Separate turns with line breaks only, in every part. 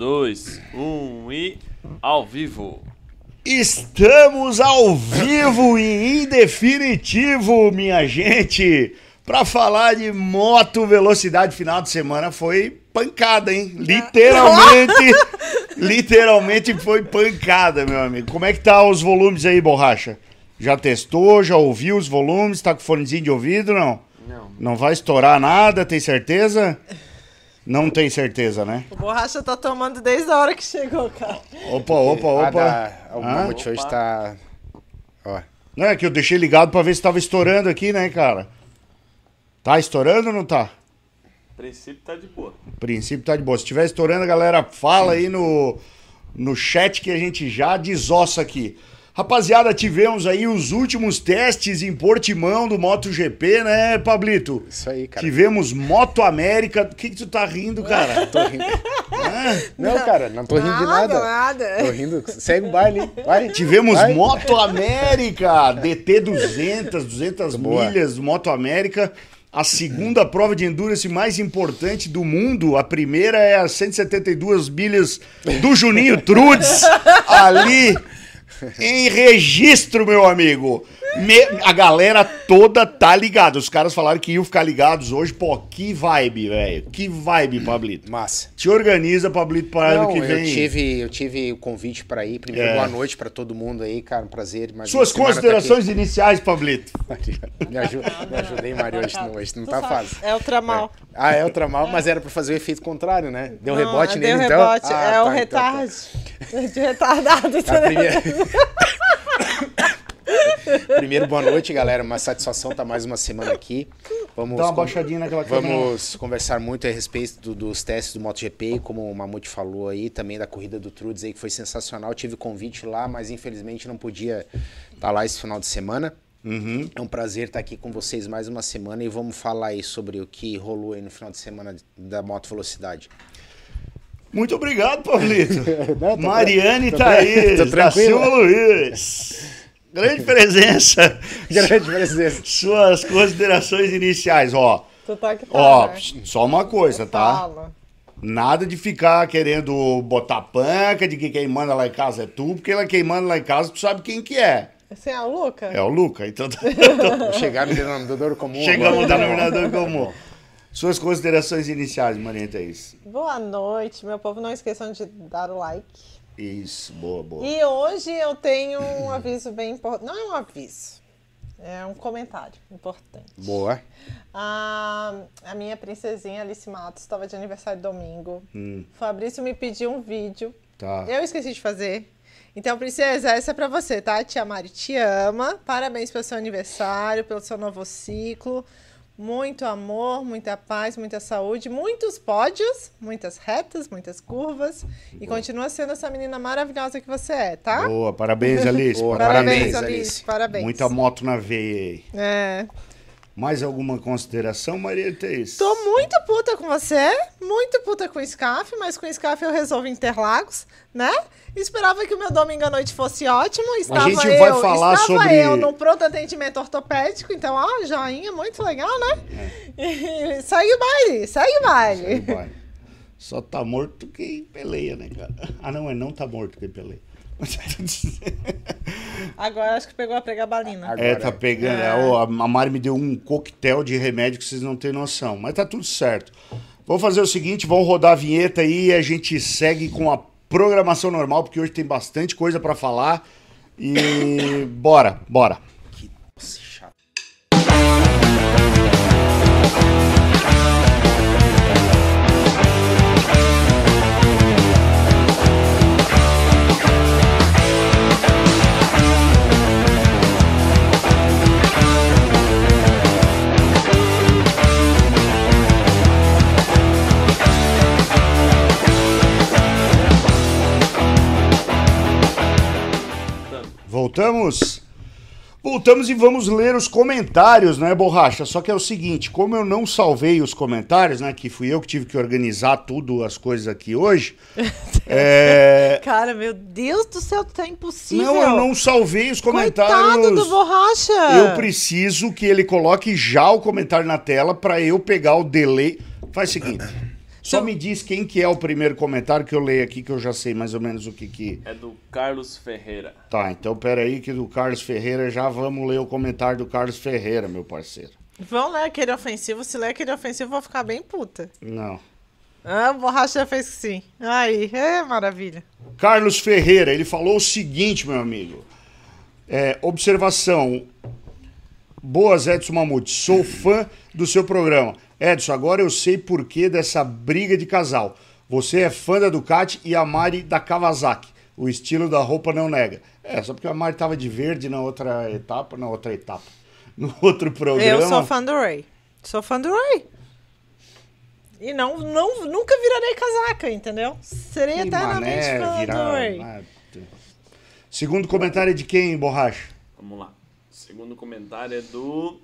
dois, um e ao vivo.
Estamos ao vivo e em definitivo, minha gente, para falar de moto velocidade final de semana foi pancada, hein? Literalmente, literalmente foi pancada, meu amigo. Como é que tá os volumes aí, borracha? Já testou, já ouviu os volumes, tá com fonezinho de ouvido, não?
Não.
Não vai estourar nada, tem certeza? Não tem certeza, né?
O borracha tá tomando desde a hora que chegou, cara.
Opa, opa,
A
opa.
o? Mamute hoje tá. Ó.
Não, é que eu deixei ligado pra ver se tava estourando aqui, né, cara? Tá estourando ou não tá?
Princípio tá de boa.
O princípio tá de boa. Se tiver estourando, galera, fala aí no, no chat que a gente já desossa aqui. Rapaziada, tivemos aí os últimos testes em Portimão do MotoGP, né, Pablito?
Isso aí, cara.
Tivemos Moto América. O que, que tu tá rindo, cara?
Tô rindo. Não, cara, não tô rindo de nada.
Nada,
Tô rindo. Segue o baile, hein? Vai.
Tivemos
Vai.
Moto América, DT 200, 200
Boa.
milhas do Moto América. A segunda prova de endurance mais importante do mundo. A primeira é a 172 milhas do Juninho Trudes, ali em registro, meu amigo. Me- a galera toda tá ligada. Os caras falaram que iam ficar ligados hoje. Pô, que vibe, velho. Que vibe, Pablito.
Massa.
Te organiza, Pablito, para ano que vem.
eu tive, eu tive o convite pra ir. Primeiro,
É.
boa noite pra todo mundo aí, cara. Um prazer. Mais
Suas
tá
considerações iniciais, Pablito.
Me, aju me ajudei, Mário, hoje, não- hoje não tá fácil.
É o tramal.
Ah, é o tramal, mas era pra fazer o efeito contrário, né? Deu
Não,
rebote
deu
nele, então?
rebote.
Ah,
é
tá,
o
então tá.
retarde. De retardado,
A
entendeu?
primeira... Primeiro, boa noite, galera. Uma satisfação estar mais uma semana aqui. Vamos,
Dá uma baixadinha naquela câmera.
vamos conversar muito a respeito do- dos testes do MotoGP, como o Mamute falou aí, também da corrida do Trudes aí, que foi sensacional. Tive convite lá, mas infelizmente não podia estar lá esse final de semana.
Uhum.
É um prazer estar aqui com vocês mais uma semana e vamos falar aí sobre o que rolou aí no final de semana da Moto Velocidade.
Muito obrigado, Pablito.
Não, tô
Mariane
tô
Thaís, da. Silva Luiz. Grande presença.
Grande presença.
Suas considerações iniciais, ó.
Tu tá que tá,
Ó,
né?
só uma coisa, tá?
Fala.
Nada de ficar querendo botar panca de que quem manda lá em casa é tu, porque lá quem manda lá em casa tu sabe quem que é.
Você é o Luca?
É o Luca. Então
Vou chegar no denominador comum.
chegamos no denominador comum. Suas considerações iniciais, Mariane Thaís.
Boa noite, meu povo. Não esqueçam de dar o like.
Isso, boa, boa.
E hoje eu tenho um aviso bem importante. Não é um aviso, é um comentário importante.
Boa.
A, a minha princesinha Alice Matos estava de aniversário domingo.
Hum.
Fabrício me pediu um vídeo.
Tá.
Eu esqueci de fazer. Então, princesa, essa é pra você, tá? Tia Mari te ama. Parabéns pelo seu aniversário, pelo seu novo ciclo. Muito amor, muita paz, muita saúde, muitos pódios, muitas retas, muitas curvas. E continua sendo essa menina maravilhosa que você é, tá?
Boa, parabéns, Alice.
Boa,
Parabéns,
Parabéns,
Alice. Parabéns.
Muita moto na veia aí.
É.
Mais alguma consideração, Maria Thaís?
Tô muito puta com você, muito puta com o SCAF, mas com o SCAF eu resolvo Interlagos, né? Esperava que o meu domingo à noite fosse ótimo. Estava
gente
eu,
vai falar
estava
sobre-
eu no pronto atendimento ortopédico, então, ó, joinha, muito legal, né? E segue o baile, segue o baile.
Vai. Só tá morto quem peleia, né, cara? Ah, não, é não tá morto quem peleia.
Agora acho que pegou a pregabalina.
Agora-
É, tá pegando.
É.
A Mari me deu um coquetel de remédio que vocês não têm noção. Mas tá tudo certo. Vamos fazer o seguinte, vamos rodar a vinheta aí e a gente segue com a programação normal, porque hoje tem bastante coisa pra falar. E bora, bora. Voltamos? Voltamos e vamos ler os comentários, né, Borracha? Só que é o seguinte, como eu não salvei os comentários, né, que fui eu que tive que organizar tudo, as coisas aqui hoje, é...
Cara, meu Deus do céu, tá impossível.
Não, eu não salvei os comentários.
Coitado do borracha.
Eu preciso que ele coloque já o comentário na tela pra eu pegar o delay. Faz o seguinte, Só me diz quem que é o primeiro comentário que eu leio aqui, que eu já sei mais ou menos o que que...
É do Carlos Ferreira.
Tá, então pera aí que do Carlos Ferreira, já vamos ler o comentário do Carlos Ferreira, meu parceiro.
Vão ler aquele ofensivo. Se ler aquele ofensivo, eu vou ficar bem puta.
Não.
Ah, o Borracha já fez que sim. Aí, é maravilha.
Carlos Ferreira, ele falou o seguinte, meu amigo. É, observação. Boas, Edson Mamute. Sou fã do seu programa. Edson, agora eu sei por que dessa briga de casal. Você é fã da Ducati e a Mari da Kawasaki. O estilo da roupa não nega. É, só porque a Mari tava de verde na outra etapa, na outra etapa. No outro programa.
Eu sou fã do Ray. Sou fã do Ray. E não, não, nunca virarei casaca, entendeu? Serei
Que
eternamente
mané,
fã do
virar-
Ray.
Ah, Segundo comentário é de quem, Borracha?
Vamos lá. O segundo comentário é do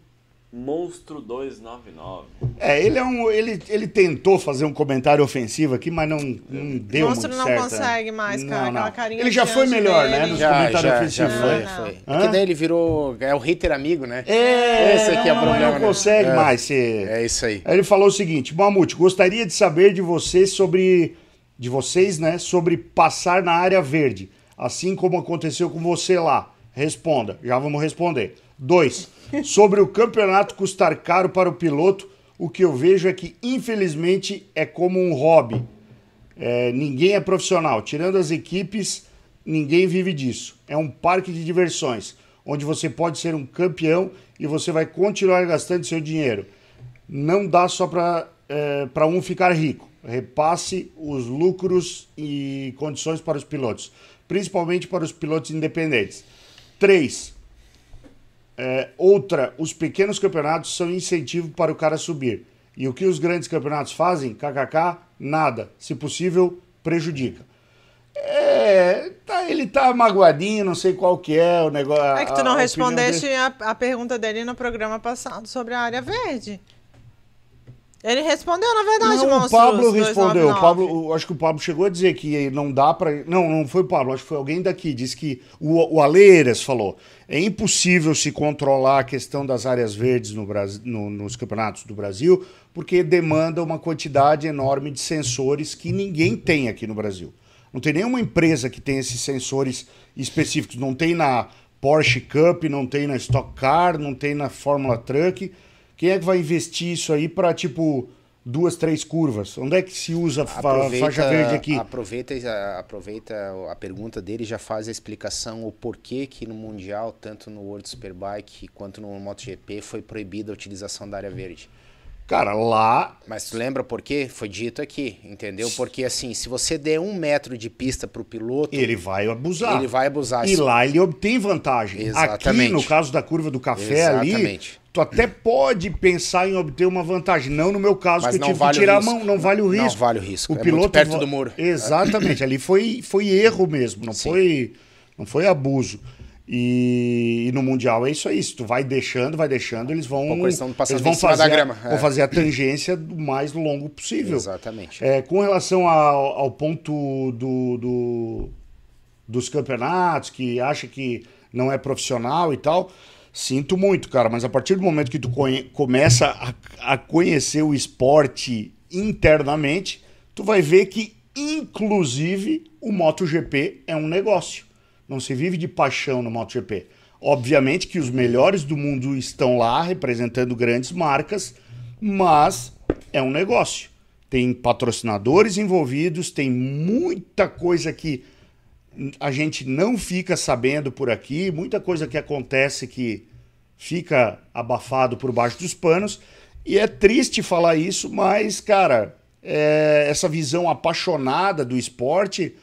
Monstro 299.
É, ele é um. Ele, ele tentou fazer um comentário ofensivo aqui, mas não, não deu
Monstro
muito
não
certo.
consegue
né?
mais, com
Não,
aquela
não.
carinha
Ele já foi melhor,
dele.
né? Nos
Já,
comentários
já, já
ofensivos.
foi,
Não,
foi.
não.
É daí ele virou. É o hater amigo, né?
É,
Esse aqui é o
não,
problema,
Não
né?
consegue
É.
mais ser.
É isso aí.
Aí ele falou o seguinte: Mamute, gostaria de saber de vocês sobre. De vocês, né? Sobre passar na área verde. Assim como aconteceu com você lá. Responda, já vamos responder. Dois, sobre o campeonato custar caro para o piloto, o que eu vejo é que, infelizmente, é como um hobby. É, ninguém é profissional. Tirando as equipes, ninguém vive disso. É um parque de diversões, onde você pode ser um campeão e você vai continuar gastando seu dinheiro. Não dá só para para um ficar rico. Repasse os lucros e condições para os pilotos, principalmente para os pilotos independentes. Três, é, outra, os pequenos campeonatos são incentivo para o cara subir. E o que os grandes campeonatos fazem? KKK, nada. Se possível, prejudica. É, tá, ele tá magoadinho, não sei qual que é o negócio.
É que tu não
a
respondeste a, a pergunta dele no programa passado sobre a área verde. Ele respondeu, na verdade,
Não, o Pablo respondeu. O
299.
Pablo, acho que o Pablo chegou a dizer que não dá para. Não, não foi o Pablo, acho que foi alguém daqui. Disse que o, o Aleiras falou: é impossível se controlar a questão das áreas verdes no Brasil, no- nos campeonatos do Brasil, porque demanda uma quantidade enorme de sensores que ninguém tem aqui no Brasil. Não tem nenhuma empresa que tem esses sensores específicos. Não tem na Porsche Cup, não tem na Stock Car, não tem na Fórmula Truck. Quem é que vai investir isso aí para tipo duas, três curvas? Onde é que se usa a faixa verde aqui?
Aproveita, a- aproveita a pergunta dele e já faz a explicação o porquê que no Mundial, tanto no World Superbike quanto no MotoGP, foi proibida a utilização da área verde.
Cara, lá
Mas tu lembra por quê? Foi dito aqui, entendeu? Porque assim, se você der um metro de pista pro piloto,
ele vai abusar.
Ele vai abusar.
E lá ele obtém vantagem.
Exatamente.
Aqui, no caso da curva do café ali,
Exatamente.
Tu até pode pensar em obter uma vantagem. Não no meu caso,
Mas
que eu
não
tive
vale
que
o
tirar a mão. Não vale o
Não
risco.
vale o risco.
O
É
piloto
perto do muro.
Exatamente. ali foi, foi erro mesmo. Não
Sim.
foi, não foi abuso. E, e no Mundial é isso aí. Se tu vai deixando, vai deixando, eles vão.
Eles
vão fazer, a-
grama,
vão
é.
fazer a tangência do mais longo possível.
Exatamente.
É, com relação ao, ao ponto do, do- dos campeonatos, que acha que não é profissional e tal, sinto muito, cara, mas a partir do momento que tu começa a, a conhecer o esporte internamente, tu vai ver que, inclusive, o MotoGP é um negócio. Não se vive de paixão no MotoGP. Obviamente que os melhores do mundo estão lá representando grandes marcas, mas é um negócio. Tem patrocinadores envolvidos, tem muita coisa que a gente não fica sabendo por aqui, muita coisa que acontece que fica abafado por baixo dos panos. E é triste falar isso, mas, cara, é, essa visão apaixonada do esporte,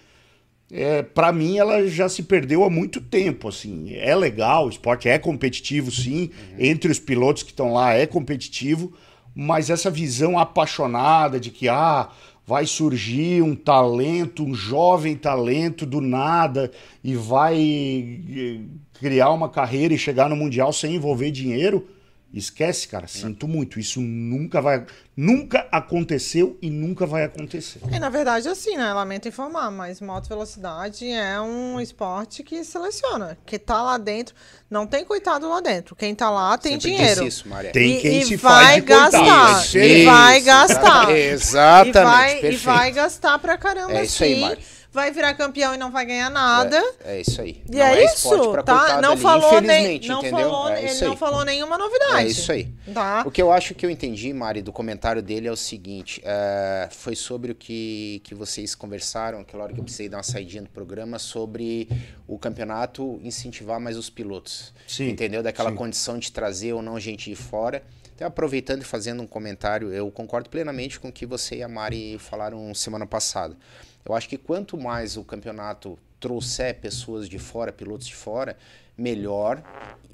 é, para mim, ela já se perdeu há muito tempo. Assim, é legal, o esporte é competitivo, sim. Entre os pilotos que estão lá é competitivo, mas essa visão apaixonada de que ah, vai surgir um talento, um jovem talento do nada e vai eh, criar uma carreira e chegar no mundial sem envolver dinheiro, Esquece, cara. Sinto muito. Isso nunca vai. Nunca aconteceu e nunca vai acontecer.
E na verdade, assim, né? Lamento informar, mas moto velocidade é um esporte que seleciona. Que tá lá dentro. Não tem coitado lá dentro. Quem tá lá tem
Sempre
dinheiro.
disse isso, Maria.
Tem
E-
quem
e
se
vai
faz
gastar.
Isso,
E vai gastar.
Exatamente,
e vai, e vai gastar pra caramba,
É isso aí,
sim. Vai virar campeão e não vai ganhar nada.
É, é isso aí.
E
Não
é,
esporte
isso,
pra
tá? Não
ali,
falou nem, não
entendeu?
falou,
é
ele não falou nenhuma novidade.
É isso aí.
Tá?
O que eu acho que eu entendi, Mari, do comentário dele é o seguinte: é, foi sobre o que, que vocês conversaram, aquela hora que eu precisei dar uma saidinha do programa, sobre o campeonato incentivar mais os pilotos.
Sim,
Entendeu? Daquela
sim.
condição de trazer ou não gente de fora. Então, aproveitando e fazendo um comentário, eu concordo plenamente com o que você e a Mari falaram semana passada. Eu acho que quanto mais o campeonato trouxer pessoas de fora, pilotos de fora, melhor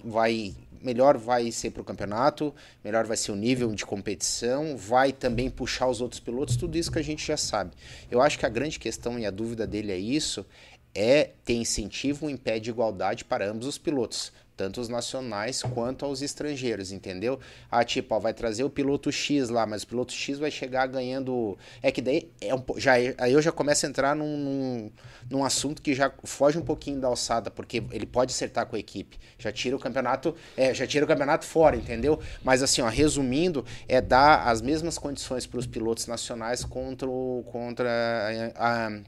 vai melhor vai ser para o campeonato, melhor vai ser o nível de competição, vai também puxar os outros pilotos, tudo isso que a gente já sabe. Eu acho que a grande questão e a dúvida dele é isso, é ter incentivo em pé de igualdade para ambos os pilotos, tanto os nacionais quanto aos estrangeiros, entendeu? Ah, tipo, ó, vai trazer o piloto X lá, mas o piloto X vai chegar ganhando. É que daí é um, já aí eu já começo a entrar num, num, num assunto que já foge um pouquinho da alçada, porque ele pode acertar com a equipe. Já tira o campeonato, é, já tira o campeonato fora, entendeu? Mas assim, ó, resumindo, é dar as mesmas condições para os pilotos nacionais contra contra a- a-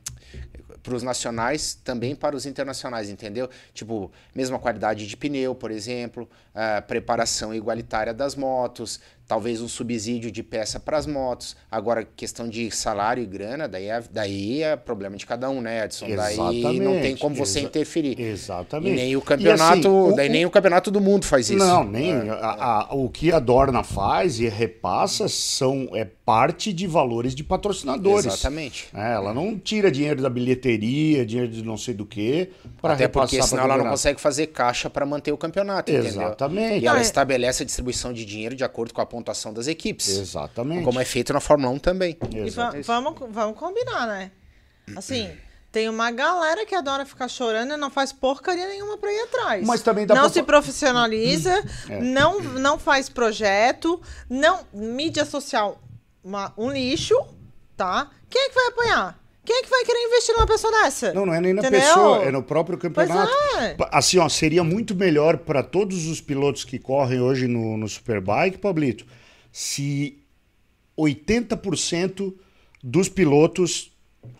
para os nacionais, também para os internacionais, entendeu? Tipo, mesma qualidade de pneu, por exemplo, a preparação igualitária das motos, talvez um subsídio de peça para as motos. Agora, questão de salário e grana, daí é, daí é problema de cada um, né, Edson? Daí não tem
Exatamente,
como você interferir.
Exatamente.
E nem o campeonato,
assim, o-
daí nem o campeonato do mundo faz isso.
Não, nem. a- a- o que a Dorna faz e repassa são é parte de valores de patrocinadores.
Exatamente.
É, ela não tira dinheiro da bilheteria, dinheiro de não sei do que, para
Até
repassar
porque senão ela não consegue fazer caixa para manter o campeonato, entendeu?
Exatamente.
E ela
Não, é-
estabelece a distribuição de dinheiro de acordo com a pontuação das equipes.
Exatamente.
Como é feito na Fórmula 1 também.
E
Exato.
va- vamos, vamos combinar, né? Assim, tem uma galera que adora ficar chorando e não faz porcaria nenhuma pra ir atrás.
Mas também dá
Não
pra
se profissionaliza,
É.
não, não faz projeto, não. Mídia social, uma- um lixo, tá? Quem é que vai apanhar? Quem é que vai querer investir numa pessoa dessa?
Não, não é nem na
Entendeu?
pessoa, é no próprio campeonato.
é.
Assim, ó, seria muito melhor para todos os pilotos que correm hoje no, no Superbike, Pablito, se 80% dos pilotos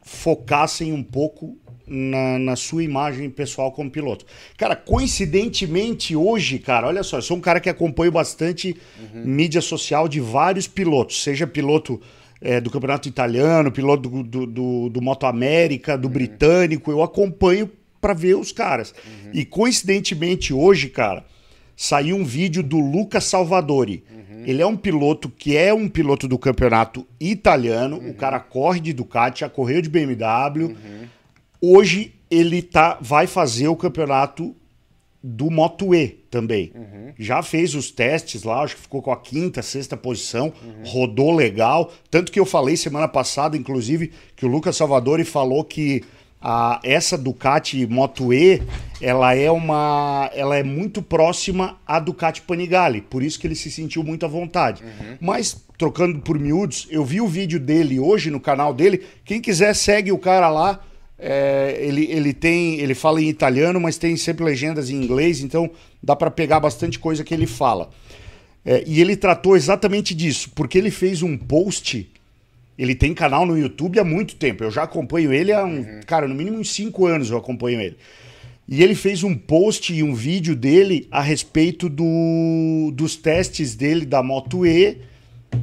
focassem um pouco na, na sua imagem pessoal como piloto. Cara, coincidentemente hoje, cara, olha só, eu sou um cara que acompanho bastante mídia social de vários pilotos, seja piloto é, do campeonato italiano, piloto do, do, do, do Moto América, do britânico, eu acompanho para ver os caras. E coincidentemente hoje, cara, saiu um vídeo do Luca Salvadori. Ele é um piloto que é um piloto do campeonato italiano. O cara corre de Ducati, já correu de BMW. Hoje ele tá, vai fazer o campeonato do Moto E também. Já fez os testes lá, acho que ficou com a quinta, sexta posição, rodou legal. Tanto que eu falei semana passada, inclusive, que o Lucas Salvadori falou que a, essa Ducati Moto E, ela é uma, ela é muito próxima à Ducati Panigale, por isso que ele se sentiu muito à vontade. Mas trocando por miúdos, eu vi o vídeo dele hoje no canal dele. Quem quiser segue o cara lá. É, ele, ele tem, ele fala em italiano, mas tem sempre legendas em inglês, então dá para pegar bastante coisa que ele fala. É, e ele tratou exatamente disso, porque ele fez um post. Ele tem canal no YouTube há muito tempo. Eu já acompanho ele há um, cara, no mínimo uns 5 anos eu acompanho ele. E ele fez um post e um vídeo dele a respeito do, dos testes dele da Moto E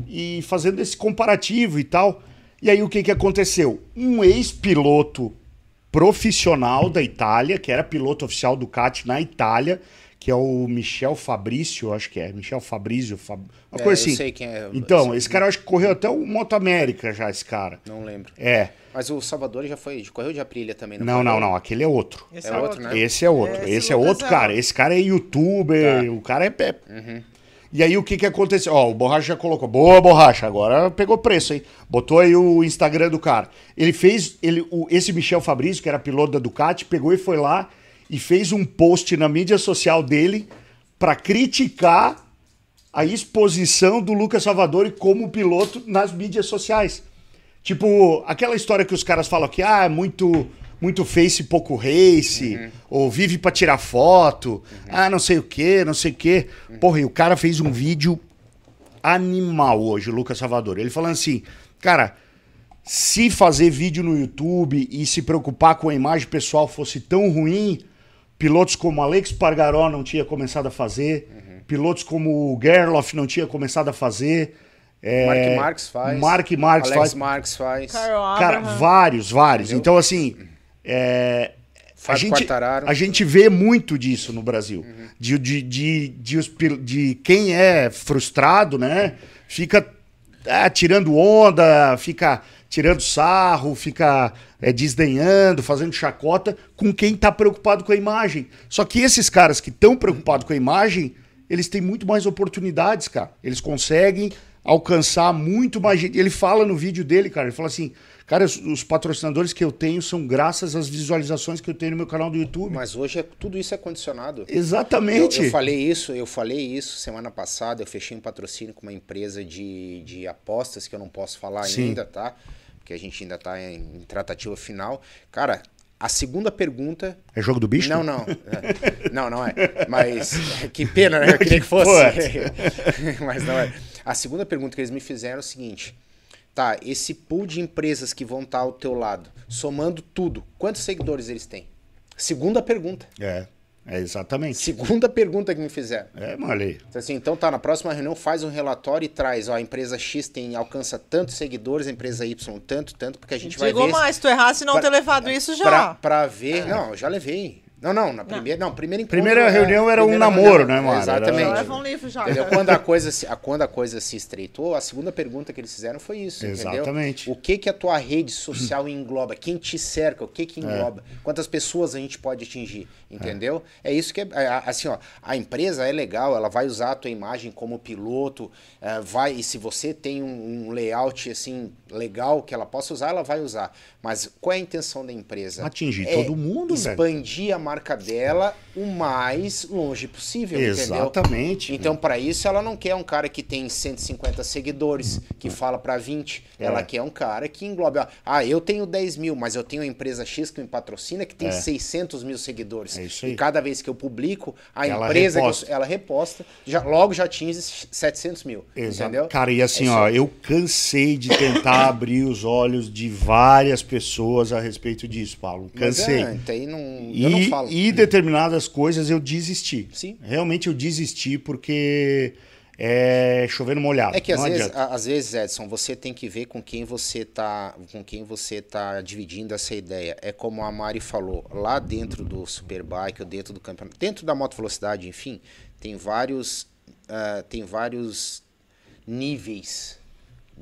e fazendo esse comparativo e tal. E aí o que, que aconteceu? Um ex-piloto profissional da Itália, que era piloto oficial Ducati na Itália, que é o Michel Fabrício, acho que é, Michel Fabrício, Fab... uma
É,
coisa
eu
assim.
sei quem é, eu-
Então,
eu sei.
esse cara eu acho que correu até o Moto América já, esse cara.
Não lembro.
É.
Mas o Salvador já foi, correu de Aprilia também,
Não,
correu?
não, não, aquele é outro.
Esse
É outro, né?
Esse é outro.
Esse
Esse, é outro
é
cara. Esse cara é youtuber.
Tá.
O cara é. é- E aí o que que aconteceu? Ó, o Borracha já colocou. Boa, Borracha. Agora pegou preço, hein? Botou aí o Instagram do cara. Ele fez. Ele, o, esse Michel Fabrício, que era piloto da Ducati, pegou e foi lá e fez um post na mídia social dele pra criticar a exposição do Lucas Salvadori como piloto nas mídias sociais. Tipo, aquela história que os caras falam que ah, é muito muito face, pouco race, uhum. ou vive para tirar foto, uhum. ah, não sei o que, não sei o que. Uhum. Porra, e o cara fez um vídeo animal hoje, o Lucas Salvador. Ele falando assim, cara, se fazer vídeo no YouTube e se preocupar com a imagem pessoal fosse tão ruim, pilotos como Alex Pargaró não tinha começado a fazer, uhum. pilotos como o Gerloff não tinha começado a fazer.
É, Mark Marques faz.
Mark Marques
Alex
faz.
Marques faz.
Cara, vários, vários. Entendeu? Então, assim, é, a, gente, a gente vê muito disso no Brasil. Uhum. De, de, de, de, de, quem é frustrado, né? Fica é, tirando onda, fica tirando sarro, fica é, desdenhando, fazendo chacota com quem está preocupado com a imagem. Só que esses caras que estão preocupados com a imagem, eles têm muito mais oportunidades, cara. Eles conseguem alcançar muito mais gente. Ele fala no vídeo dele, cara, ele fala assim: Cara, os, os, patrocinadores que eu tenho são graças às visualizações que eu tenho no meu canal do YouTube.
Mas hoje é, tudo isso é condicionado.
Exatamente.
Eu, eu, falei isso, eu falei isso semana passada, eu fechei um patrocínio com uma empresa de, de apostas que eu não posso falar Sim. ainda, tá? Porque a gente ainda está em, em tratativa final. Cara, a segunda pergunta.
É jogo do bicho?
Não, não. É. não, não é. Mas que pena, né? Eu queria que fosse. Mas não é. A segunda pergunta que eles me fizeram é o seguinte: tá, esse pool de empresas que vão estar ao teu lado, somando tudo, quantos seguidores eles têm? Segunda pergunta.
É. É exatamente.
Segunda pergunta que me fizeram.
É, Marley.
Então, assim, então tá, na próxima reunião faz um relatório e traz, ó, a empresa X tem, alcança tantos seguidores, a empresa Y tanto, tanto, porque a gente vai ver...
Digo mais, tu errasse não pra, ter levado isso já.
Pra, pra ver, é. não, já levei. Não, não, na primeira, não, primeira
Primeira é, reunião era um namoro, reunião, né, mano?
Exatamente.
Leva um livro já.
Entendeu? Quando a coisa se, quando a coisa se estreitou, a segunda pergunta que eles fizeram foi isso,
Exatamente.
Entendeu? O que que a tua rede social engloba? Quem te cerca? O que que engloba? É. Quantas pessoas a gente pode atingir? Entendeu? É, é isso que é, é, assim, ó, a empresa é legal, ela vai usar a tua imagem como piloto, é, vai e se você tem um, um layout assim legal que ela possa usar, ela vai usar. Mas qual é a intenção da empresa?
Atingir é todo mundo,
expandir velho. a marca dela o mais longe possível,
Exatamente.
Entendeu? Então, para isso, ela não quer um cara que tem 150 seguidores, que fala para 20. É. Ela quer um cara que engloba. Ah, eu tenho 10 mil, mas eu tenho uma empresa X que me patrocina que tem é. 600 mil seguidores.
É isso aí.
E cada vez que eu publico, a ela empresa reposta. Eu, ela reposta, já, logo já atinge 700 mil. Exato. Entendeu?
Cara, e assim, é ó, eu cansei de tentar abrir os olhos de várias pessoas a respeito disso, Paulo. Cansei.
Mas é, não,
e, eu
não
E determinadas coisas eu desisti.
Sim.
Realmente eu desisti porque é chovendo molhado.
É que às vezes, às vezes, Edson, você tem que ver com quem você tá, com quem você tá dividindo essa ideia. É como a Mari falou, lá dentro do Superbike, ou dentro do campeonato, dentro da moto velocidade, enfim, tem vários, uh, tem vários níveis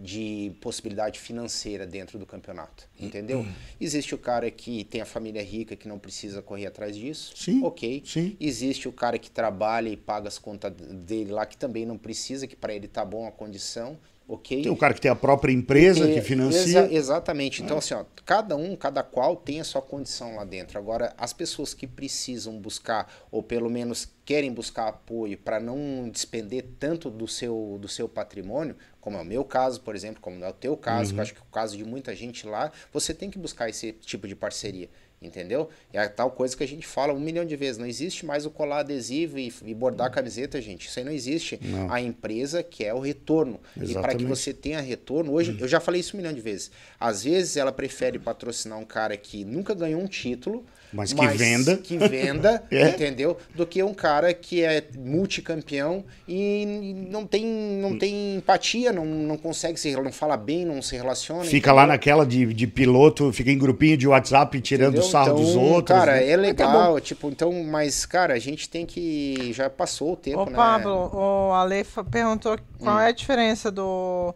de possibilidade financeira dentro do campeonato, entendeu? Uhum. Existe o cara que tem a família rica que não precisa correr atrás disso,
sim,
ok.
Sim.
Existe o cara que trabalha e paga as contas dele lá que também não precisa, que para ele tá bom a condição, ok.
Tem o cara que tem a própria empresa que financia. Exa
exatamente. Então, é. assim, ó, cada um, cada qual tem a sua condição lá dentro. Agora, as pessoas que precisam buscar, ou pelo menos querem buscar apoio para não despender tanto do seu, do seu patrimônio, como é o meu caso, por exemplo, como é o teu caso, uhum. que eu acho que é o caso de muita gente lá, você tem que buscar esse tipo de parceria. Entendeu? É a tal coisa que a gente fala um milhão de vezes. Não existe mais o colar adesivo e, e bordar camiseta, gente. Isso aí não existe.
Não.
A empresa quer o retorno. Exatamente. E para que você tenha retorno, hoje, uhum. eu já falei isso um milhão de vezes. Às vezes ela prefere patrocinar um cara que nunca ganhou um título,
mas que mas venda.
Que venda, é. entendeu? Do que um cara que é multicampeão e não tem, não tem empatia, não, não consegue se não fala bem, não se relaciona.
Fica entendeu? lá naquela de, de piloto, fica em grupinho de WhatsApp tirando entendeu? sarro então, dos outros.
Cara, né? é legal, tipo, então, mas, cara, a gente tem que. Já passou o tempo, Ô,
né? Pablo, o Ale perguntou qual hum. é a diferença do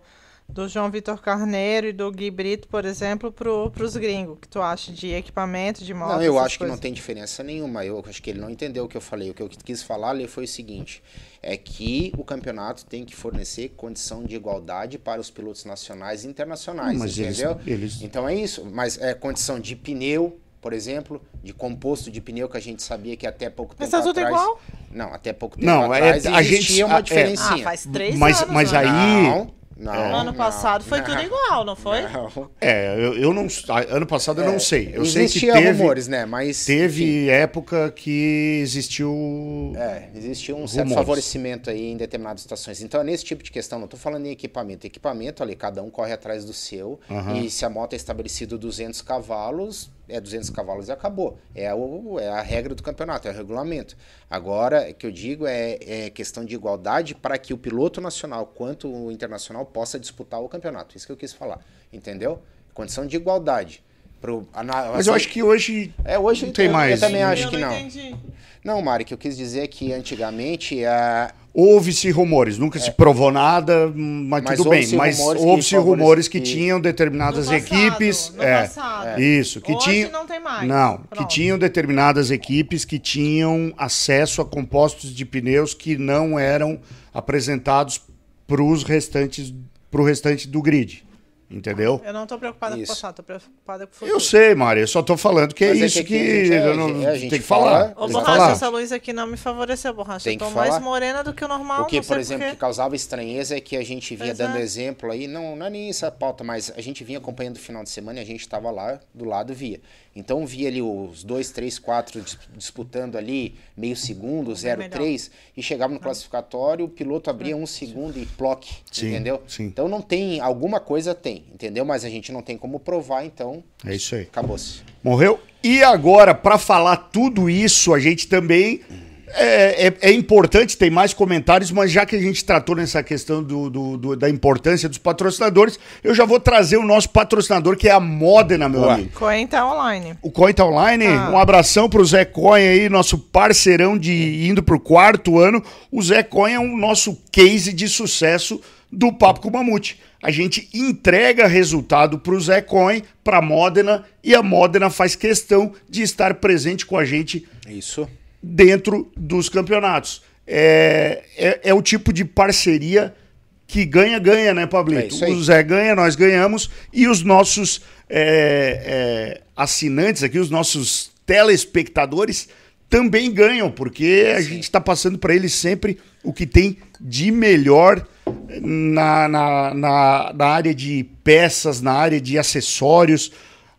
do João Vitor Carneiro e do Gui Brito, por exemplo, para os gringos? que tu acha de equipamento, de moto?
Não, eu acho coisas? que não tem diferença nenhuma. Eu acho que ele não entendeu o que eu falei. O que eu quis falar ali foi o seguinte: é que o campeonato tem que fornecer condição de igualdade para os pilotos nacionais e internacionais. Mas entendeu?
Eles, eles...
Então é isso. Mas é condição de pneu, por exemplo, de composto de pneu que a gente sabia que até pouco tempo
Mas tá tudo
atrás...
igual?
Não, até pouco tempo
Não, é-
atrás
a gente-
existia
a-
uma
é.
diferencinha.
Ah, faz três
Mas-
anos.
mas
né?
aí-
Não, não.
Ano
não,
passado foi
não.
tudo igual, não foi?
Não.
É, eu, eu não. Ano passado eu não sei. Eu sei que
Existia
teve,
rumores, né? Mas
teve época que existiu.
É, existe um certo
Rumores.
favorecimento aí em determinadas situações. Então, é nesse tipo de questão, não estou falando em equipamento. Equipamento, ali, cada um corre atrás do seu. E se a moto é estabelecido 200 cavalos, é 200 cavalos e acabou. É, o, é a regra do campeonato, é o regulamento. Agora, o que eu digo é, é questão de igualdade para que o piloto nacional quanto o internacional possa disputar o campeonato. Isso que eu quis falar, entendeu? Condição de igualdade. Pro, na-
Mas eu
assim,
acho que hoje.
É, hoje
não tem
eu,
mais.
Eu também acho
Eu
que não.
entendi.
Não, Mari, o que eu quis dizer é que antigamente a,
Houve-se rumores, nunca se provou nada, mas,
É. Mas
tudo bem. Mas
que
houve-se rumores que
que-
tinham determinadas
No passado,
equipes.
no
é,
passado.
Isso, que
Hoje
tinham.
não tem mais.
Não, que
Pronto.
tinham determinadas equipes que tinham acesso a compostos de pneus que não eram apresentados para os restantes, para o restante do grid. Entendeu?
Eu não tô preocupada com o
Isso.
passado, tô preocupada com o futuro.
Eu sei, Mário, eu só tô falando que é
Mas é
isso
que
que,
gente- é,
não,
é, a gente
tem que
fala-
falar.
Ô,
que
Borracha,
falar.
essa luz aqui não me favoreceu, Borracha.
Tem
eu tô
que
mais morena do que o normal,
O que,
não sei
por exemplo,
porquê.
que causava estranheza é que a gente vinha
Pois
dando exemplo aí, não, não é nem essa pauta, mas a gente vinha acompanhando o final de semana e a gente estava lá do lado via. Então via ali os dois, três, quatro dis- disputando ali meio segundo, 0,3 e chegava no classificatório, o piloto abria um segundo e ploque,
Sim,
entendeu?
sim.
Então não tem, alguma coisa tem, entendeu? Mas a gente não tem como provar, então
É isso aí.
acabou-se.
Morreu. E agora, para falar tudo isso, a gente também. É, é- é importante, tem mais comentários, mas já que a gente tratou nessa questão do, do- do- da importância dos patrocinadores, eu já vou trazer o nosso patrocinador, que é a Modena, meu
Boa.
amigo.
Tá online.
O Coin tá online,
Ah.
um abração pro Zé Coin aí, nosso parceirão de indo pro quarto ano. O Zé Coin é o nosso case de sucesso do Papo com o Mamute. A gente entrega resultado pro Zé Coin, pra Modena, e a Modena faz questão de estar presente com a gente
Isso.
Dentro dos campeonatos. É, é, é o tipo de parceria que ganha-ganha, né,
É
Pablito?
aí.
o Zé ganha, nós ganhamos, e os nossos é, é, assinantes aqui, os nossos telespectadores também ganham, porque a gente está passando para eles sempre o que tem de melhor na, na, na, na área de peças, na área de acessórios.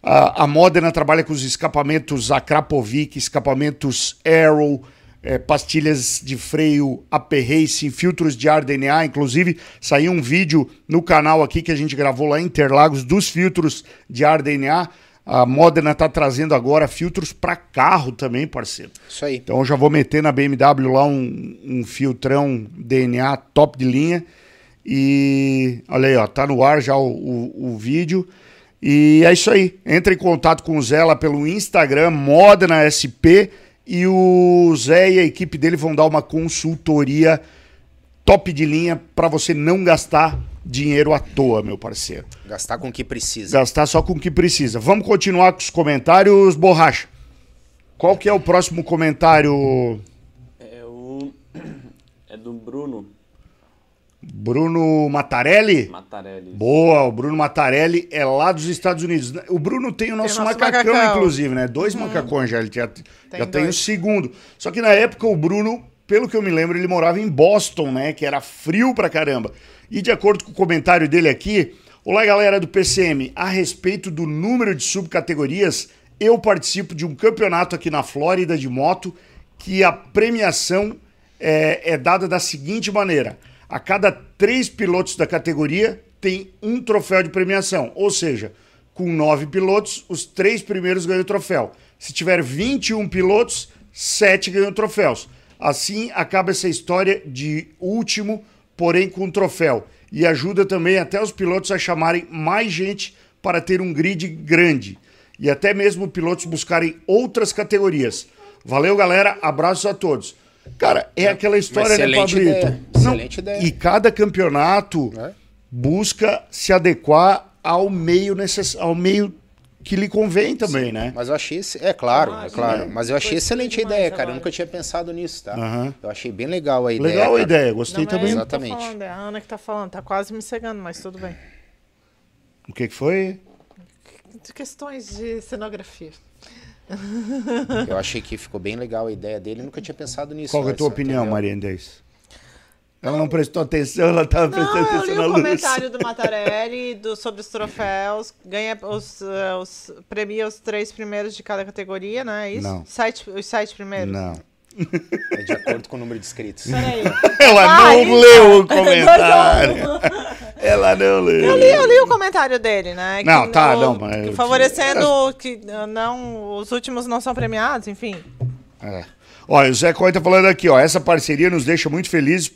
A, a Modena trabalha com os escapamentos Akrapovic, escapamentos Arrow, eh, pastilhas de freio AP Racing, filtros de ar DNA. Inclusive, saiu um vídeo no canal aqui que a gente gravou lá em Interlagos dos filtros de ar DNA. A Modena está trazendo agora filtros para carro também, parceiro.
Isso aí.
Então eu já vou meter na BMW lá um, um filtrão DNA top de linha. E olha aí, ó, tá no ar já o, o, o vídeo. E é isso aí. Entre em contato com o Zé lá pelo Instagram, Modena SP. E o Zé e a equipe dele vão dar uma consultoria top de linha para você não gastar dinheiro à toa, meu parceiro.
Gastar com o que precisa.
Gastar só com o que precisa. Vamos continuar com os comentários, Borracha. Qual que é o próximo comentário,
É o. É do Bruno
Bruno Matarelli?
Matarelli.
Boa, o Bruno Matarelli é lá dos Estados Unidos. O Bruno tem o nosso,
nosso
macacão,
macacão.
inclusive, né? Dois macacões já, ele já já tem, o segundo. Só que na época o Bruno, pelo que eu me lembro, ele morava em Boston, né? Que era frio pra caramba. E de acordo com o comentário dele aqui, olá galera do PCM, a respeito do número de subcategorias, eu participo de um campeonato aqui na Flórida de moto que a premiação é, é dada da seguinte maneira: a cada três pilotos da categoria tem um troféu de premiação, ou seja, com nove pilotos, os três primeiros ganham o troféu. Se tiver 21 pilotos, sete ganham troféus. Assim acaba essa história de último, porém com troféu. E ajuda também até os pilotos a chamarem mais gente para ter um grid grande. E até mesmo pilotos buscarem outras categorias. Valeu, galera. Abraços a todos. Cara, é aquela história, né, Pablito?
ideia, excelente ideia.
E cada campeonato
É.
busca se adequar ao meio necess... ao meio que lhe convém também, né?
Mas eu achei. É claro,
Ah,
é claro.
sim.
Mas eu achei
Gostei
excelente a ideia, cara. Eu nunca tinha pensado nisso, tá?
Aham.
Eu achei bem legal a ideia.
Legal a
cara.
ideia, gostei
Não,
também.
Exatamente.
falando, é a Ana que tá falando, tá quase me cegando, mas tudo bem.
O que, que foi?
Questões de cenografia.
Eu achei que ficou bem legal a ideia dele, nunca tinha pensado nisso.
Qual é a tua
Edson,
opinião,
entendeu?
Maria Inês? Ela não prestou atenção, ela estava prestando
Não, eu
atenção
li
na
o
luz.
comentário do Matarelli do, sobre os troféus. Ganha os, eh, os. Premia os três primeiros de cada categoria, não é isso?
Não.
Sete, os sete primeiros.
Não.
É de acordo com o número de inscritos.
Peraí.
Ela
Vai,
não leu o comentário. Ela não leu.
Eu li, eu li o comentário dele, né?
Não,
que
tá,
o-
não, mas-
que favorecendo que não, os últimos não são premiados, enfim.
É. Olha, o Zé Coy tá falando aqui, ó. Essa parceria nos deixa muito felizes,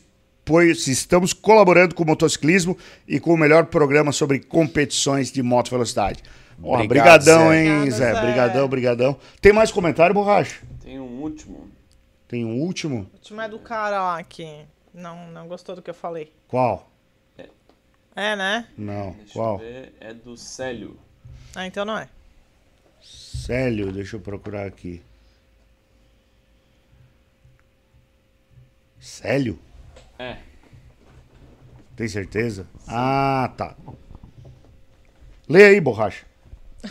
pois estamos colaborando com o motociclismo e com o melhor programa sobre competições de moto velocidade. Ó,
Obrigado,
brigadão,
Zé.
hein,
Obrigada,
Zé?
Zé.
Brigadão, brigadão. Tem mais comentário, Borracha?
Tem um último.
Tem um último?
O último é do cara lá que não, não gostou do que eu falei.
Qual?
É, né?
Não,
Deixa
qual?
eu ver. É do Célio.
Ah, então não é.
Célio, deixa eu procurar aqui. Célio?
É.
Tem certeza? Ah, tá. Lê aí, borracha.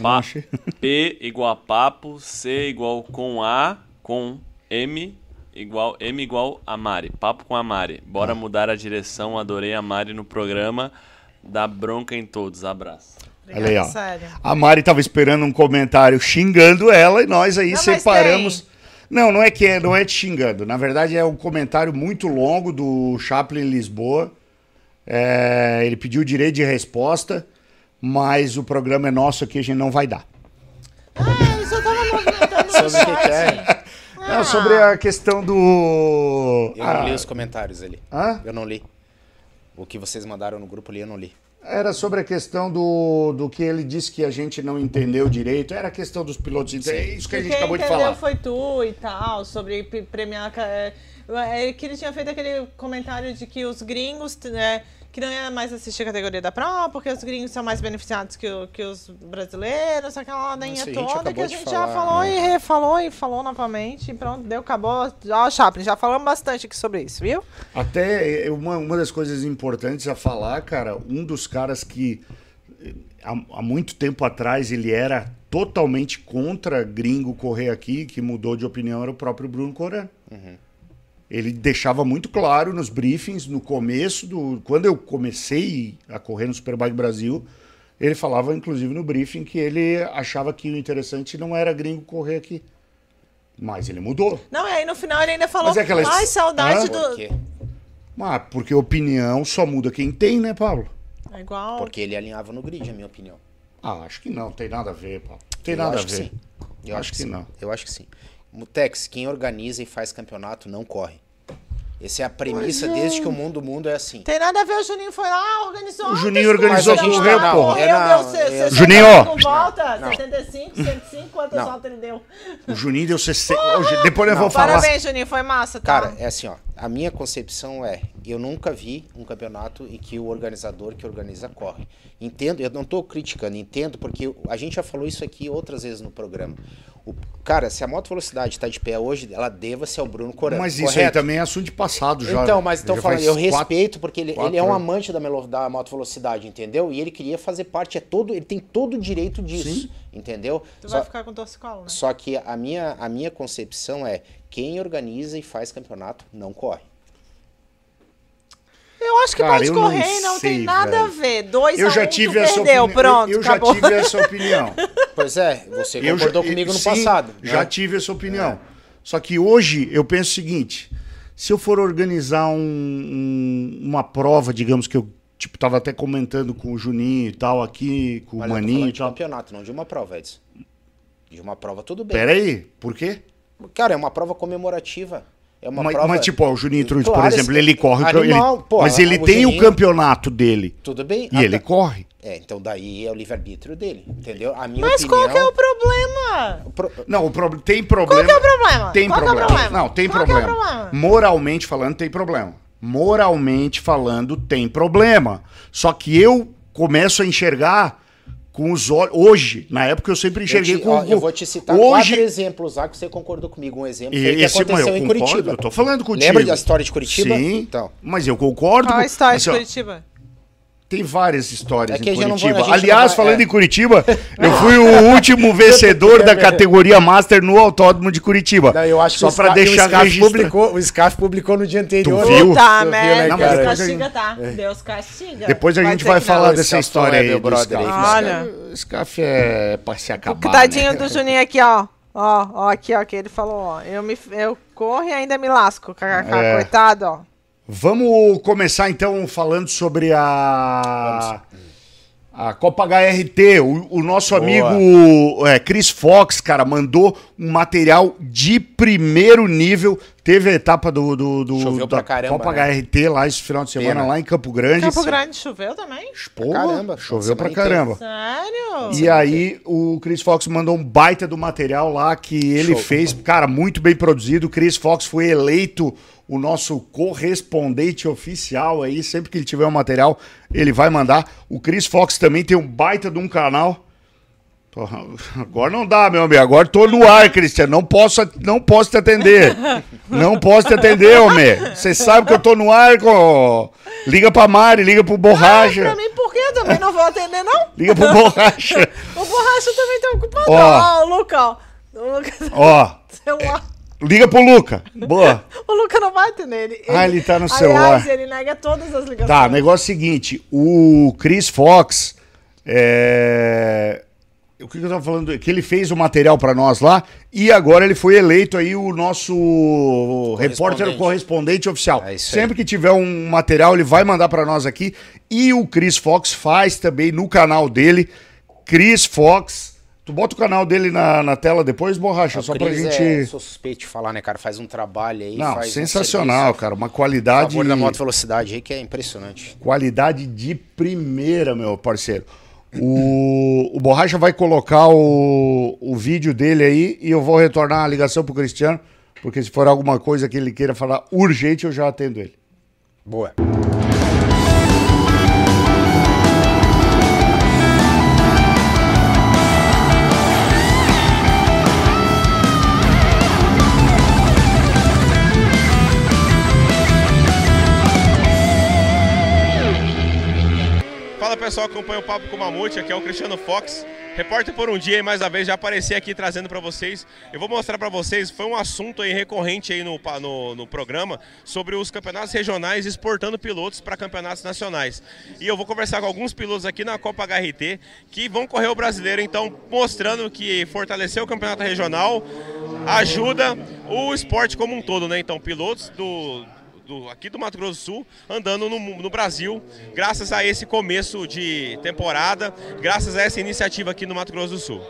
Pa-. P igual a papo, C igual com A, com M igual M igual a Mari. Papo com a Mari. Bora
Ah.
mudar a direção. Adorei a Mari no programa. Dá bronca em todos. Abraço.
Olha aí, ó.
Sério.
A Mari tava esperando um comentário xingando ela e nós aí
Não,
separamos. Não, não é que é, não é te xingando. Na verdade é um comentário muito longo do Chaplin Lisboa. É, ele pediu o direito de resposta, mas o programa é nosso aqui, a gente não vai dar.
Ah, eu só tava movimentando
Sobre o que que é?
É, sobre a questão do.
Eu
Ah,
não li os comentários ali.
hã?
Eu não li. O que vocês mandaram no grupo ali, eu não li.
Era sobre a questão do, do que ele disse que a gente não entendeu direito. Era a questão dos pilotos. É isso que a gente
quem
acabou de falar.
foi tu e tal, sobre premiar. É, é, que ele tinha feito aquele comentário de que os gringos. É, que não ia mais assistir a categoria da Pro, porque os gringos são mais beneficiados que, o- que os brasileiros, aquela ladainha
Isso a gente
toda que a gente já
falar,
falou
né?
e refalou e falou novamente. E pronto, deu, acabou. Ó, Chaplin, já falamos bastante aqui sobre isso, viu?
Até eh, uma, uma das coisas importantes a falar, cara, um dos caras que eh, há, há muito tempo atrás ele era totalmente contra gringo correr aqui, que mudou de opinião, era o próprio Bruno Coran. Ele deixava muito claro nos briefings, no começo do. Quando eu comecei a correr no Superbike Brasil, ele falava, inclusive, no briefing, que ele achava que o interessante não era gringo correr aqui. Mas ele mudou.
Não, e aí no final ele ainda falou.
Mas é aquela-
Ai, saudade
Hã?
do.
Por quê?
Ah, porque opinião só muda quem tem, né, Paulo?
É igual.
Porque ele alinhava no grid, a minha opinião.
Ah, acho que não, tem nada a ver, Paulo. Tem
Eu
nada a
acho que
ver.
sim. Eu
Acho
acho, que,
que
sim.
não.
Eu acho que sim. Mutex, quem organiza e faz campeonato não corre. Essa é a premissa desde que o mundo o mundo é assim.
Tem nada a ver, o Juninho foi lá, organizou.
O Juninho organizou,
a gente
correu,
lá,
porra.
É, não,
deu
é-
65
Juninho!
volta,
Não.
75, 105, quantas
Não.
voltas ele deu?
O Juninho deu 60. Hoje- Depois nós vamos falar.
Parabéns, Juninho, foi massa, tá?
Cara, é assim, ó. A minha concepção é, eu nunca vi um campeonato em que o organizador que organiza corre. Entendo, eu não tô criticando, entendo, porque a gente já falou isso aqui outras vezes no programa. O, cara, se a moto velocidade tá de pé hoje, ela deva-se ao Bruno Corano.
Mas isso aí
correto?
também é assunto de passado já.
Então, mas então falando, eu
quatro-
respeito porque ele,
quatro
ele é um amante da, melo- da moto velocidade, entendeu? E ele queria fazer parte, é todo, ele tem todo o direito disso,
Sim.
entendeu?
Tu
Só,
vai ficar com torcicolo, né?
só que a minha, a minha concepção é, quem organiza e faz campeonato não corre.
Eu acho que
Cara,
pode
não
correr, não,
sei,
tem nada
velho.
a ver. Dois
Eu
a
já
um,
tive essa
perdeu,
opinião.
pronto,
eu, eu já tive essa opinião.
Pois é, você
Eu
concordou
já-
comigo no
sim,
passado. né?
Já tive essa opinião. Só que hoje eu penso o seguinte: se eu for organizar um- um- uma prova, digamos que eu tipo tava até comentando com o Juninho e tal aqui, com
Mas
o Maninho e
de
tal.
campeonato, não de uma prova, Edson. De uma prova tudo bem.
Pera aí, por quê?
Cara, é uma prova comemorativa. É uma
mas,
prova...
mas, tipo, ó, o Juninho por
Claro,
exemplo,
esse-
ele corre. o
Animal,
ele-
pô,
mas ele
o
tem o
Juninho-
campeonato dele.
Tudo bem?
E
Ah,
ele
tá.
corre.
É, então daí é o livre-arbítrio dele, entendeu? A minha
Mas
opinião...
qual que é o problema?
Pro-
Não, o pro... tem problema.
Qual que é o problema?
Tem
Qual que é o
problema.
problema?
Não, tem
Qual que é o
problema.
problema?
Moralmente falando, tem problema. Moralmente falando, tem problema. Só que eu começo a enxergar com os olhos. Hoje, na época eu sempre
Eu,
enxerguei
te-
com.
ó,
com-
eu vou te citar
hoje,
quatro exemplos lá que você concordou comigo. Um exemplo
E
que aconteceu
eu
em
concordo,
Curitiba.
Eu tô falando contigo.
Lembra da história de Curitiba?
Sim.
Então,
Mas eu concordo.
Qual
com-
a história de Curitiba?
Tem várias histórias
É
em Curitiba.
vai-
Aliás,
vai-
falando
é.
em Curitiba, eu fui o último vencedor da categoria Master no Autódromo de Curitiba.
Não, eu acho
Só para
o
deixar
o
registrado.
publicou, o SCAF publicou no dia anterior.
Tu viu?
Tá, né? Deus
cara?
castiga, tá? Deus castiga.
Depois a
Vai
gente
dizer
vai
que não.
falar
Não,
dessa
esse
história
é
aí.
meu brother.
Olha.
O Scaf é pra se acabar.
Tadinho
né?
do Juninho aqui, ó. Ó, ó, aqui, ó, que ele falou, ó. Eu, me, eu corro e ainda me lasco,
É.
coitado, ó.
Vamos começar então falando sobre a. A Copa HRT. O, o nosso
Boa.
amigo é, Chris Fox, cara, mandou um material de primeiro nível. Teve a etapa do, do, do- da
caramba,
Copa
né?
HRT lá esse final de semana,
Pena.
lá em Campo Grande.
Campo Grande choveu também?
Porra,
Caramba,
choveu pra caramba.
Sério?
E aí o Chris Fox mandou um baita do material lá que ele
Show.
fez, cara, muito bem produzido. O Chris Fox foi eleito o nosso correspondente oficial aí, sempre que ele tiver um material, ele vai mandar. O Chris Fox também tem um baita de um canal. Agora não dá, meu amigo. Agora tô no ar, Cristiano. Não posso, não posso te atender. Não posso te atender, homem. Você sabe que eu tô no ar. Com... Liga pra Mari, liga pro
Ah,
Borracha.
pra mim, por quê? Eu também não vou atender, não?
Liga pro Borracha.
O borracha também tá ocupado.
Ó.
Ó, o Luca, ó. Celular.
Liga pro Luca. Boa.
O Luca não vai atender. Ele,
Ah, ele tá no
aliás,
celular.
ele nega todas as ligações.
Tá, negócio é o seguinte, o Chris Fox, é... o que eu tava falando? Que ele fez o material pra nós lá e agora ele foi eleito aí o nosso repórter correspondente oficial.
É isso aí.
Sempre que tiver um material ele vai mandar pra nós aqui e o Chris Fox faz também no canal dele, Chris Fox. Tu bota o canal dele na, na tela depois, borracha, só
O
pra
Cris
gente.
É, sou suspeito de falar, né, cara? Faz um trabalho aí.
Não,
um
sensacional,
serviço
cara. Uma
A
qualidade.
favor da moto velocidade aí que é impressionante.
Qualidade de primeira, meu parceiro. O, o Borracha vai colocar o, o vídeo dele aí e eu vou retornar a ligação pro Cristiano, porque se for alguma coisa que ele queira falar urgente, eu já atendo ele.
Boa.
Fala pessoal, acompanha o Papo com o Mamute, aqui é o Cristiano Fox, repórter por um dia e mais uma vez já apareci aqui trazendo para vocês. Eu vou mostrar para vocês, foi um assunto aí recorrente aí no, no, no programa sobre os campeonatos regionais exportando pilotos para campeonatos nacionais. E eu vou conversar com alguns pilotos aqui na Copa HRT que vão correr o brasileiro, então mostrando que fortalecer o campeonato regional ajuda o esporte como um todo, né? Então pilotos do do- aqui do Mato Grosso do Sul andando no, no Brasil, graças a esse começo de temporada, graças a essa iniciativa aqui no Mato Grosso do Sul.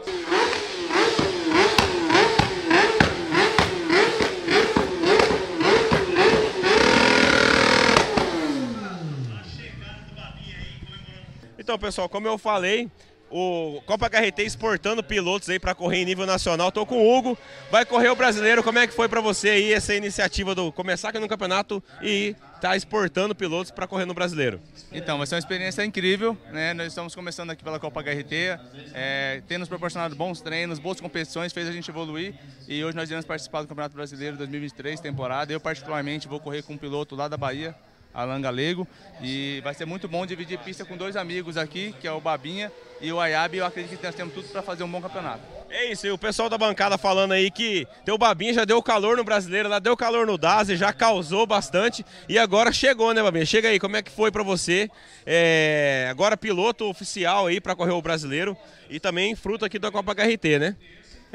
Então, pessoal, como eu falei, o Copa HRT exportando pilotos aí para correr em nível nacional. Tô com o Hugo, vai correr o brasileiro. Como é que foi para você aí essa iniciativa do começar aqui no campeonato e tá exportando pilotos para correr no brasileiro?
Então, vai ser uma experiência incrível, né? Nós estamos começando aqui pela Copa HRT, é, tem nos proporcionado bons treinos, boas competições, fez a gente evoluir e hoje nós iremos participar do Campeonato Brasileiro 2023, temporada. Eu, particularmente, vou correr com um piloto lá da Bahia, Alan Galego, e vai ser muito bom dividir pista com dois amigos aqui, que é o Babinha e o Ayabe, e eu acredito que nós temos tudo para fazer um bom campeonato.
É isso, e o pessoal da bancada falando aí que teu Babinha já deu calor no brasileiro, lá deu calor no Dazi, já causou bastante e agora chegou, né, Babinha? Chega aí, como é que foi pra você? É, agora piloto oficial aí pra correr o brasileiro e também fruto aqui da Copa HRT, né?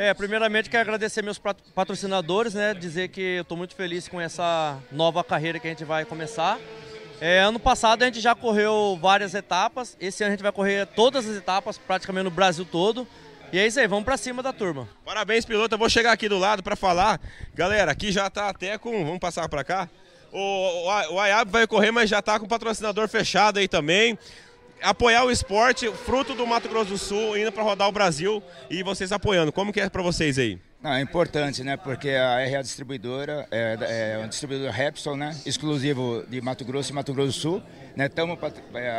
É, primeiramente quero agradecer meus pat- patrocinadores, né? Dizer que eu estou muito feliz com essa nova carreira que a gente vai começar. É, ano passado a gente já correu várias etapas. Esse ano a gente vai correr todas as etapas, praticamente no Brasil todo. E é isso aí, vamos pra cima da turma.
Parabéns, piloto. Eu vou chegar aqui do lado pra falar. Galera, aqui já tá até com. Vamos passar pra cá. O, o, o Ayab vai correr, mas já tá com o patrocinador fechado aí também. Apoiar o esporte, fruto do Mato Grosso do Sul, indo pra rodar o Brasil e vocês apoiando. Como que é pra vocês aí?
Não, é importante, né? Porque a RA Distribuidora é, é um distribuidor Repsol, né? Exclusivo de Mato Grosso e Mato Grosso do Sul. Né? Estamos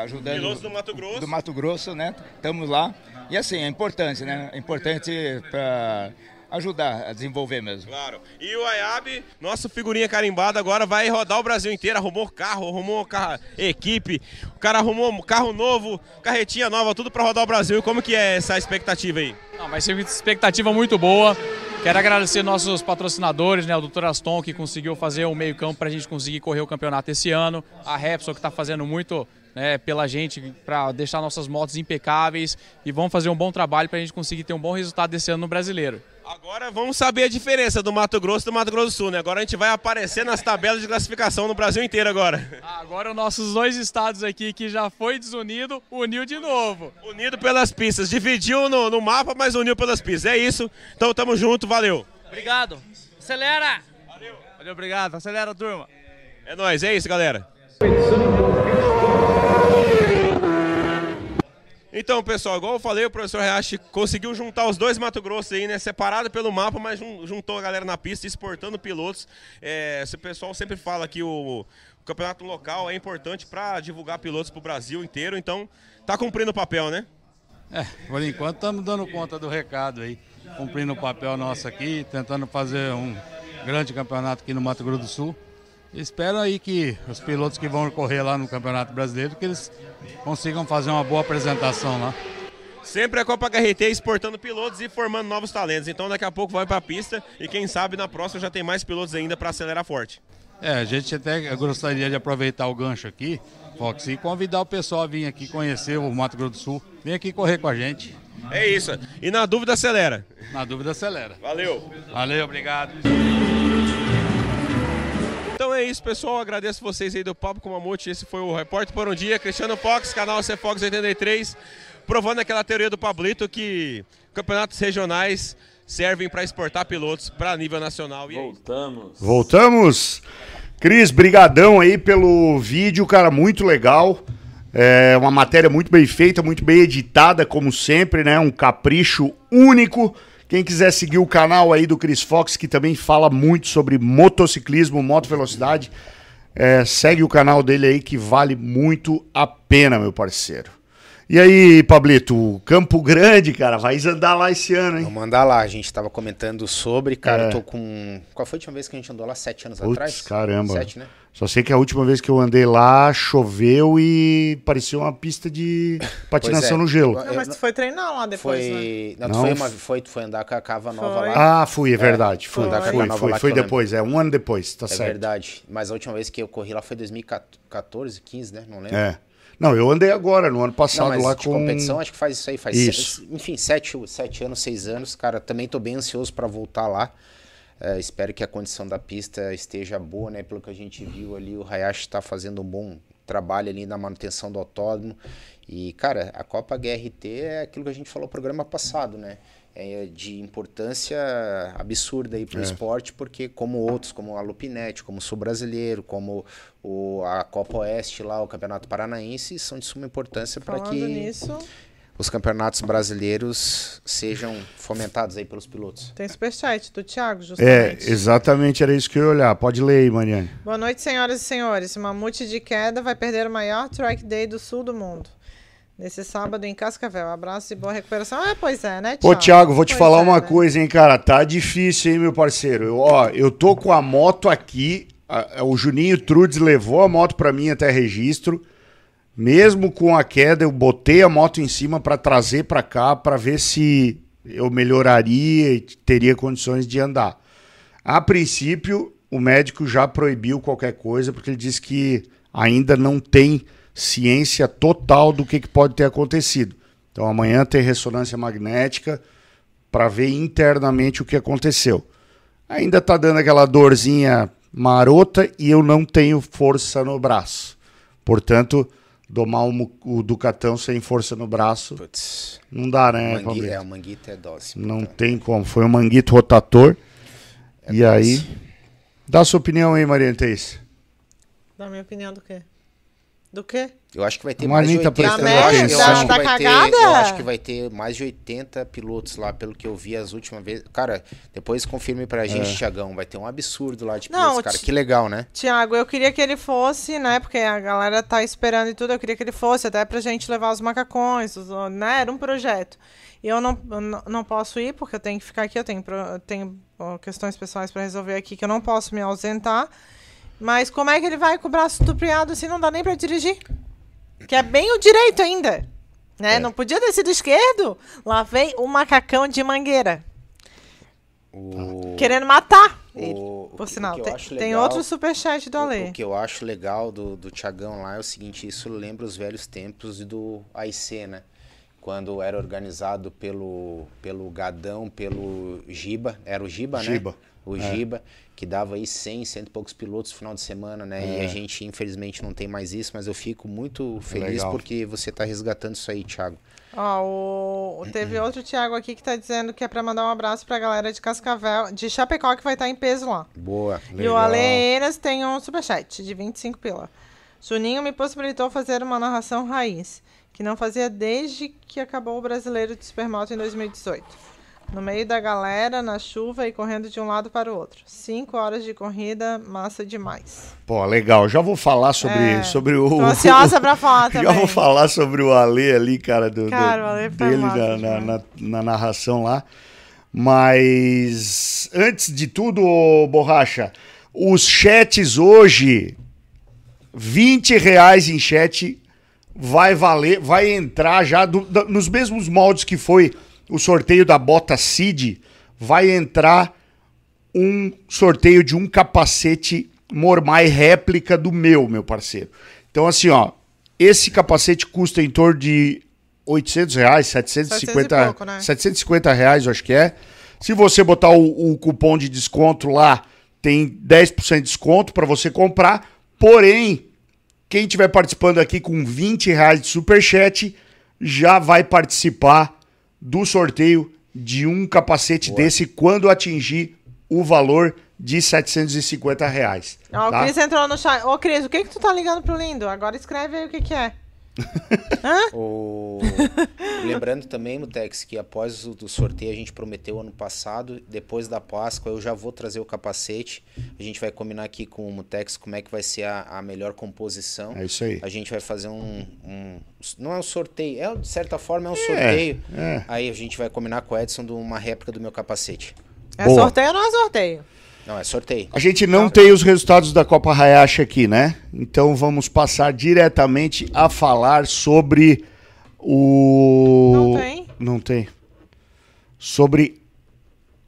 ajudando.
Pilotos do Mato Grosso.
Do Mato Grosso, né? Estamos lá. E assim, é importante, né? É importante para ajudar a desenvolver mesmo.
Claro. E o Ayab, nosso figurinha carimbada, agora vai rodar o Brasil inteiro. Arrumou carro, arrumou carro, equipe. O cara arrumou carro novo, carretinha nova, tudo para rodar o Brasil. Como que é essa expectativa aí?
Não, vai ser uma expectativa muito boa. Quero agradecer nossos patrocinadores, né? O Dr. Aston, que conseguiu fazer o meio campo para a gente conseguir correr o campeonato esse ano. A Repsol, que está fazendo muito né, pela gente para deixar nossas motos impecáveis. E vamos fazer um bom trabalho para a gente conseguir ter um bom resultado desse ano no Brasileiro.
Agora vamos saber a diferença do Mato Grosso e do Mato Grosso do Sul, né? Agora a gente vai aparecer nas tabelas de classificação no Brasil inteiro agora.
Agora nossos dois estados aqui que já foi desunido, uniu de novo.
Unido pelas pistas. Dividiu no, no mapa, mas uniu pelas pistas. É isso. Então tamo junto, valeu.
Obrigado. Acelera!
Valeu.
Valeu, obrigado. Acelera, turma.
É nóis, é isso, galera. Então, pessoal, igual eu falei, o professor Hayashi conseguiu juntar os dois Mato Grosso aí, né? Separado pelo mapa, mas juntou a galera na pista, exportando pilotos. É, esse pessoal sempre fala que o, o campeonato local é importante para divulgar pilotos para o Brasil inteiro, então tá cumprindo o papel, né?
É, por enquanto estamos dando conta do recado aí, cumprindo o papel nosso aqui, tentando fazer um grande campeonato aqui no Mato Grosso do Sul. Espero aí que os pilotos que vão correr lá no Campeonato Brasileiro, que eles consigam fazer uma boa apresentação lá.
Sempre a Copa HRT exportando pilotos e formando novos talentos. Então daqui a pouco vai para a pista e quem sabe na próxima já tem mais pilotos ainda para acelerar forte.
É, a gente até gostaria de aproveitar o gancho aqui, Fox, e convidar o pessoal a vir aqui conhecer o Mato Grosso do Sul. Vem aqui correr com a gente.
É isso. E na dúvida acelera.
Na dúvida acelera.
Valeu.
Valeu, obrigado.
Então é isso, pessoal. Agradeço vocês aí do Papo com Mamute. Esse foi o Repórter por um Dia. Cristiano Fox, canal C Fox 83, provando aquela teoria do Pablito que campeonatos regionais servem para exportar pilotos para nível nacional. E
Voltamos.
É Voltamos. Cris, brigadão aí pelo vídeo, cara, muito legal. É uma matéria muito bem feita, muito bem editada, como sempre, né? Um capricho único. Quem quiser seguir o canal aí do Chris Fox, que também fala muito sobre motociclismo, moto velocidade, é, segue o canal dele aí que vale muito a pena, meu parceiro. E aí, Pablito, Campo Grande, cara, vai andar lá esse ano, hein?
Vamos andar lá, a gente tava comentando sobre, cara, é. eu tô com... Qual foi a última vez que a gente andou lá? Sete anos
Puts,
atrás?
caramba.
Sete, né?
Só sei que a última vez que eu andei lá, choveu e parecia uma pista de patinação
é.
no gelo.
Não, mas tu foi treinar lá depois,
foi...
né?
Não, tu
Não.
foi, uma... foi, tu foi andar com a cava nova lá.
Ah, fui, é verdade. Fui,
Foi.
fui,
Nova
fui,
lá
foi depois, é um ano depois, tá
É
certo.
verdade. Mas a última vez que eu corri lá foi 2014, 15, né? Não lembro.
É. Não, eu andei agora, no ano passado,
Não, mas
lá
de
com...
competição acho que faz isso aí, faz
Isso.
se- enfim, sete, sete anos, seis anos, cara, também tô bem ansioso para voltar lá. É, espero que a condição da pista esteja boa, né? Pelo que a gente viu ali, o Hayashi está fazendo um bom trabalho ali na manutenção do autódromo. E, cara, a Copa HRT é aquilo que a gente falou no programa passado, né? É de importância absurda aí para o
É.
esporte, porque como outros, como a Lupinete, como o Sul Brasileiro, como o, a Copa Oeste lá, o Campeonato Paranaense, são de suma importância para que
nisso,
os campeonatos brasileiros sejam fomentados aí pelos pilotos.
tem superchat do Thiago,
É,
justamente.
exatamente, era isso que eu ia olhar. Pode ler aí, Mariane.
Boa noite, senhoras e senhores. Mamute de queda vai perder o maior track day do sul do mundo. Nesse sábado em Cascavel. Abraço e boa recuperação. Ah, pois é, né,
Ô,
Thiago?
Thiago, vou te
Pois
falar
é,
uma
né?
coisa, hein, cara. Tá difícil, hein, meu parceiro. Eu, ó, eu tô com a moto aqui. a- a- o Juninho Trudes levou a moto pra mim até registro. Mesmo com a queda, eu botei a moto em cima pra trazer pra cá pra ver se eu melhoraria e teria condições de andar. A princípio, o médico já proibiu qualquer coisa porque ele disse que ainda não tem ciência total do que, que pode ter acontecido. Então amanhã tem ressonância magnética para ver internamente o que aconteceu. Ainda tá dando aquela dorzinha marota e eu não tenho força no braço. Portanto, domar o, Ducatão sem força no braço
Putz,
não dá, né?
mangui,
Fabrício?
é, o manguito é dose.
Não tem como. Foi um manguito rotator. e aí. Dá sua opinião aí, Maria Teice.
Dá a minha opinião do quê? Do quê?
Eu acho que vai ter
Uma
mais de
Anitta
80.
prestando
eu acho, eu
atenção.
acho que
Da-
vai
da
ter, eu acho que vai ter mais de 80 pilotos lá, pelo que eu vi as últimas vezes. Cara, depois confirme pra gente, Tiagão. Vai ter um absurdo lá de
Não,
pilotos, cara. Que legal, né?
Tiago, eu queria que ele fosse, né? Porque a galera tá esperando e tudo. Eu queria que ele fosse, até pra gente levar os macacões, os- né? Era um projeto. E eu não, não- posso ir, porque eu tenho que ficar aqui. Eu tenho, tenho questões pessoais pra resolver aqui que eu não posso me ausentar. Mas como é que ele vai com o braço tupriado assim? Não dá nem pra dirigir. Que é bem o direito ainda. Né?
É.
Não podia ter sido esquerdo. Lá vem o macacão de mangueira.
O...
Querendo matar ele.
o- o
Por
que-
sinal,
o
tem,
acho
tem
legal-
outro superchat do
O,
Ale.
o que eu acho legal do, do Tiagão lá é o seguinte, isso lembra os velhos tempos do AIC, né? Quando era organizado pelo, pelo Gadão, pelo Giba, era o Giba,
Giba,
né? O Giba, que dava aí 100, cento e poucos pilotos no final de semana, né? E
É.
a gente, infelizmente, não tem mais isso, mas eu fico muito feliz
legal.
porque você tá resgatando isso aí, Thiago.
Ó, o, o- teve outro Thiago aqui que tá dizendo que é pra mandar um abraço pra galera de Cascavel, de Chapecó, que vai estar em peso lá.
Boa.
E o Ale Eiras tem um superchat de 25 pila. Juninho me possibilitou fazer uma narração raiz, que não fazia desde que acabou o Brasileiro de Supermoto em 2018. No meio da galera, na chuva e correndo de um lado para o outro. Cinco horas de corrida, massa demais.
Pô, legal. Já vou falar sobre,
É.
sobre o.
Tô ansiosa pra falar
Já
também.
vou falar sobre o Ale ali, cara, do, do-
Cara, o Ale foi
dele na, na, na- na narração lá. Mas antes de tudo, Borracha, os chats hoje, 20 reais em chat, vai valer, vai entrar já do- da- nos mesmos moldes que foi o sorteio da bota Cid, vai entrar um sorteio de um capacete Mormai réplica do meu, meu parceiro. Então, assim, ó, esse capacete custa em torno de 800 reais, 750,
700 e pouco, né?
750 reais, eu acho que é. Se você botar o, o cupom de desconto lá, tem 10% de desconto para você comprar. Porém, quem estiver participando aqui com 20 reais de superchat já vai participar do sorteio de um capacete desse quando atingir o valor de 750 reais.
Ó, o
tá?
Cris entrou no chat. Ô, Cris, o que que tu tá ligando pro Lindo? Agora escreve aí o que que é.
O... Lembrando também, Mutex, que após o do sorteio a gente prometeu ano passado, depois da Páscoa eu já vou trazer o capacete. A gente vai combinar aqui com o Mutex como é que vai ser a, a melhor composição.
É isso aí.
A gente vai fazer um, um- Não é um sorteio, é de certa forma é um sorteio.
é.
Aí a gente vai combinar com o Edson de uma réplica do meu capacete.
É
Boa.
sorteio ou não é sorteio?
Não, é sorteio.
A gente não tem os resultados da Copa Hayashi aqui, né? Então vamos passar diretamente a falar sobre o.
Não tem?
Não tem. Sobre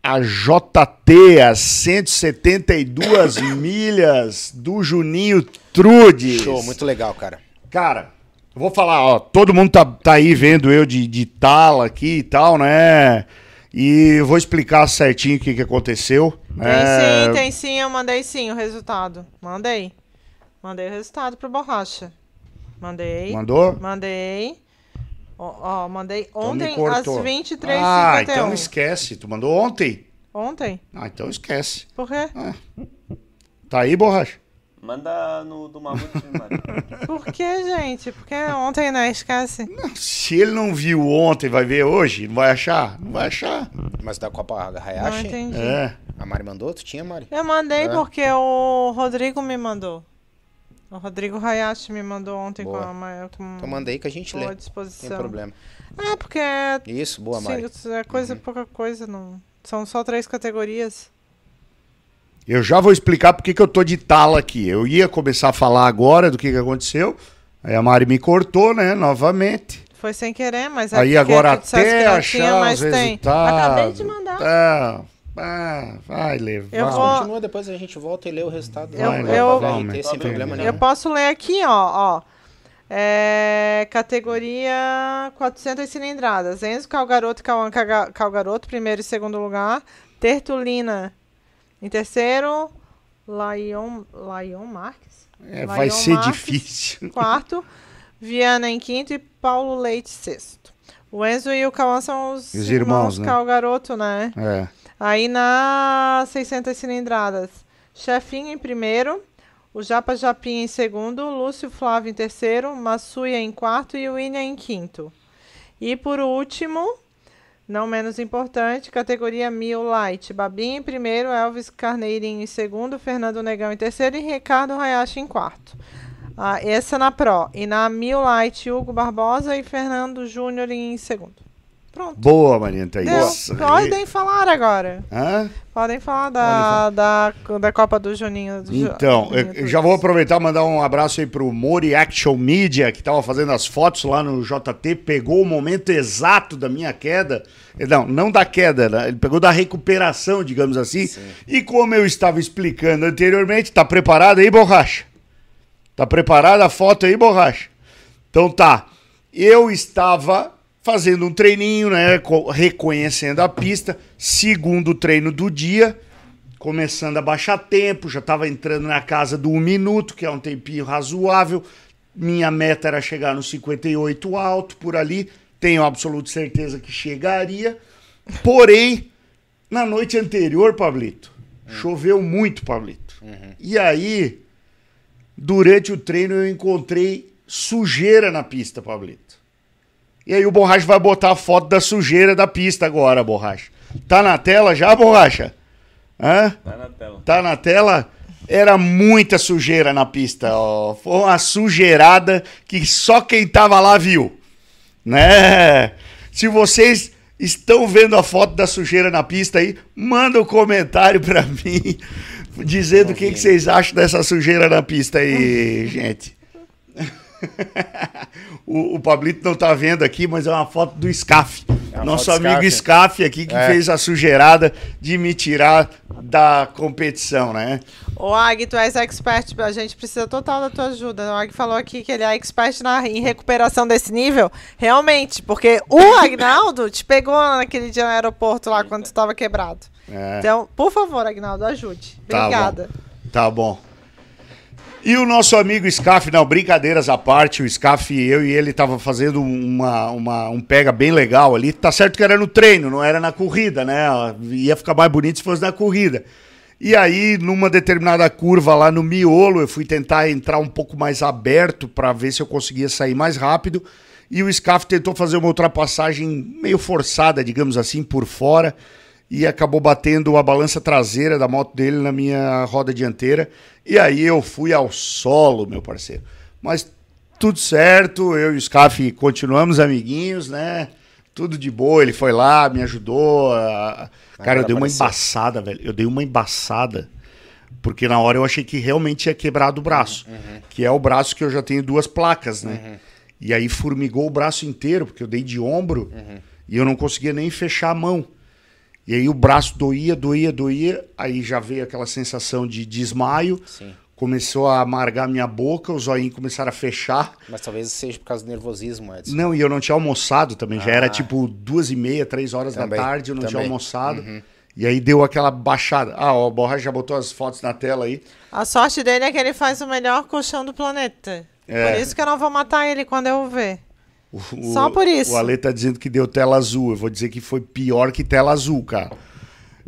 a JT, as 172 milhas do Juninho Trudes.
Show, muito legal, cara.
Cara, eu vou falar, ó, todo mundo tá, tá aí vendo eu de, de tala aqui e tal, né? E vou explicar certinho o que, que aconteceu.
Tem
né?
sim, tem sim, eu mandei sim o resultado. Mandei. Mandei o resultado pro Borracha. Mandei.
Mandou?
Mandei. Ó, ó, mandei
Então
ontem às
cortou.
23h51.
Ah, então esquece. Tu mandou ontem?
Ontem?
Ah, então esquece.
Por quê?
Tá aí, borracha?
Manda no do Mamute.
Por que, gente? Porque ontem, né? Esquece.
Se ele não viu ontem, vai ver hoje? Não vai achar? Não vai achar.
Mas da Copa
Não
Hayashi,
entendi.
É.
a Mari mandou? Tu tinha, Mari?
Eu mandei
É.
porque o Rodrigo me mandou. O Rodrigo Hayashi me mandou ontem
Boa.
com a ma- com
Então manda aí que a gente lê.
disposição.
Sem problema.
É, porque é,
Isso, boa, Mari.
sim, é coisa, pouca coisa. Não. São só três categorias.
Eu já vou explicar porque que eu tô de tala aqui. Eu ia começar a falar agora do que, que aconteceu. Aí a Mari me cortou, né? Novamente.
Foi sem querer, mas é
Aí agora até
não
achar
tinha, mas
os
tem. Acabei de mandar.
Tá. Ah, vai levar.
Eu
Mas
vou-
continua, depois a gente volta e lê o resultado.
Eu-
Vai,
eu-
sem
então.
problema
Eu
nenhum.
posso ler aqui, ó, ó. É, categoria 400 cilindradas. Enzo Calgaroto e Cauã Calgaroto, primeiro e segundo lugar. Tertulina em terceiro. Laion, Laion Marques.
É, vai ser
Marques,
difícil.
Quarto. Viana em quinto e Paulo Leite sexto. O Enzo e o Cauã são os,
Os irmãos, né?
Calgaroto, né?
É.
Aí na 600 cilindradas, Chefinho em primeiro, o Japa Japinha em segundo, Lúcio Flávio em terceiro, Massuia em quarto e o William em quinto. E por último, não menos importante, categoria Mil Light, Babinha em primeiro, Elvis Carneirinho em segundo, Fernando Negão em terceiro e Ricardo Hayashi em quarto. Ah, essa na Pro. E na Mil Light, Hugo Barbosa e Fernando Júnior em segundo. Pronto.
Boa, Maria Thaís.
Deu. Podem falar agora.
Hã?
Podem falar da, da, da Copa do Juninho. Do
Então, eu, eu já vou aproveitar e mandar um abraço aí pro Mori Action Media, que tava fazendo as fotos lá no JT, pegou o momento exato da minha queda. Não, não da queda, né? ele pegou da recuperação, digamos assim. E como eu estava explicando anteriormente, tá preparado aí, borracha? Tá preparada a foto aí, borracha? Então tá. Eu estava fazendo um treininho, né? co- Reconhecendo a pista. Segundo treino do dia. Começando a baixar tempo. Já estava entrando na casa do um minuto, que é um tempinho razoável. Minha meta era chegar no 58 alto por ali. Tenho absoluta certeza que chegaria. Porém, na noite anterior, Pablito, choveu muito, Pablito. E aí, durante o treino, eu encontrei sujeira na pista, Pablito. E aí o Borracha vai botar a foto da sujeira da pista agora, Borracha. Tá na tela já, Borracha? Hã?
Tá na tela.
Tá na tela? Era muita sujeira na pista, ó. Foi uma sujeirada que só quem tava lá viu. Né? Se vocês estão vendo a foto da sujeira na pista aí, manda um comentário pra mim dizendo o que, que vocês acham dessa sujeira na pista aí, gente. o, o Pablito não tá vendo aqui, mas é uma foto do Scaf.
É
Nosso amigo
Scaf.
Aqui que
É.
fez a sujeirada de me tirar da competição, né?
Ô, Ag, tu és expert, a gente precisa total da tua ajuda. O Ag falou aqui que ele é expert na, em recuperação desse nível. Realmente, porque o Agnaldo te pegou naquele dia no aeroporto lá quando tu estava quebrado.
É.
Então, por favor, Agnaldo, ajude.
Tá
Obrigada.
bom. Tá bom. E o nosso amigo Scaf, não, brincadeiras à parte, o Scaf, eu e ele tava fazendo uma, uma, um pega bem legal ali. Tá certo que era no treino, não era na corrida, né? Ia ficar mais bonito se fosse na corrida. E aí, numa determinada curva lá no miolo, eu fui tentar entrar um pouco mais aberto para ver se eu conseguia sair mais rápido. E o Scaf tentou fazer uma ultrapassagem meio forçada, digamos assim, por fora e acabou batendo a balança traseira da moto dele na minha roda dianteira. E aí eu fui ao solo, meu parceiro. Mas tudo certo, eu e o Scaf continuamos amiguinhos, né? Tudo de boa, ele foi lá, me ajudou. a- Cara, eu dei uma embaçada, velho. Eu dei uma embaçada. Porque na hora eu achei que realmente tinha quebrado o braço. Que é o braço que eu já tenho duas placas, né? E aí formigou o braço inteiro, porque eu dei de ombro e eu não conseguia nem fechar a mão. E aí o braço doía, doía, doía. Aí já veio aquela sensação de desmaio.
Sim.
Começou a amargar minha boca, os olhinhos começaram a fechar.
Mas talvez seja por causa do nervosismo, Edson.
Não, e eu não tinha almoçado também. Já era
Ah.
tipo duas e meia, três horas
Também,
da tarde, eu não tinha
também.
almoçado.
Uhum.
E aí deu aquela baixada. Ah, ó, o Borracha já botou as fotos na tela aí.
A sorte dele é que ele faz o melhor colchão do planeta.
É.
Por isso que eu não vou matar ele quando eu o ver.
O-
Só por isso.
O Ale tá dizendo que deu tela azul. Eu vou dizer que foi pior que tela azul, cara.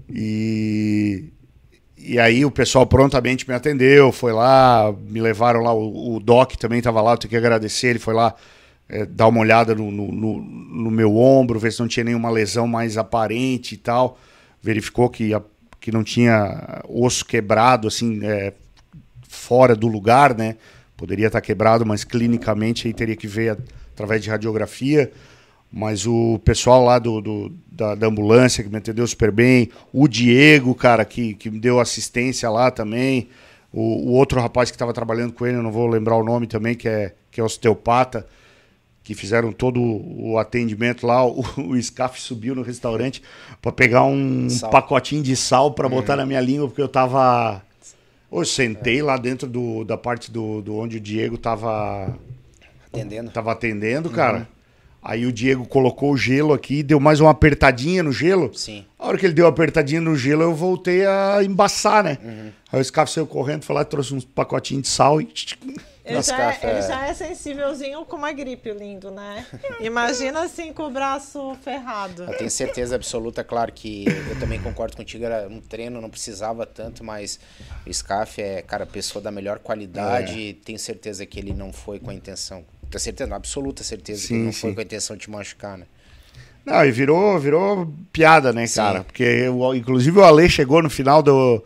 E, e aí o pessoal prontamente me atendeu, foi lá, me levaram lá, o, o Doc também tava lá, eu tenho que agradecer, ele foi lá é, dar uma olhada no, no, no- no meu ombro, ver se não tinha nenhuma lesão mais aparente e tal. Verificou que, a- que não tinha osso quebrado, assim, é, fora do lugar, né? Poderia estar quebrado, mas clinicamente aí teria que ver a- através de radiografia. Mas o pessoal lá do, do- da, da ambulância que me atendeu super bem, o Diego, cara, que, que me deu assistência lá também, o, o outro rapaz que estava trabalhando com ele, eu não vou lembrar o nome também, que é, que é osteopata, que fizeram todo o atendimento lá. O, o Scaf subiu no restaurante para pegar um
Sal.
pacotinho de sal para botar na minha língua, porque eu tava. Eu sentei lá dentro do, da parte do, do onde o Diego tava
Atendendo.
Tava atendendo, cara. Aí o Diego colocou o gelo aqui, deu mais uma apertadinha no gelo.
Sim.
A hora que ele deu a apertadinha no gelo, eu voltei a embaçar, né? Aí o Scaf saiu correndo, foi lá, trouxe uns pacotinhos de sal e
Ele
Nossa,
já,
Café.
é, ele já é sensívelzinho com uma gripe, lindo, né? Imagina assim com o braço ferrado.
Eu tenho certeza absoluta, claro que eu também concordo contigo, era um treino, não precisava tanto, mas o Scaff é, cara, pessoa da melhor qualidade, e tenho certeza que ele não foi com a intenção, tenho certeza, não, absoluta certeza que
Sim,
ele não
sim.
foi com a intenção de te machucar, né?
Não, e virou, virou piada, né,
Sim.
cara? Porque, o- inclusive, o Ale chegou no final do.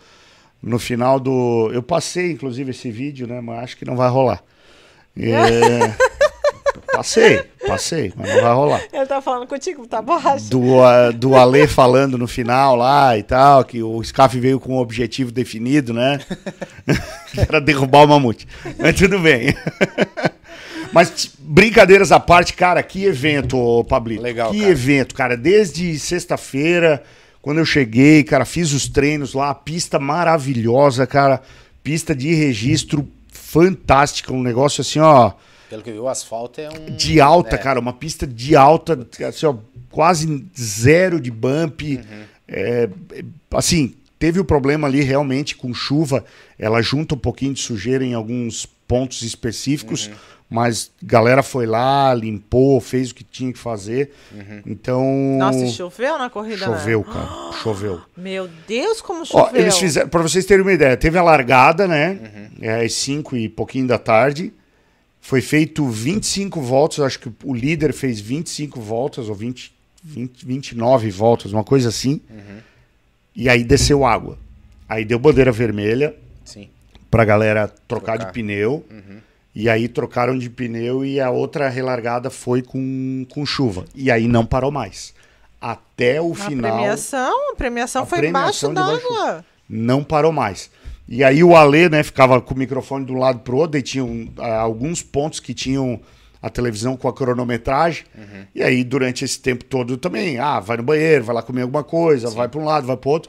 No final do. Eu passei, inclusive, esse vídeo, né? Mas acho que não vai rolar. É, passei, passei, mas não vai rolar.
Ele tá falando contigo, tá baixo.
Do, ah, do Ale falando no final lá e tal, que o Scaf veio com um objetivo definido, né? Que Era derrubar o mamute. Mas tudo bem. Mas brincadeiras à parte, cara, que evento, Pablito.
Legal,
Que
cara.
evento, cara. Desde sexta-feira, quando eu cheguei, cara, fiz os treinos lá, pista maravilhosa, cara. Pista de registro fantástica, um negócio assim, ó
Pelo que eu vi, o asfalto é um...
de alta,
é,
cara, uma pista de alta, assim, ó, quase zero de bump. É, é, assim, teve o problema ali realmente com chuva, ela junta um pouquinho de sujeira em alguns pontos específicos, mas galera foi lá, limpou, fez o que tinha que fazer. Então.
Nossa, choveu na corrida,
Choveu,
né?
cara, choveu.
Meu Deus, como
Ó,
choveu.
eles fizeram, pra vocês terem uma ideia, teve a largada, né? É, às 5 e pouquinho da tarde. Foi feito 25 voltas, acho que o líder fez 25 voltas, ou 20, 20, 29 voltas, uma coisa assim. E aí desceu água. Aí deu bandeira vermelha
Sim.
pra galera trocar,
Trocar.
de pneu. E aí trocaram de pneu e a outra relargada foi com, com chuva. E aí não parou mais. Até o
A
final
premiação, a premiação
A
foi
premiação
embaixo d'água.
não parou mais. E aí o Ale, né, ficava com o microfone de um lado pro outro, e tinham ah, alguns pontos que tinham a televisão com a cronometragem. E aí, durante esse tempo todo também, ah, vai no banheiro, vai lá comer alguma coisa, vai para um lado, vai pro outro.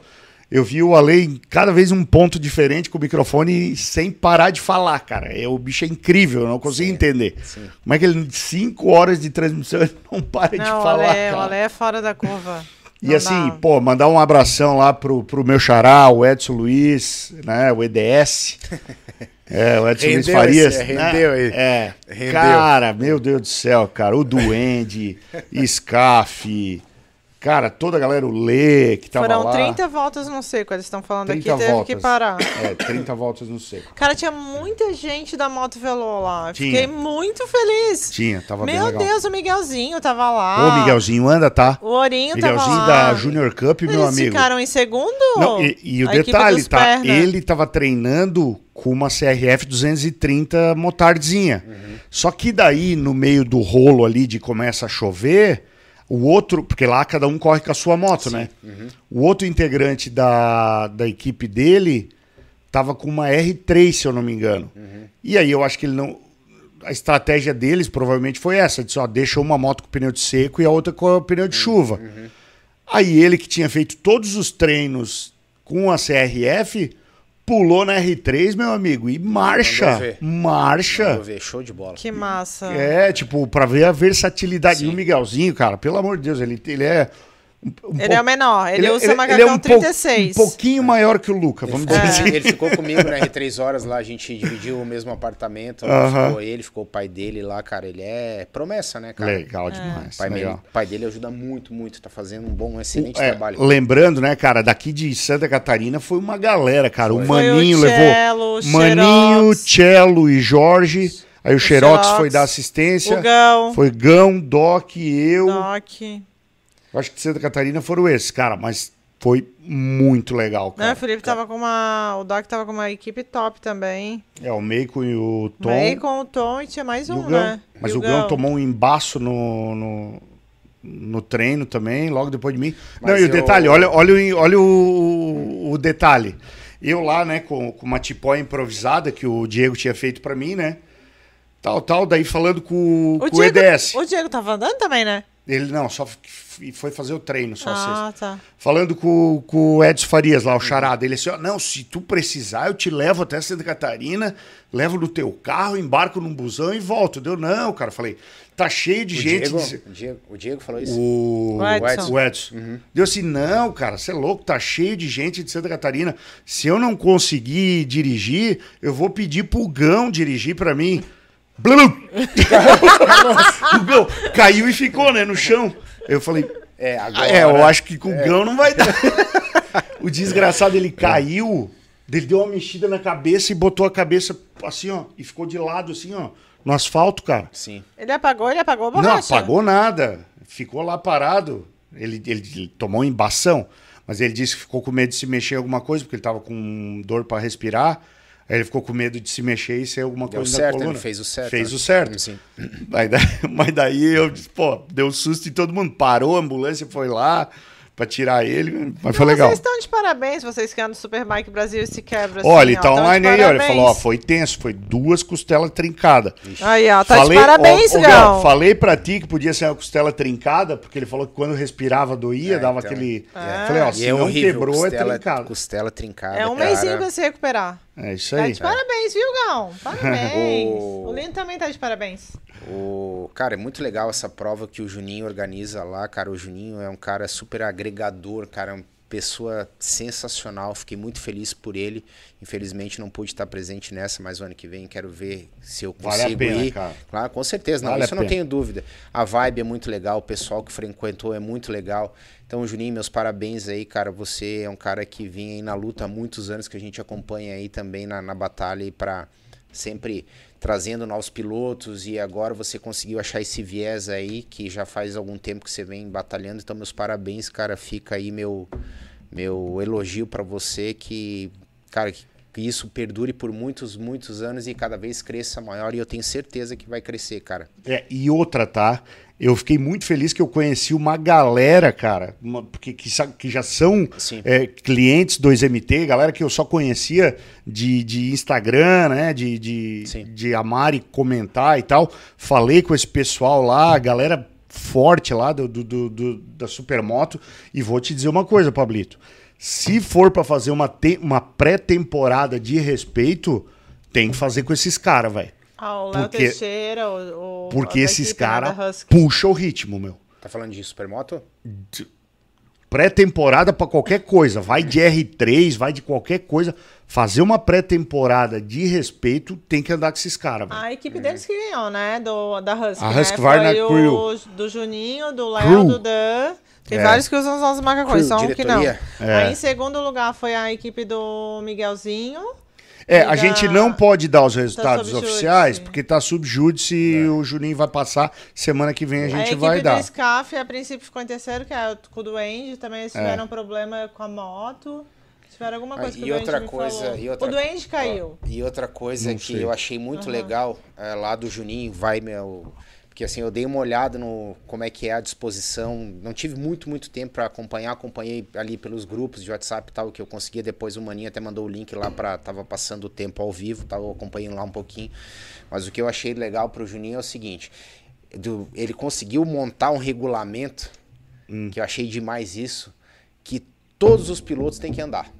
Eu vi o Ale em cada vez um ponto diferente com o microfone sem parar de falar, cara. É, o bicho é incrível, eu não consigo entender. Como é que ele, cinco horas de transmissão, ele não para de
Não, o
falar,
o
cara.
Ale é fora da curva.
E
Não
assim,
dá.
pô, mandar um abração lá pro, pro meu xará, o Edson Luiz, né? O EDS. É, o Edson Luiz
Rendeu
Farias.
esse-
né?
rendeu aí.
É.
Rendeu.
Cara, meu Deus do céu, cara. O Duende, Scaf. Cara, toda a galera, o Lê, que tava
Foram
lá.
30 voltas no seco, eles estão falando aqui,
30
teve
voltas.
que parar.
É, 30 voltas no seco.
Cara, tinha muita gente da Moto Velô lá.
Tinha.
Fiquei muito feliz.
Tinha, tava bem
Meu
legal.
Deus, o Miguelzinho tava lá.
Ô, Miguelzinho, anda, tá?
O Ourinho tava
Miguelzinho
lá.
da Junior Cup, meu
Eles
amigo.
ficaram em segundo?
Não, e, e o
A
detalhe, tá?
perna.
Ele tava treinando com uma CRF 230 motardzinha. Só que daí, no meio do rolo ali de começa a chover, o outro, porque lá cada um corre com a sua moto, né? O outro integrante da, da equipe dele tava com uma R3, se eu não me engano. E aí eu acho que ele não. A estratégia deles provavelmente foi essa: de só deixa uma moto com pneu de seco e a outra com pneu de chuva. Aí ele que tinha feito todos os treinos com a CRF, pulou na R3, meu amigo, e marcha, marcha.
Vou ver, show de bola.
Que massa.
É, tipo, pra ver a versatilidade. E o Miguelzinho, cara, pelo amor de Deus, ele, ele é. Um- um
Ele é o menor, ele,
é-
usa
ele
macacão
é um, pou-
36.
um pouquinho maior que o Luca, vamos
Ficou-
dizer assim.
Ele ficou comigo na R3 horas lá, a gente dividiu o mesmo apartamento.
Aham.
Ficou ele, ficou o pai dele lá, cara. Ele é promessa, né, cara?
Legal demais,
O pai,
legal.
dele, pai dele ajuda muito, muito. Tá fazendo um bom, um excelente
É,
trabalho.
lembrando, né, cara, daqui de Santa Catarina foi uma galera, cara. O
Foi
Maninho
o
levou.
Cello, o
Maninho. Cello e Jorge. Aí o, Xerox
Xerox,
foi dar assistência.
O Gão.
Foi Gão, Doc, eu.
Doc.
Eu Acho que de Santa Catarina foram esses, cara, mas foi muito legal,
Não,
cara.
o Felipe tava com uma. O Doc tava com uma equipe top também.
É, o Meiko e o Tom.
Meio com o Tom e tinha mais
e
um,
o Gão.
né?
Mas
E
o Gão tomou um embaço no, no, no treino também, logo depois de mim.
Mas
Não, e o
eu-
detalhe, olha, olha, o, olha o, o detalhe. Eu lá, né, com, com uma tipóia improvisada que o Diego tinha feito pra mim, né? Tal, tal, daí falando com,
O
com o
Diego,
EDS.
o Diego tava andando também, né?
Ele não, só foi fazer o treino, só sexta.
Ah, tá.
Falando com, com o Edson Farias lá, o charada. Ele assim, ó, não, se tu precisar, eu te levo até Santa Catarina, levo no teu carro, embarco num busão e volto. Deu, não, cara. Falei, tá cheio de
O
gente.
Diego,
diz-
o, Diego, o Diego falou isso.
O,
O Edson.
o Edson. Deu assim, não, cara, você é louco, tá cheio de gente de Santa Catarina. Se eu não conseguir dirigir, eu vou pedir pro Gão dirigir pra mim. Blum! o Gão caiu e ficou, né, no chão. Eu falei,
É,
ah,
agora.
é, eu acho que com o Gão não vai dar. o desgraçado, ele caiu, ele deu uma mexida na cabeça e botou a cabeça assim, ó, e ficou de lado, assim, ó, no asfalto, cara.
Sim.
Ele apagou, ele apagou a
Não
borracha.
apagou nada. Ficou lá parado. Ele, ele, ele tomou embação, mas ele disse que ficou com medo de se mexer em alguma coisa, porque ele tava com dor para respirar. Aí ele ficou com medo de se mexer e ser alguma
Deu
coisa
certo,
na coluna.
ele fez o certo,
Fez
né?
o certo.
Sim.
Mas daí, mas daí eu disse, pô, deu susto em todo mundo. Parou, a ambulância foi lá para tirar ele, mas foi
Não,
legal.
Vocês estão de parabéns, vocês que andam no Superbike Brasil e se quebra
Olha,
assim,
ele tá
ó,
online aí, olha. Falou, ó, foi tenso, foi duas costelas trincadas.
Aí, ó, tá de parabéns,
ó, ó,
Gão.
Falei pra ti que podia ser uma costela trincada, porque ele falou que quando respirava doía,
É,
dava
então.
aquele.
É.
Falei, ó, se
é
não
horrível.
quebrou,
costela,
é trincado.
Costela trincada.
É um
cara.
mêsinho pra se recuperar.
É isso
Tá
aí.
de parabéns, viu, Gão? Parabéns.
O-
o Lino também tá de parabéns.
O... Cara, é muito legal essa prova que o Juninho organiza lá, cara. O Juninho é um cara super agregador, cara. Uma pessoa sensacional. Fiquei muito feliz por ele. Infelizmente não pude estar presente nessa, mas o ano que vem quero ver se eu
Vale a
consigo
pena,
ir.
cara.
Claro, com certeza. Não,
Vale
isso eu não tenho dúvida. A vibe é muito legal, o pessoal que frequentou é muito legal. Então, Juninho, meus parabéns aí, cara. Você é um cara que vinha aí na luta há muitos anos, que a gente acompanha aí também na, na batalha e para sempre trazendo novos pilotos e agora você conseguiu achar esse viés aí que já faz algum tempo que você vem batalhando. Então, meus parabéns, cara. Fica aí meu meu elogio para você que, cara, que que isso perdure por muitos, muitos anos e cada vez cresça maior e eu tenho certeza que vai crescer, cara.
É, e outra, tá? Eu fiquei muito feliz que eu conheci uma galera, cara, uma- porque, que, sa- que já são é, clientes do 2MT, galera que eu só conhecia de, de Instagram, né? De, de,
Sim.
de amar e comentar e tal. Falei com esse pessoal lá, galera forte lá do, do, do- do- da Supermoto. E vou te dizer uma coisa, Pablito. Se for pra fazer uma, uma pré-temporada de respeito, tem que fazer com esses caras, velho.
Ah, o Léo
Porque-
Teixeira, o, o
Porque esses
né,
caras puxam o ritmo, meu.
Tá falando de supermoto?
Pré-temporada pra qualquer coisa. Vai de R3, vai de qualquer coisa. Fazer uma pré-temporada de respeito tem que andar com esses caras, velho.
A equipe deles que ganhou, né? Do, da Husky.
A
né?
Husqvarna
Foi o
Crew.
do Juninho, do Léo, do Dan. Tem
É.
vários que usam os nossos macacões, só um que não.
É.
Aí em segundo lugar foi a equipe do Miguelzinho.
É, a
da-
gente não pode dar os resultados
júdice.
oficiais, porque tá sub júdice e o Juninho vai passar. Semana que vem a gente
a equipe
vai
do
dar.
SCAF, a princípio, ficou em terceiro, que é o com o Duende. Também eles
É.
tiveram problema com a moto. Tiveram alguma
Ah,
coisa que
e
o
outra coisa,
falou.
e outra-
O Duende caiu.
Ó, E outra coisa
Não
que
sei.
eu achei muito legal é, lá do Juninho, vai meu. Porque assim, eu dei uma olhada no como é que é a disposição. Não tive muito, muito tempo para acompanhar. Acompanhei ali pelos grupos de WhatsApp e tal, que eu conseguia. Depois o Maninho até mandou o link lá para Tava passando o tempo ao vivo, tava acompanhando lá um pouquinho. Mas o que eu achei legal pro Juninho é o seguinte: do- ele conseguiu montar um regulamento,
Hum.
que eu achei demais isso, que todos os pilotos têm que andar.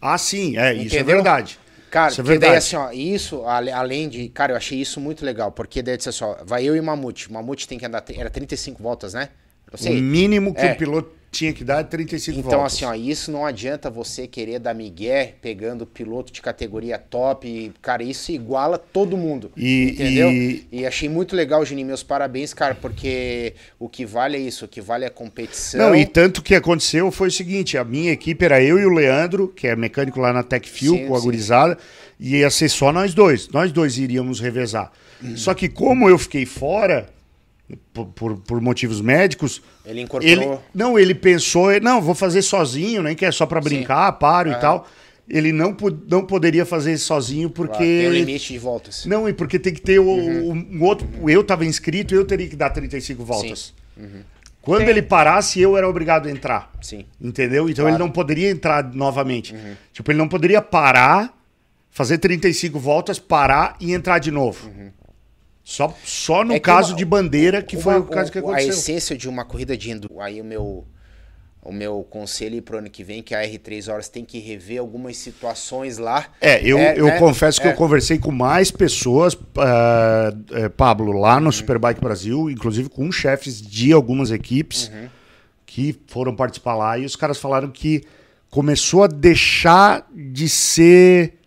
Ah, sim, é, isso é
Entendeu?
verdade.
Cara,
Isso é
porque daí assim, ó, isso, além de. Cara, eu achei isso muito legal, porque daí disse assim, ó, vai eu e Mamute. Mamute tem que andar. Era 35 voltas, né? Não
O
sei.
mínimo que
É.
o piloto tinha que dar é 35
Então,
voltas.
assim, ó, isso não adianta você querer dar migué pegando piloto de categoria top. Cara, isso iguala todo mundo.
E-
entendeu?
e-
E... achei muito legal, Juninho. Meus parabéns, cara, porque o que vale é isso, o que vale é a competição.
Não, e tanto que aconteceu foi o seguinte: a minha equipe era eu e o Leandro, que é mecânico lá na Techfield,
Sim,
com a
sim.
gurizada, e ia ser só nós dois. Nós dois iríamos revezar.
Uhum.
Só que como eu fiquei fora, por, por- por motivos médicos,
Ele incorporou.
ele, não, ele pensou, não, vou fazer sozinho, nem que é só pra brincar, paro e tal. Ele não, não poderia fazer sozinho porque.
Claro, tem um limite de voltas.
Não, e porque tem que ter o, o- um outro. Eu tava inscrito, eu teria que dar 35 voltas. Quando
Tem-
ele parasse, eu era obrigado a entrar.
Sim.
Entendeu? Então
Claro.
ele não poderia entrar novamente. Tipo, ele não poderia parar, fazer 35 voltas, parar e entrar de novo. Só, só no
É
caso
uma-
de bandeira, que foi
uma-
o caso que
A
aconteceu.
essência de uma corrida de enduro. Aí o meu, o meu conselho pro ano que vem que a R3 Horas tem que rever algumas situações lá.
É, eu,
É,
eu
né?
confesso que
É.
eu conversei com mais pessoas, é, Pablo, lá no Superbike Brasil, inclusive com chefes de algumas equipes
Uhum.
que foram participar lá, e os caras falaram que começou a deixar de ser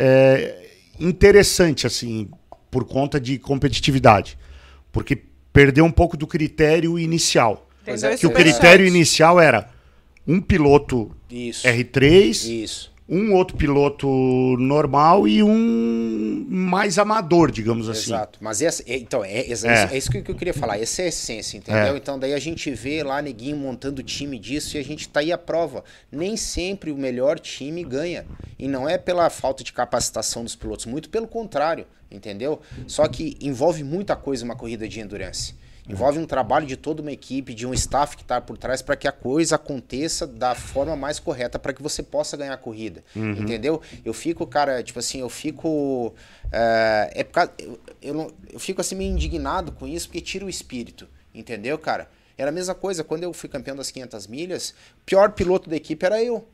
é, interessante, assim, por conta de competitividade. Porque perdeu um pouco do critério inicial.
Tem
é,
Que o critério inicial era um piloto
Isso.
R3,
Isso.
Um outro piloto normal e um mais amador, digamos assim.
Exato. Mas essa, é- então, é, é,
É.
é isso que eu queria falar. Essa é a essência, entendeu?
É.
Então, daí a gente vê lá neguinho montando time disso e a gente tá aí à prova. Nem sempre o melhor time ganha. E não é pela falta de capacitação dos pilotos, muito pelo contrário, entendeu? Só que envolve muita coisa uma corrida de endurance. Envolve um trabalho de toda uma equipe, de um staff que está por trás para que a coisa aconteça da forma mais correta para que você possa ganhar a corrida. Entendeu? Eu fico, cara, tipo assim, eu fico. É, é por causa- eu, eu, não- eu fico assim meio indignado com isso porque tira o espírito. Entendeu, cara? Era a mesma coisa quando eu fui campeão das 500 milhas, o pior piloto da equipe era eu.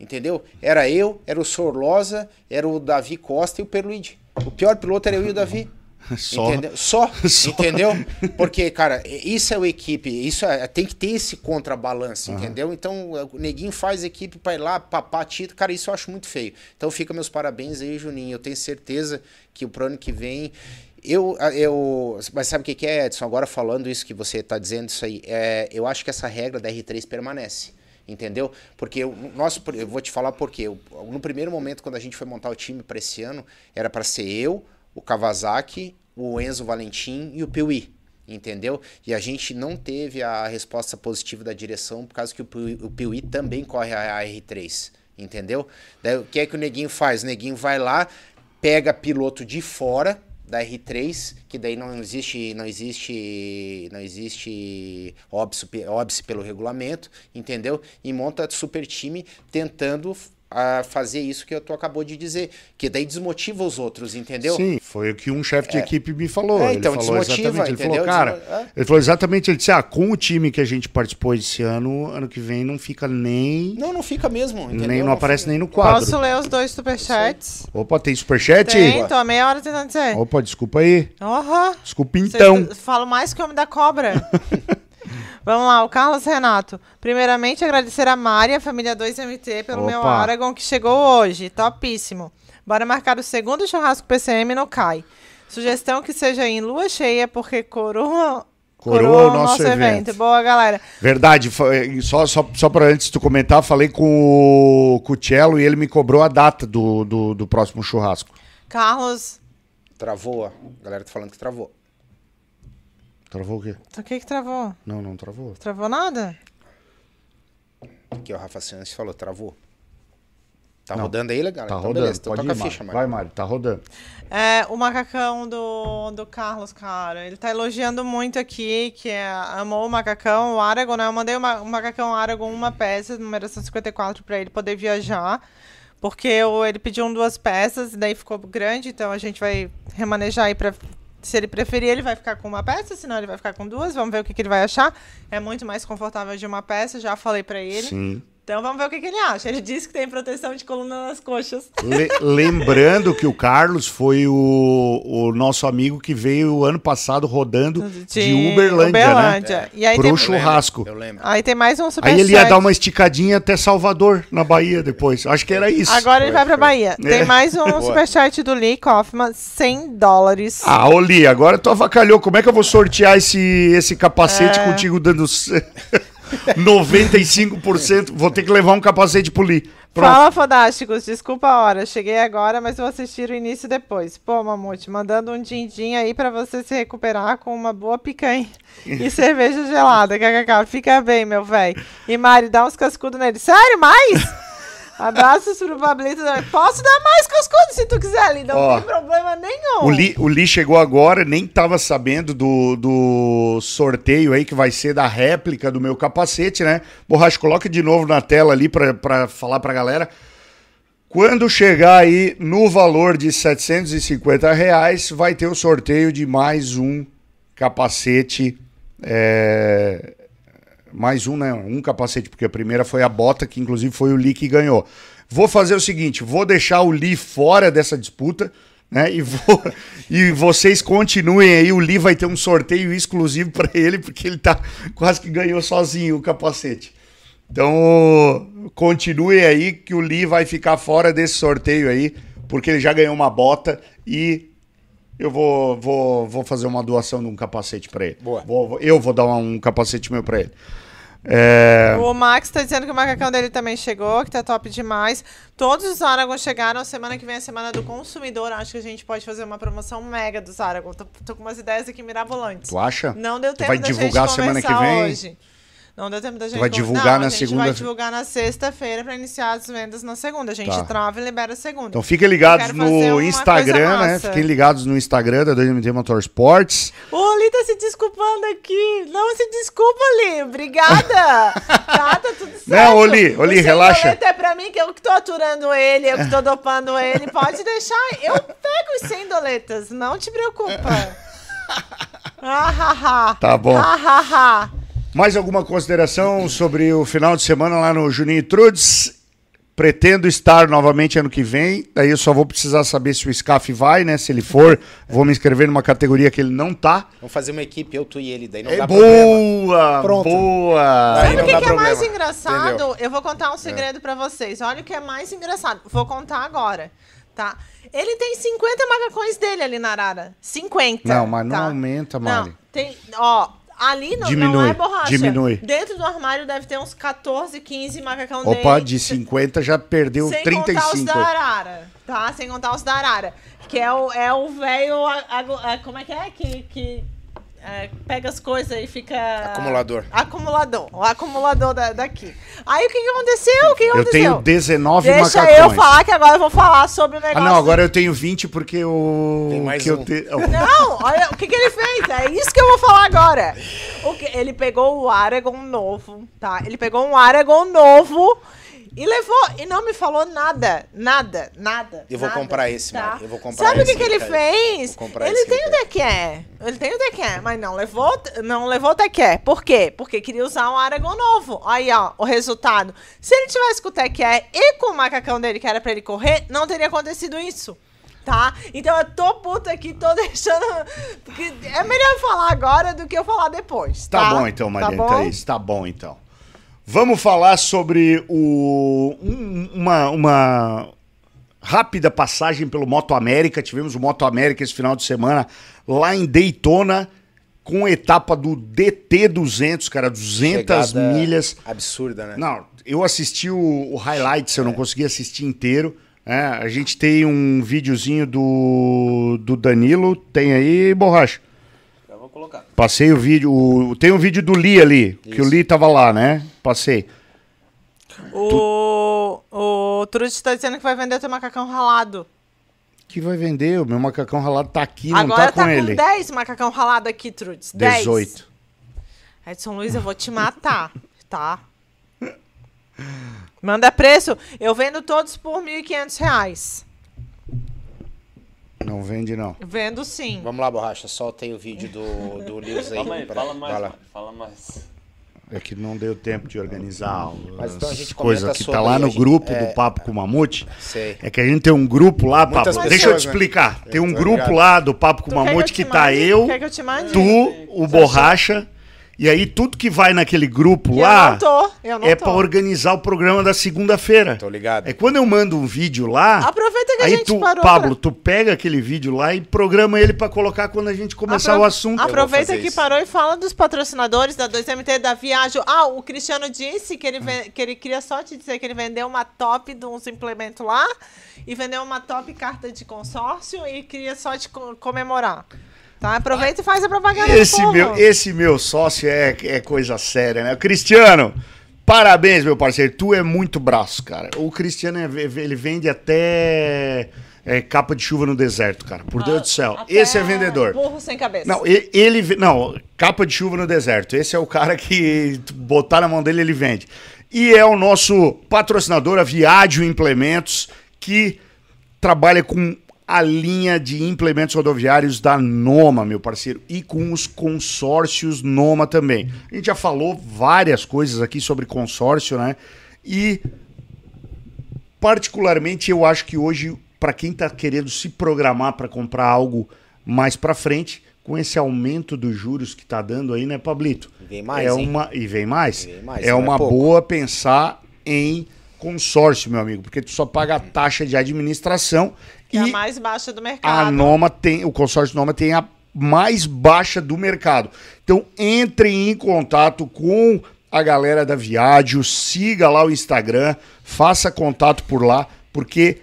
Entendeu? Era eu, era o Sorlosa, era o Davi Costa e o Perluigi. O pior piloto era eu e o Davi.
Só.
Entendeu? Só,
Só.
entendeu? Porque, cara, isso é o equipe, isso é, tem que ter esse contrabalanço, entendeu? Então, o neguinho faz equipe pra ir lá, papar título, cara, isso eu acho muito feio. Então, fica meus parabéns aí, Juninho. Eu tenho certeza que pro ano que vem. Eu, eu, mas sabe o que, que é, Edson? Agora falando isso que você tá dizendo, isso aí, é, eu acho que essa regra da R3 permanece. Entendeu? Porque o nosso, eu vou te falar porque no primeiro momento, quando a gente foi montar o time para esse ano, era para ser eu, o Kawasaki, o Enzo Valentim e o Piuí. Entendeu? E a gente não teve a resposta positiva da direção por causa que o Piuí, o Piuí também corre a R3. Entendeu? Daí o que é que o Neguinho faz? O Neguinho vai lá, pega piloto de fora da R3, que daí não existe, não existe, não existe óbice, óbice pelo regulamento, entendeu? E monta super time tentando a fazer isso que tu acabou de dizer, que daí desmotiva os outros, entendeu?
Sim, foi o que um chefe de equipe me falou.
É,
ele
então,
falou
desmotiva,
exatamente. Ele falou,
entendeu?
cara,
Desmo- é.
ele falou exatamente, ele disse, ah, com o time que a gente participou esse ano, ano que vem não fica nem.
Não, não fica mesmo, entendeu?
nem não, aparece
fica.
nem no quadro.
Posso ler os dois superchats?
Opa, tem superchat?
Tem, tô há meia hora tentando dizer.
Opa, desculpa aí.
Aham.
Desculpa
Vocês
então.
Falo mais que o homem da cobra. Vamos lá, o Carlos Renato. Primeiramente, agradecer a Mari a família 2MT pelo meu
Opa.
Aragon que chegou hoje. Topíssimo. Bora marcar o segundo churrasco PCM no CAI. Sugestão que seja em lua cheia, porque coroa.
Coroa o nosso evento.
Boa, galera.
Verdade, foi- só, só, só para antes de tu comentar, falei com o, com o Cello e ele me cobrou a data do, do, do próximo churrasco.
Carlos.
Travou, a galera tá falando que travou.
Travou o quê?
O que que travou?
Não, não travou.
Travou nada?
Aqui, ó, Rafa Santos falou, travou. Tá
Não.
rodando aí, legal?
Tá
então,
rodando,
beleza, então
pode
toca
ir,
a
Mário.
ficha,
Vai,
Mário.
Mário, tá rodando.
É, o macacão do, do Carlos, cara. Ele tá elogiando muito aqui, que é, amou o macacão, o Aragon, né? Eu mandei o, ma- o macacão Aragon uma peça, numeração 54, pra ele poder viajar. Porque eu- ele pediu um, duas peças, e daí ficou grande, então a gente vai remanejar aí pra. Se ele preferir, ele vai ficar com uma peça, senão ele vai ficar com duas. Vamos ver o que, que ele vai achar. É muito mais confortável de uma peça, já falei pra ele.
Sim.
Então vamos ver o que, que ele acha. Ele disse que tem proteção de coluna nas coxas.
Le- lembrando que o Carlos foi o, o nosso amigo que veio ano passado rodando de, Uberlândia,
Uberlândia.
né?
E aí
Pro
tem-
churrasco.
Eu lembro.
Aí tem mais um superchat.
Aí ele ia dar uma esticadinha até Salvador, na Bahia, depois. Acho que era isso.
Agora ele vai pra Bahia.
É.
Tem mais um superchat do Lee Kaufman, 100 dólares.
Ah, ô Li, agora tu avacalhou. Como é que eu vou sortear esse, esse capacete
É.
contigo dando 95%? Vou ter que levar um capacete pro Li. Pronto.
Fala, Fodásticos. Desculpa a hora. Cheguei agora, mas vou assistir o início depois. Pô, Mamute, mandando um din-din aí pra você se recuperar com uma boa picanha e cerveja gelada. KKK. Fica bem, meu velho. E Mari, dá uns cascudos nele. Sério, mais? Abraços pro Pablito. Posso dar mais cascudo se tu quiser, Li. Não
Ó,
tem problema nenhum.
O Li, o Li chegou agora, nem tava sabendo do, do sorteio aí que vai ser da réplica do meu capacete, né? Borracha, coloca de novo na tela ali pra, pra falar pra galera. Quando chegar aí no valor de 750 reais, vai ter o sorteio de mais um capacete. é, Mais um, né? Um capacete, porque a primeira foi a bota, que inclusive foi o Lee que ganhou. Vou fazer o seguinte: vou deixar o Lee fora dessa disputa. Né? E, vou, e vocês continuem aí. O Lee vai ter um sorteio exclusivo para ele, porque ele tá quase que ganhou sozinho o capacete. Então, continue aí que o Lee vai ficar fora desse sorteio aí, porque ele já ganhou uma bota e eu vou, vou, vou fazer uma doação de um capacete para ele.
Boa.
Vou- eu vou dar um capacete meu para ele. É,
O Max tá dizendo que o macacão dele também chegou, que tá top demais. Todos os Aragon chegaram. Semana que vem é a semana do consumidor. Acho que a gente pode fazer uma promoção mega dos Aragon. Tô, tô com umas ideias aqui mirabolantes.
Tu acha?
Não deu
Tu
tempo
vai
da
divulgar
gente
semana que vem?
hoje. Não deu tempo da gente
vai divulgar
Não,
na
a gente
segunda-
vai divulgar na sexta-feira pra iniciar as vendas na segunda. A gente
Tá.
trava e libera a segunda.
Então fiquem ligados no Instagram, né? Fiquem ligados no Instagram da 2MT Motorsports.
O Oli tá se desculpando aqui. Não se desculpa, Oli. Obrigada. tá, tá tudo certo.
Não, Oli, Oli, relaxa.
é pra mim, que eu que tô aturando ele, eu que tô dopando ele. Pode deixar. Eu pego os 100 doletas. Não te preocupa. Ah, ha, ha.
Tá bom.
Ah, ha, ha.
Mais alguma consideração sobre o final de semana lá no Juninho Trudes? Pretendo estar novamente ano que vem. Daí eu só vou precisar saber se o SCAF vai, né? Se ele for, vou me inscrever numa categoria que ele não tá.
Vamos fazer uma equipe, eu, tu e ele, daí não
É
dá problema.
boa!
Pronto.
Boa!
Sabe
não
o que, que é mais engraçado?
entendeu?
Eu vou contar um segredo pra vocês. Olha o que é mais engraçado. Vou contar agora, tá? Ele tem 50 macacões dele ali na Arara. 50.
Não, mas não
tá?
aumenta, Mari.
Não, tem, ó, ali não, não
Diminui,
é borracha.
diminui.
Dentro do armário deve ter uns 14, 15 macacão
Opa,
dele.
de 50 já perdeu
Sem
35.
contar os da Arara, tá? Sem contar os da Arara. Que é o é o velho. a- a- a- Como é que é? Que. que é, pega as coisas e fica.
Acumulador.
Acumulador. O acumulador da- daqui. Aí o que, que aconteceu? O que, que
Eu
aconteceu?
tenho 19
Deixa
macacões.
eu falar que agora eu vou falar sobre o
Ah,
negócio.
não, agora eu tenho 20 porque eu.
Tem mais
que eu
um.
te-
Não, olha o que, que ele fez. É isso que eu vou falar agora. O que, ele pegou o Aragon novo, tá? Ele pegou um Aragon novo e levou. E não me falou nada. Nada, nada.
Eu vou
nada,
comprar esse,
tá?
Mari, eu vou comprar
Sabe o que, que ele
tá-
fez? Ele tem o
tá-
Dequer. Ele tem o Dequer, mas não levou, não levou o Dequer. Por quê? Porque queria usar um Aragon novo. Aí, ó, o resultado. Se ele tivesse com o Dequer e com o macacão dele, que era pra ele correr, não teria acontecido isso. Tá? Então eu tô puta aqui, tô deixando. Porque é melhor falar agora do que eu falar depois.
Tá,
Tá,
bom então, Mariana
bom?
Thaís. Tá bom então. Vamos falar sobre o, um- uma, uma rápida passagem pelo Moto América. Tivemos o Moto América esse final de semana lá em Daytona com a etapa do DT200, cara, 200
Chegada
milhas.
Absurda, né?
Não, eu assisti o, o highlights, eu não consegui assistir inteiro. né? a gente tem um videozinho do, do Danilo. Tem aí, borracha?
Colocar.
Passei o vídeo. o- tem um vídeo do Lee ali, que o Lee tava lá, né? Passei.
O, o Trude tá dizendo que vai vender teu macacão ralado.
Que vai vender? O meu macacão ralado tá aqui, não
Agora
tá com
tá
ele.
com 10 macacão ralado aqui, Trudes. 10.
18.
Edson Luiz, eu vou te matar, tá? Manda preço. Eu vendo todos por 1.500 reais.
Não vende, não.
Vendo sim.
Vamos lá, Borracha, solta aí o vídeo do, do Lewis aí.
Calma aí,
pra-
fala mais. Mário, fala mais.
É que não deu tempo de organizar
Mas então a
as
gente
coisas que tá lá no
gente-
grupo
é,
do Papo com o Mamute.
Sei.
É que a gente tem um grupo lá,
Muitas
Papo. Deixa eu te
né?
explicar. Tem um grupo
ligado.
lá do Papo com o
que
Mamute
eu
que,
te
tá
mande?
eu,
Quer que eu te mande?
tu, o Borracha. E aí tudo que vai naquele grupo
Eu
lá
não tô, eu não
é pra organizar o programa da segunda-feira.
Tô ligado.
É quando eu mando um vídeo lá,
Aproveita que a
aí
gente
tu,
parou
Pablo,
pra-
tu pega aquele vídeo lá e programa ele pra colocar quando a gente começar
Apro-
o assunto.
Aproveita que
isso.
parou e fala dos patrocinadores da 2MT da viagem. Ah, o Cristiano disse que ele, ve- que ele queria só te dizer que ele vendeu uma top de uns implementos lá e vendeu uma top carta de consórcio e queria só te co- comemorar. Tá? Aproveita e faz a propaganda
Esse meu, esse meu sócio é, é coisa séria, né? Cristiano, parabéns, meu parceiro. Tu é muito braço, cara. O Cristiano, é- ele vende até é, capa de chuva no deserto, cara. Por Deus do céu.
Até
Esse é vendedor.
Burro sem cabeça.
Não, ele. ve- Não, capa de chuva no deserto. Esse é o cara que botar na mão dele, ele vende. E é o nosso patrocinador, a Viádio Implementos, que trabalha com a linha de implementos rodoviários da Noma, meu parceiro, e com os consórcios Noma também. A gente já falou várias coisas aqui sobre consórcio, né? E particularmente eu acho que hoje para quem está querendo se programar para comprar algo mais para frente, com esse aumento dos juros que está dando aí, né, Pablito?
Vem mais,
é
hein?
uma e vem mais.
Vem mais,
é
é
uma
pouco.
boa pensar em consórcio, meu amigo, porque tu só paga a taxa de administração
Que é a
e
mais baixa do mercado.
a Noma tem, o consórcio Noma tem a mais baixa do mercado. Então entrem em contato com a galera da Viádio, siga lá o Instagram, faça contato por lá, porque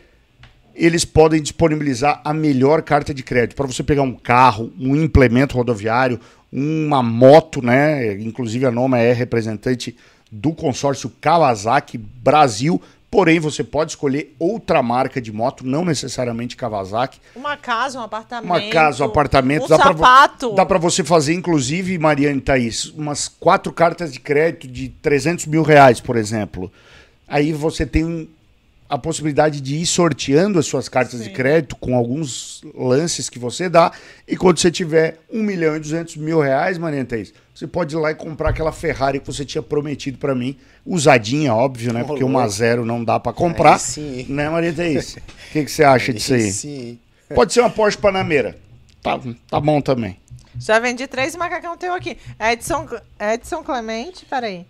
eles podem disponibilizar a melhor carta de crédito para você pegar um carro, um implemento rodoviário, uma moto, né? Inclusive a Noma é representante do consórcio Kawasaki Brasil. Porém, você pode escolher outra marca de moto, não necessariamente Kawasaki.
Uma casa, um apartamento.
Uma casa, um apartamento.
Um
dá pra
sapato.
dá para você fazer, inclusive, Mariane e Thaís, umas quatro cartas de crédito de 300 mil reais, por exemplo. Aí você tem um- a possibilidade de ir sorteando as suas cartas de crédito com alguns lances que você dá. E quando você tiver 1 milhão e 200 mil reais, Thaís, você pode ir lá e comprar aquela Ferrari que você tinha prometido para mim. Usadinha, óbvio, né? Porque uma zero não dá para comprar.
Aí sim,
né, Maria Thaís? O que, que você acha disso aí?
Sim.
Pode ser uma Porsche Panameira. Tá, tá bom também.
Já vendi três macacão teu aqui. Edson, Edson Clemente, peraí.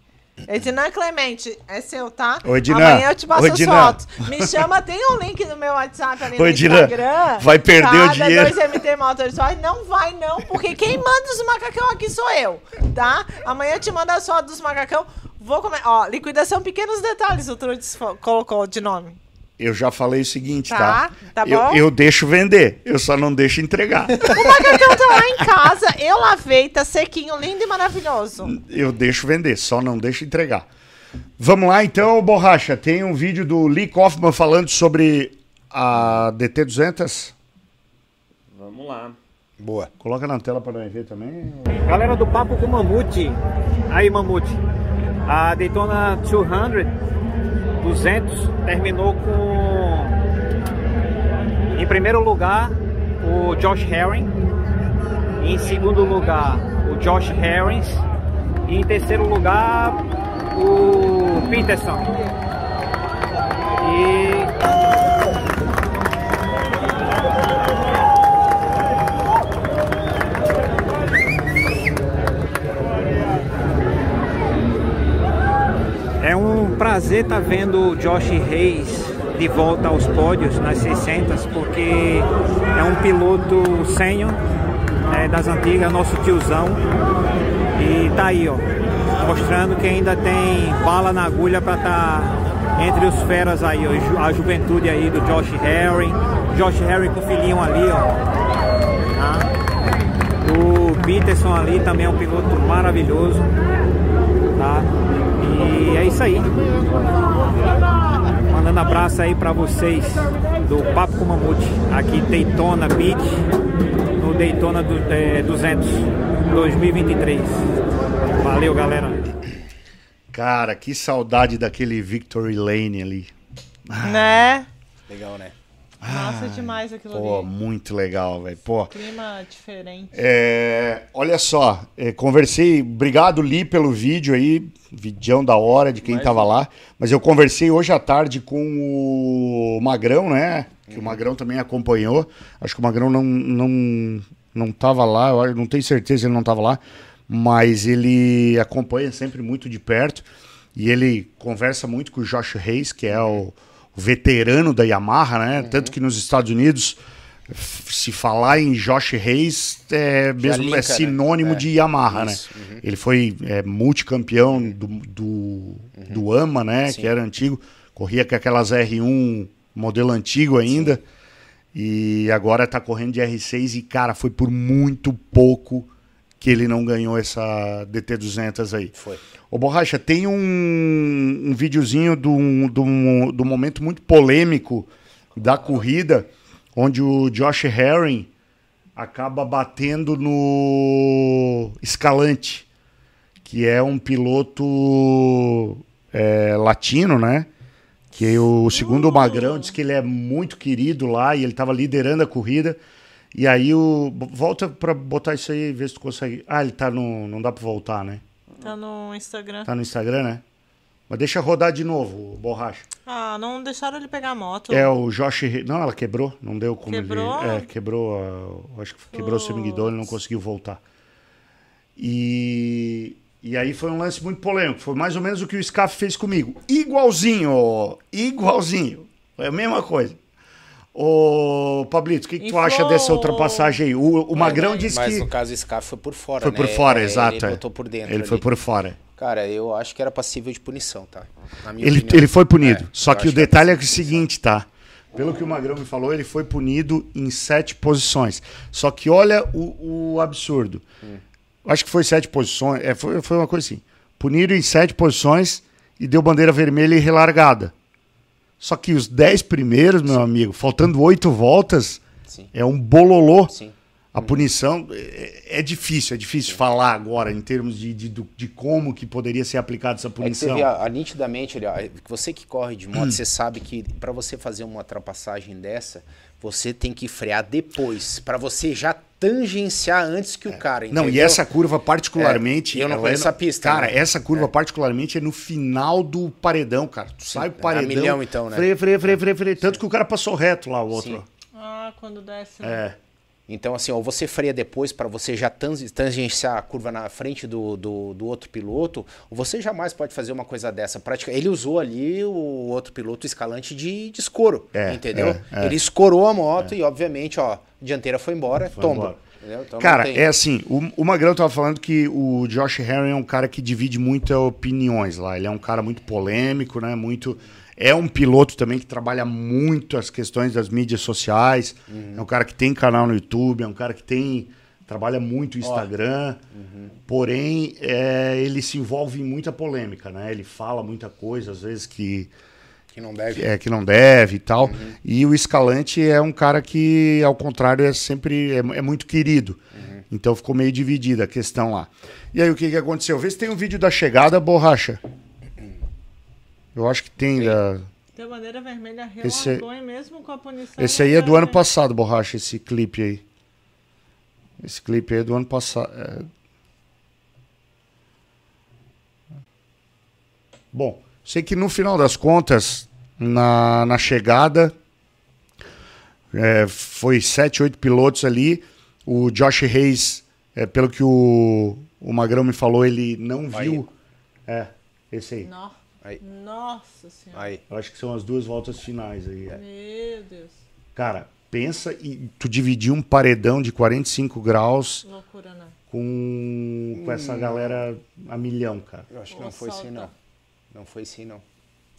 Ednan Clemente, é seu, tá?
Ô, Ednan.
Amanhã eu te passo
Ô,
as fotos. Me chama, tem um link no meu WhatsApp ali
Ô,
no Instagram.
vai perder o
tá?
dinheiro.
Da 2MT Motorsport. Não vai não, porque quem manda os macacão aqui sou eu, tá? Amanhã eu te mando as fotos dos macacão. Vou comer. Ó, liquidação pequenos detalhes, o Trudes colocou de nome.
Eu já falei o seguinte,
Tá,
tá?
tá
eu,
bom?
eu deixo vender, eu só não deixo entregar.
O macacão tá lá em casa, eu lavei, tá sequinho, lindo e maravilhoso.
eu deixo vender, só não deixo entregar. Vamos lá então, Borracha. Tem um vídeo do Lee Kaufman falando sobre a DT200.
Vamos lá.
Boa.
Coloca na tela para nós ver também.
Galera do Papo com Mamute. Aí, Mamute. A Daytona 200, 200 terminou com. Em primeiro lugar, o Josh Herring. Em segundo lugar, o Josh Harris. E em terceiro lugar, o Peterson. E É um prazer estar vendo o Josh Reis de volta aos pódios nas 600, porque é um piloto sênior né, das antigas, nosso tiozão. E tá aí, ó, mostrando que ainda tem bala na agulha para estar entre os feras aí, ó, a juventude aí do Josh Harry, Josh Harry com o filhinho ali, ó. tá? O Peterson ali também é um piloto maravilhoso, tá? E é isso aí. Mandando abraço aí pra vocês do Papo com Mamute, aqui Daytona Beach, no Daytona do, é, 200 2023. Valeu, galera.
Cara, que saudade daquele Victory Lane ali.
Né?
Legal, né?
Nossa, demais aquilo
Pô,
ali.
muito legal, velho. Pô,
Clima diferente.
É, olha só, é, conversei, obrigado Li pelo vídeo aí, vidão da hora de quem tava lá, mas eu conversei hoje à tarde com o Magrão, né? Que o Magrão também acompanhou. Acho que o Magrão não não não tava lá, eu não tenho certeza se ele não tava lá, mas ele acompanha sempre muito de perto e ele conversa muito com o Josh Reis, que é o, o veterano da Yamaha, né? Tanto que nos Estados Unidos se falar em Josh Reis é mesmo
linka,
é
né?
sinônimo
É,
de Yamaha,
isso,
né?
uhum.
Ele foi é, multicampeão do, do, do AMA, né?
Uhum. Sim.
Que era antigo, corria com aquelas R1 modelo antigo ainda. E agora tá correndo de R6 e, cara, foi por muito pouco que ele não ganhou essa DT200 aí.
Foi.
Ô, Borracha, tem um, um videozinho do, do, do momento muito polêmico da corrida, onde o Josh Herring acaba batendo no Escalante, que é um piloto é, latino, né? Que o segundo o Magrão disse que ele é muito querido lá e ele tava liderando a corrida. E aí o. Volta pra botar isso aí, ver se tu consegue. Ah, ele tá no. Não dá pra voltar, né?
Tá no Instagram.
Tá no Instagram, né? Mas deixa rodar de novo, borracha.
Ah, não deixaram ele pegar a moto.
É o Josh. Não, ela quebrou, não deu como
Quebrou?
ele. É, quebrou. a- Acho que quebrou o semiguidão, ele não conseguiu voltar. E. E aí foi um lance muito polêmico. Foi mais ou menos o que o Scaff fez comigo. Igualzinho, igualzinho. Foi a mesma coisa. Ô, Pablito, o que, que tu acha dessa ultrapassagem aí? O, o Magrão
mas,
disse
mas
que.
no caso o Scarf foi por fora,
Foi
né?
por fora,
É,
exato.
Ele
é.
botou por dentro.
Ele foi
ali.
por fora.
Cara, eu acho que era passível de punição, tá? Na minha
Ele,
opinião.
ele foi punido.
É,
Só que o
era
detalhe é o seguinte, tá? Pelo que o Magrão me falou, ele foi punido em sete posições. Só que olha o, o absurdo.
Hum.
Acho que foi sete posições. É, foi, foi uma coisa assim. Puniram em sete posições e deu bandeira vermelha e relargada. Só que os dez primeiros, meu amigo, faltando oito voltas,
Sim.
é um bololô.
Sim.
A punição é, é difícil, é difícil falar agora em termos de, de, de como que poderia ser aplicada essa
É que
punição.
a, a nitidamente, ali, ó, você que corre de moto, você sabe que para você fazer uma ultrapassagem dessa, você tem que frear depois, para você já tangenciar antes que o cara,
Não, e
entendeu?
essa curva particularmente.
É, eu não conheço
é
a pista,
Cara,
né?
essa curva particularmente é no final do paredão, cara. Tu sai o paredão.
milhão, então, né?
Freia, freia, freia, freia, freia. Tanto que o cara passou reto lá, o outro.
Sim.
Ah, quando desce. né?
É.
Então, assim, ou você freia depois para você já tan- tangenciar a curva na frente do, do, do outro piloto, ou você jamais pode fazer uma coisa dessa. Pratica- Ele usou ali o outro piloto escalante de, de escoro,
É,
entendeu?
é, é.
Ele escorou a moto e, obviamente, ó, a dianteira foi embora,
Foi
tomba.
embora.
Então,
Cara,
tem-
é assim, o, o Magrão tava falando que o Josh Herring é um cara que divide muitas opiniões lá. Ele é um cara muito polêmico, né? Muito. É um piloto também que trabalha muito as questões das mídias sociais. É um cara que tem canal no YouTube, é um cara que tem. Trabalha muito o Instagram. Porém, é, ele se envolve em muita polêmica, né? Ele fala muita coisa, às vezes que
que não deve.
é, que não deve e tal. E o Escalante é um cara que, ao contrário, é sempre é, é muito querido. Então ficou meio dividida a questão lá. E aí o que, que aconteceu? Vê se tem um vídeo da chegada, borracha. Eu acho que tem. Da...
Tem a bandeira vermelha
Esse-
e mesmo com a punição.
Esse aí é do ano passado, borracha, esse clipe aí. Esse clipe aí é do ano passado. é. Bom, sei que no final das contas, na, na chegada, é, foi sete, oito pilotos ali. O Josh Reis, é, pelo que o, o Magrão me falou, ele não viu. É, esse aí.
No-
Aí.
Nossa senhora.
Aí.
Eu acho que são as duas voltas finais aí. é.
Meu Deus.
Cara, pensa e tu dividir um paredão de 45 graus
Loucura, né?
com, com essa galera a milhão, cara.
Eu acho que não foi assim, não. Não foi assim, não.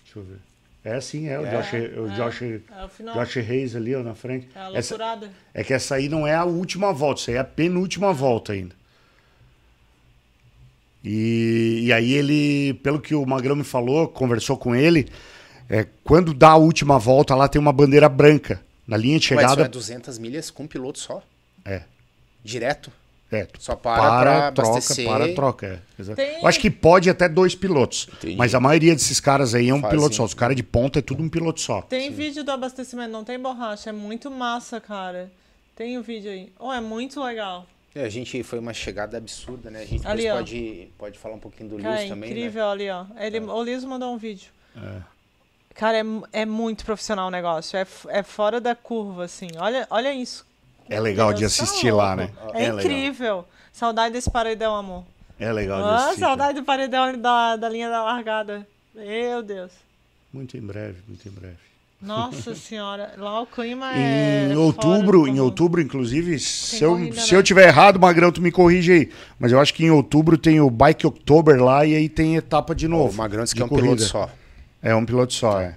Deixa eu ver. É sim, é, o
É.
Josh, o
É,
Josh,
é o.
Josh Reis ali ó, na frente.
É a
Essa-
loucurada.
é que essa aí não é a última volta, isso aí é a penúltima volta ainda. E, e aí ele, pelo que o Magrão me falou, conversou com ele, é, quando dá a última volta lá tem uma bandeira branca. Na linha de chegada.
é 200 milhas com um piloto só?
É.
Direto?
É,
Só para, pra
troca,
abastecer.
para, troca. É. Exato.
Tem-
Eu acho que pode até dois pilotos.
Entendi.
Mas a maioria desses caras aí é um
Fazem.
piloto só. Os caras de ponta é tudo um piloto só.
Tem vídeo do abastecimento, não tem borracha. É muito massa, cara. Tem o vídeo aí. Oh, é muito legal.
É, a gente foi uma chegada absurda, né? A gente
Ali,
pode, pode falar um pouquinho do Lewis
é
também,
incrível ali, ó. Ele, O Liso mandou um vídeo.
É.
Cara, é, é muito profissional o negócio. É, é fora da curva, assim. Olha, olha isso.
É legal de
Deus, tá
assistir lá,
louco.
né?
É,
legal.
incrível. Saudade desse paredão, amor.
É legal de
Ah,
assistir.
saudade do paredão da, da linha da largada. Meu Deus.
Muito em breve, muito em breve.
Nossa senhora. Lá o clima é.
Em outubro, em outubro, inclusive, se eu,
corrida,
se
né?
eu tiver errado, Magrão, tu me corrige aí. Mas eu acho que em outubro tem o Bike October lá e aí tem etapa de novo.
O Magrão disse que é um
corrida.
piloto só.
É um piloto só, é.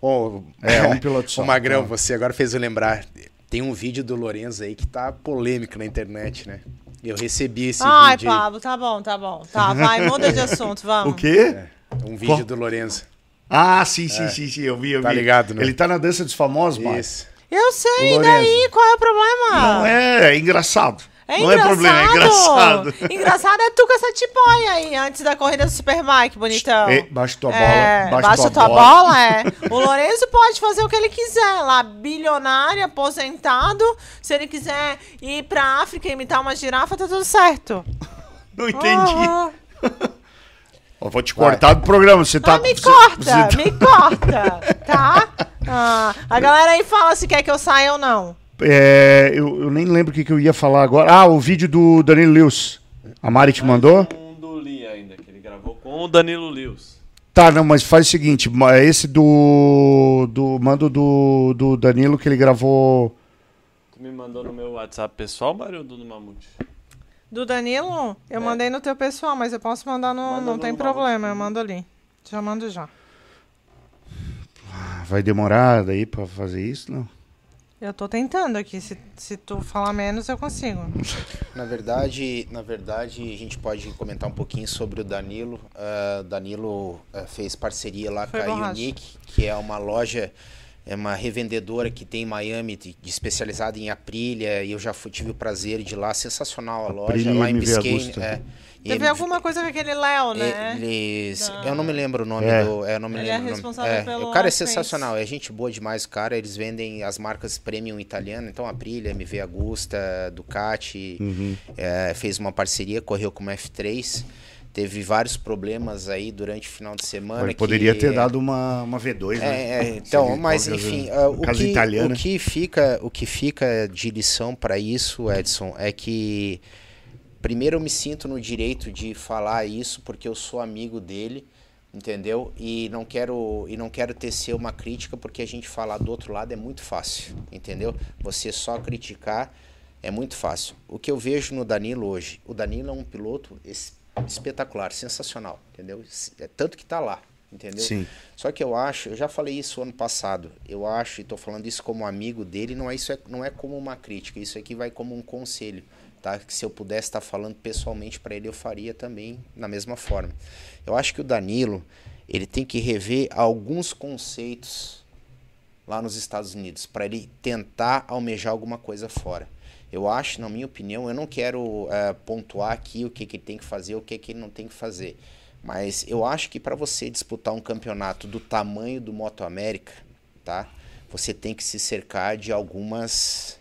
Bom,
É, um piloto só.
O Magrão,
Tá.
você agora fez eu lembrar. Tem um vídeo do Lorenzo aí que tá polêmico na internet, né? Eu recebi esse
Ai,
vídeo aí.
Pablo, tá bom, tá bom. Tá, vai, muda de assunto, vamos.
O quê?
Um vídeo
Qual?
do Lorenzo.
Ah, sim, sim, sim, sim, eu vi, eu vi.
Tá ligado, né?
Ele tá na dança dos famosos.
Isso.
Eu sei, e daí? Qual é o problema?
Não, é, é engraçado.
É
Não é problema, é engraçado.
Engraçado é tu com essa tipóia aí, antes da corrida do Superbike, bonitão.
É, baixa tua bola,
É,
baixa
baixa
tua
tua
bola.
bola, é. O Lourenço pode fazer o que ele quiser lá, bilionário, aposentado. Se ele quiser ir pra África e imitar uma girafa, tá tudo certo.
Não entendi.
Ah,
Ó, vou te cortar do programa. Você tá.
ah, me corta,
você tá-
me corta, tá? Ah, a galera aí fala se quer que eu saia ou não.
É, eu, eu nem lembro o que, que eu ia falar agora. Ah, o vídeo do Danilo Lewis. A Mari te mandou?
Um do Lee ainda, que ele gravou com o Danilo Lewis.
Tá, não, mas faz o seguinte. ma- Esse do. do mando do, do Danilo que ele gravou.
Tu me mandou no meu WhatsApp pessoal, Mário, do Mamute?
Do Danilo, eu mandei no teu pessoal, mas eu posso mandar no.
Manda
não
no
tem problema, eu mando ali. Já mando já.
Vai demorar daí pra fazer isso? Não.
Eu tô tentando aqui. Se, se tu falar menos, eu consigo.
Na verdade, na verdade, a gente pode comentar um pouquinho sobre o Danilo. Ah, Danilo ah, fez parceria lá
Foi
com a
borracha.
Unique, que é uma loja, é uma revendedora que tem em Miami, de, de especializada em Aprilia, e eu já fui, tive o prazer de ir lá, sensacional a loja,
Aprilia
lá em
MV
Biscayne.
Augusta.
É,
Teve
ele-
alguma coisa com aquele Léo, né?
eles,
Da-
eu não me lembro o nome
É.
do, é, eu não me
Ele é
lembro o nome.
responsável
É,
pelo
o cara é sensacional, é gente boa demais o cara, eles vendem as marcas premium italiana, então Aprilia, MV Agusta, Ducati,
Uhum.
é, fez uma parceria, correu com uma F3, teve vários problemas aí durante o final de semana.
Poderia
que-
ter dado uma, uma V2, né?
é, é, então,
ele
mas
coloca
enfim,
a-
ah, o, que,
italiana.
o que fica, o que fica de lição para isso, Edson, é que primeiro eu me sinto no direito de falar isso porque eu sou amigo dele, entendeu? E não quero e não quero tecer uma crítica porque a gente falar do outro lado é muito fácil, entendeu? Você só criticar é muito fácil. O que eu vejo no Danilo hoje, o Danilo é um piloto espetacular, sensacional, entendeu? É tanto que tá lá, entendeu?
Sim.
Só que eu acho, eu já falei isso ano passado, eu acho, e tô falando isso como amigo dele, não é isso é, não é como uma crítica, isso aqui vai como um conselho, tá? Que se eu pudesse estar falando pessoalmente para ele, eu faria também na mesma forma. Eu acho que o Danilo, ele tem que rever alguns conceitos lá nos Estados Unidos para ele tentar almejar alguma coisa fora. Eu acho, na minha opinião, eu não quero eh, pontuar aqui o que, que ele tem que fazer, o que, que ele não tem que fazer. Mas eu acho que para você disputar um campeonato do tamanho do Moto América, tá? Você tem que se cercar de algumas,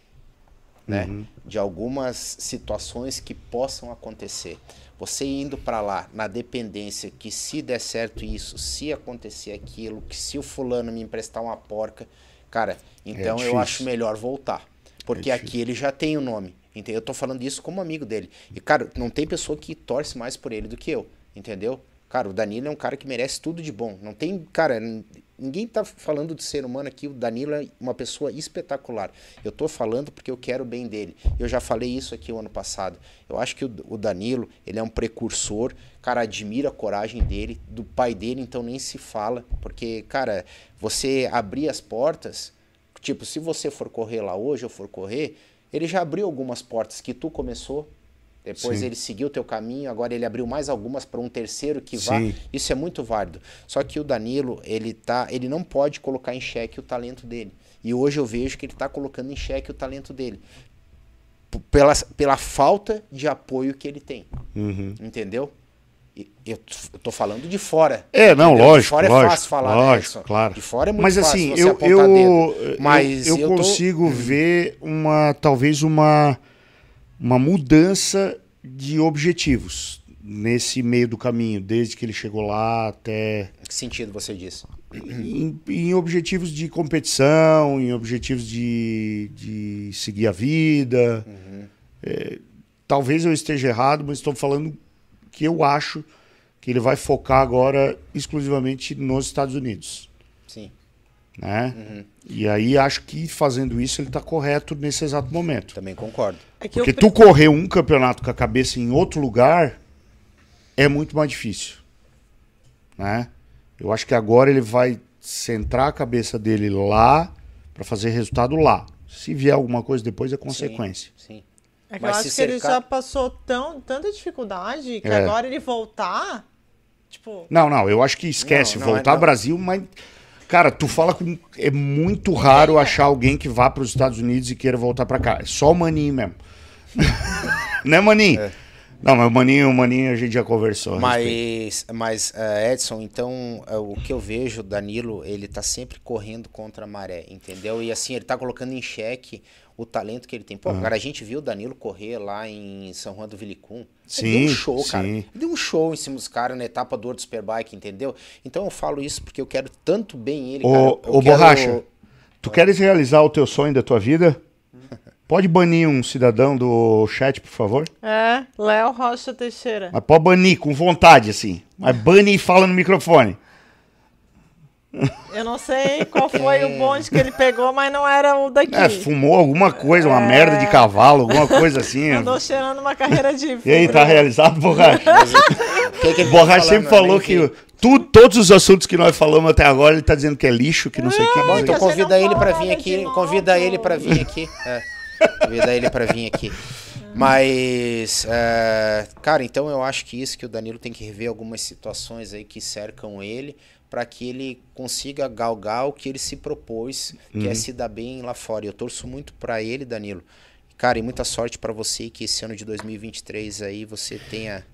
né? De algumas situações que possam acontecer. Você indo para lá na dependência que se der certo isso, se acontecer aquilo, que se o fulano me emprestar uma porca, cara, então eu
difícil.
acho melhor voltar. Porque aqui ele já tem o nome. Entendeu? Eu tô falando isso como amigo dele. E, cara, não tem pessoa que torce mais por ele do que eu. Entendeu? Cara, o Danilo é um cara que merece tudo de bom. Não tem, cara, ninguém tá falando de ser humano aqui. O Danilo é uma pessoa espetacular. Eu tô falando porque eu quero o bem dele. Eu já falei isso aqui o ano passado. Eu acho que o, o Danilo, ele é um precursor. Cara, admira a coragem dele, do pai dele, então nem se fala. Porque, cara, você abrir as portas, Tipo, se você for correr lá hoje ou for correr, ele já abriu algumas portas que tu começou. Depois
Sim.
ele seguiu o teu caminho, agora ele abriu mais algumas para um terceiro que vá.
Sim.
Isso é muito válido. Só que o Danilo, ele tá, ele não pode colocar em xeque o talento dele. E hoje eu vejo que ele está colocando em xeque o talento dele. Pela, pela falta de apoio que ele tem.
Uhum.
Entendeu? Eu eu tô falando de fora.
É, não,
entendeu?
lógico,
De fora
lógico,
é fácil falar, né,
lógico,
Edson?
claro.
De fora é muito
Mas
fácil
assim, eu,
apontar
eu,
dedo. Mas
eu, eu
tô-
consigo ver uma, talvez uma, uma mudança de objetivos nesse meio do caminho, desde que ele chegou lá até
Que sentido você disse?
em, em objetivos de competição, em objetivos de, de seguir a vida.
Uhum.
É, talvez eu esteja errado, mas estou falando que eu acho que ele vai focar agora exclusivamente nos Estados Unidos.
Sim.
Né?
Uhum.
E aí acho que fazendo isso ele está correto nesse exato momento.
Também concordo.
É que
Porque
eu-
tu correr um campeonato com a cabeça em outro lugar é muito mais difícil. Né? Eu acho que agora ele vai centrar a cabeça dele lá para fazer resultado lá. Se vier alguma coisa depois é consequência.
Sim.
É que
Mas
eu acho que ele
cercar-
já passou tão, tanta dificuldade que
É.
agora ele voltar, tipo,
Não, não, eu acho que esquece
Não, não,
voltar
é-
ao Brasil, mas cara, tu fala com é muito raro achar alguém que vá para os Estados Unidos e queira voltar para cá. É só o Maninho mesmo. né, Maninho? Não, mas o Maninho, o Maninho a gente já conversou.
Mas, mas eh, Edson, então eh, o que eu vejo, Danilo, ele tá sempre correndo contra a maré, entendeu? E assim, ele tá colocando em xeque o talento que ele tem. Pô, cara, a gente viu o Danilo correr lá em São Juan do Vilicum.
Sim,
ele deu um show, cara.
sim.
Ele deu um show em cima dos caras na etapa do World Superbike, entendeu? Então eu falo isso porque eu quero tanto bem ele, cara.
Ô,
Eu
ô
quero-
Borracha, tu queres realizar o teu sonho da tua vida? Pode banir um cidadão do chat, por favor?
É, Léo Rocha Teixeira.
Mas pode banir com vontade, assim. Mas bane e fala no microfone.
Eu não sei qual foi o bonde que ele pegou, mas não era o daqui.
É, fumou alguma coisa, uma
É.
merda de cavalo, alguma coisa assim.
Andou cheirando uma carreira de
E aí, tá
fibra.
realizado, Borracha?
que que
Borracha sempre falou que tu- todos os assuntos que nós falamos até agora, ele tá dizendo que é lixo, que não sei o que.
Bom, então convida ele pra vir aqui. Convida ele pra vir aqui. É, convida ele pra vir aqui. Mas, é, cara, então eu acho que isso que o Danilo tem que rever algumas situações aí que cercam ele para que ele consiga galgar o que ele se propôs, que é
Uhum.
se dar bem lá fora. E Eu torço muito pra ele, Danilo. Cara, e muita sorte pra você que esse ano de 2023 aí você tenha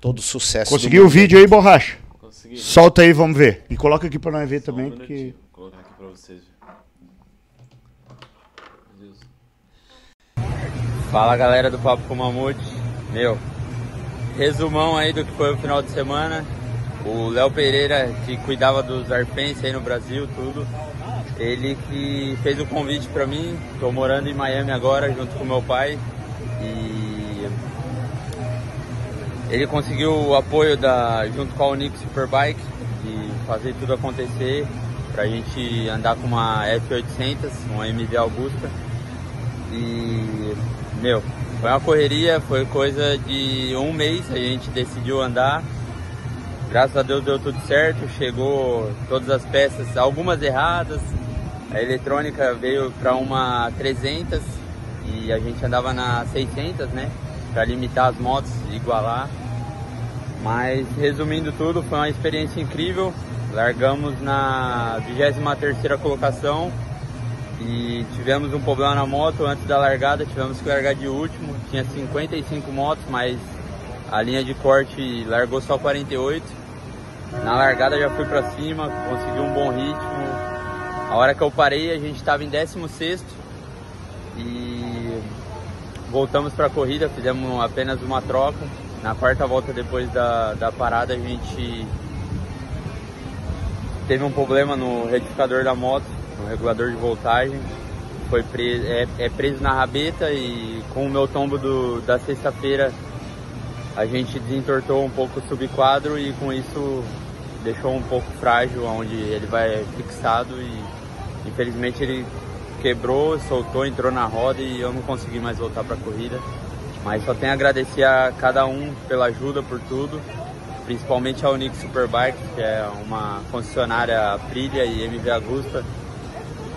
todo o sucesso.
Conseguiu o vídeo aí, Borracha?
Consegui.
Solta aí, vamos ver. E coloca aqui pra nós ver também, porque...
Vou colocar aqui pra vocês.
Fala galera do Papo com Mamute. Meu, resumão aí do que foi o final de semana. O Léo Pereira, que cuidava dos arpenses aí no Brasil, tudo. Ele que fez o convite pra mim. Tô morando em Miami agora, junto com meu pai. E ele conseguiu o apoio da, junto com a Unix Superbike de fazer tudo acontecer pra gente andar com uma F800, uma MV Augusta. E, meu, foi uma correria, foi coisa de um mês, a gente decidiu andar. Graças a Deus deu tudo certo, chegou todas as peças, algumas erradas. A eletrônica veio para uma 300 e a gente andava na 600, né? Para limitar as motos igualar. Mas resumindo tudo, foi uma experiência incrível. Largamos na 23ª colocação e tivemos um problema na moto antes da largada, tivemos que largar de último. Tinha 55 motos, mas a linha de corte largou só 48. Na largada já fui pra cima, consegui um bom ritmo. A hora que eu parei, a gente estava em 16 e voltamos para a corrida, fizemos apenas uma troca. Na quarta volta depois da, da parada, a gente teve um problema no retificador da moto, no regulador de voltagem. Foi preso, é, é preso na rabeta e com o meu tombo do, da sexta-feira a gente desentortou um pouco o subquadro e com isso deixou um pouco frágil onde ele vai fixado e infelizmente ele quebrou, soltou, entrou na roda e eu não consegui mais voltar para a corrida. Mas só tenho a agradecer a cada um pela ajuda, por tudo, principalmente a Unix Superbike, que é uma concessionária Aprilia e MV Agusta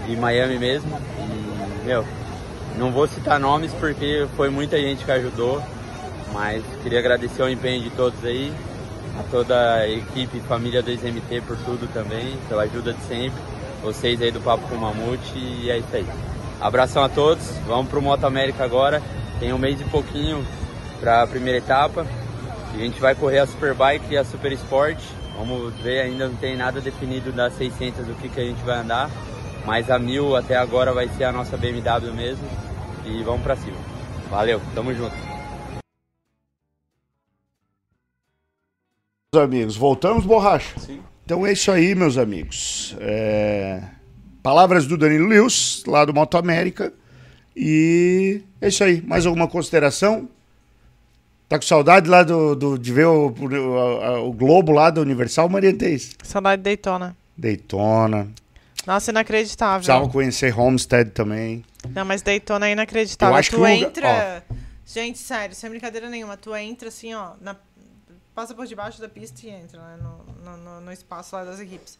de Miami mesmo. E, meu, não vou citar nomes porque foi muita gente que ajudou, mas queria agradecer o empenho de todos aí, a toda a equipe, família do MT por tudo também, pela ajuda de sempre, vocês aí do Papo com o Mamute e é isso aí. Abração a todos, vamos pro Moto América agora, tem um mês e pouquinho para a primeira etapa, a gente vai correr a Superbike e a Super Sport, vamos ver, ainda não tem nada definido das 600 do que, que a gente vai andar, mas a 1000 até agora vai ser a nossa BMW mesmo e vamos para cima. Valeu, tamo junto.
Amigos, voltamos, borracha? Sim. Então é isso aí, meus amigos. É, Palavras do Danilo Lewis, lá do Moto América. E é isso aí. Mais alguma consideração? Tá com saudade lá do, do- de ver o, o, o Globo lá da Universal, Mariantez?
Saudade de Daytona.
Daytona.
Nossa, inacreditável.
Precisava conhecer Homestead também.
Não, mas Daytona é inacreditável.
Eu acho
tu
que
entra. Gente, sério, sem brincadeira nenhuma. Tu entra assim, ó. na- Passa por debaixo da pista e entra, né? No, no, no- espaço lá das equipes.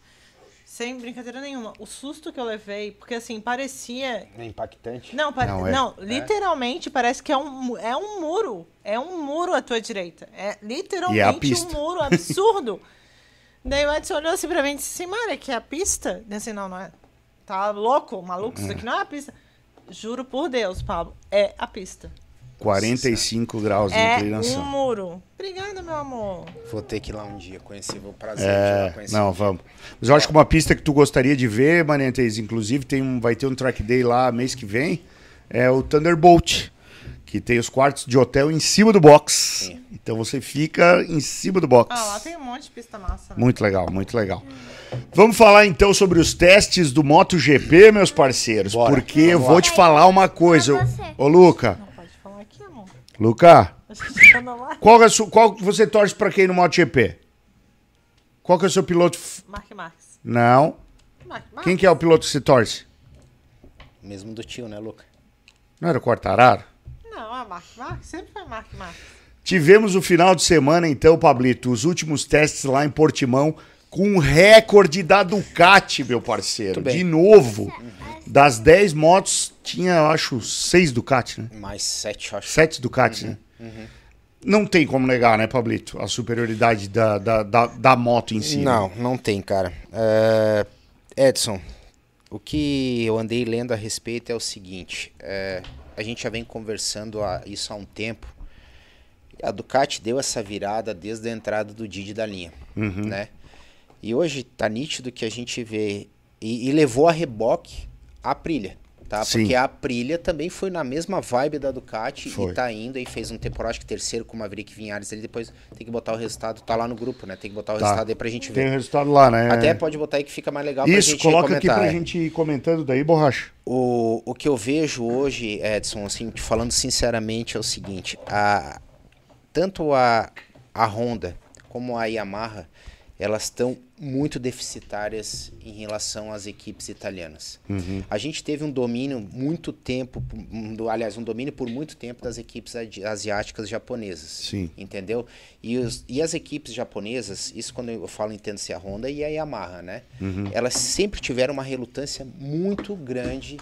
Sem brincadeira nenhuma. O susto que eu levei, porque assim, parecia.
É impactante.
Não, pare-
Não,
não,
é.
literalmente parece que é um, é um muro. É um muro à tua direita. É
é a
literalmente
pista.
um muro absurdo. Daí o Edson olhou assim pra mim e disse assim, Mara, que é a pista? Eu disse, não, não é. Tá louco, maluco, isso aqui não é a pista. Juro por Deus, Pablo, é a pista.
45 graus de
É
inclinação.
um muro. Obrigada, meu amor.
Vou ter que ir lá um dia conhecer, vou prazer
É,
conhecer.
não, vamos. Mas eu acho que uma pista que tu gostaria de ver, Manentes, inclusive tem um, vai ter um track day lá mês que vem, é o Thunderbolt, que tem os quartos de hotel em cima do box. Então você fica em cima do box.
Ah, lá tem um monte de pista massa. né?
Muito legal, muito legal. Vamos falar então sobre os testes do MotoGP, meus parceiros,
Bora,
porque eu
vamos
vou te falar uma coisa. Ô, ô, Luca,
Pode falar aqui, amor.
Luca,
tá
qual, é su- qual você torce pra quem no MotoGP? Qual que é o seu piloto?
Mark Marques.
Não.
Mark Marques.
Quem que é o piloto que você torce?
Mesmo do tio, né, Luca?
Não era o Quartararo?
Não, a Mark Marques. Sempre foi Mark Marques.
Tivemos o final de semana, então, Pablito, os últimos testes lá em Portimão, com um recorde da Ducati, meu parceiro. De novo. Das 10 motos, tinha, eu acho, 6 Ducati, né?
Mais sete, eu acho.
7 Ducati, né? Não tem como negar, né, Pablito? A superioridade da, da, da, da moto em si. né?
Não, não tem, cara. É, Edson, o que eu andei lendo a respeito é o seguinte: é, a gente já vem conversando a- isso há um tempo. A Ducati deu essa virada desde a entrada do Didi da linha,
Uhum.
né? E hoje tá nítido que a gente vê e, e levou a reboque a Aprilia, tá?
Sim.
Porque a Aprilia também foi na mesma vibe da Ducati
Foi.
e tá indo e fez um temporada acho que terceiro com o Maverick Vinhares. Ele depois tem que botar o resultado, tá lá no grupo, né? Tem que botar o
Tá.
resultado aí pra gente ver.
Tem o resultado lá, né?
Até pode botar aí que fica mais legal pra
Isso,
gente
coloca
comentar.
aqui pra
é.
gente ir comentando daí, borracha.
O, o que eu vejo hoje, Edson, assim, falando sinceramente, é o seguinte: a, tanto a, a Honda como a Yamaha, elas estão muito deficitárias em relação às equipes italianas.
Uhum.
A gente teve um domínio muito tempo, um do- aliás, um domínio por muito tempo das equipes asiáticas japonesas.
Sim.
Entendeu? E, os- e as equipes japonesas, isso quando eu falo entendo-se a Honda e a Yamaha, né?
Uhum.
Elas sempre tiveram uma relutância muito grande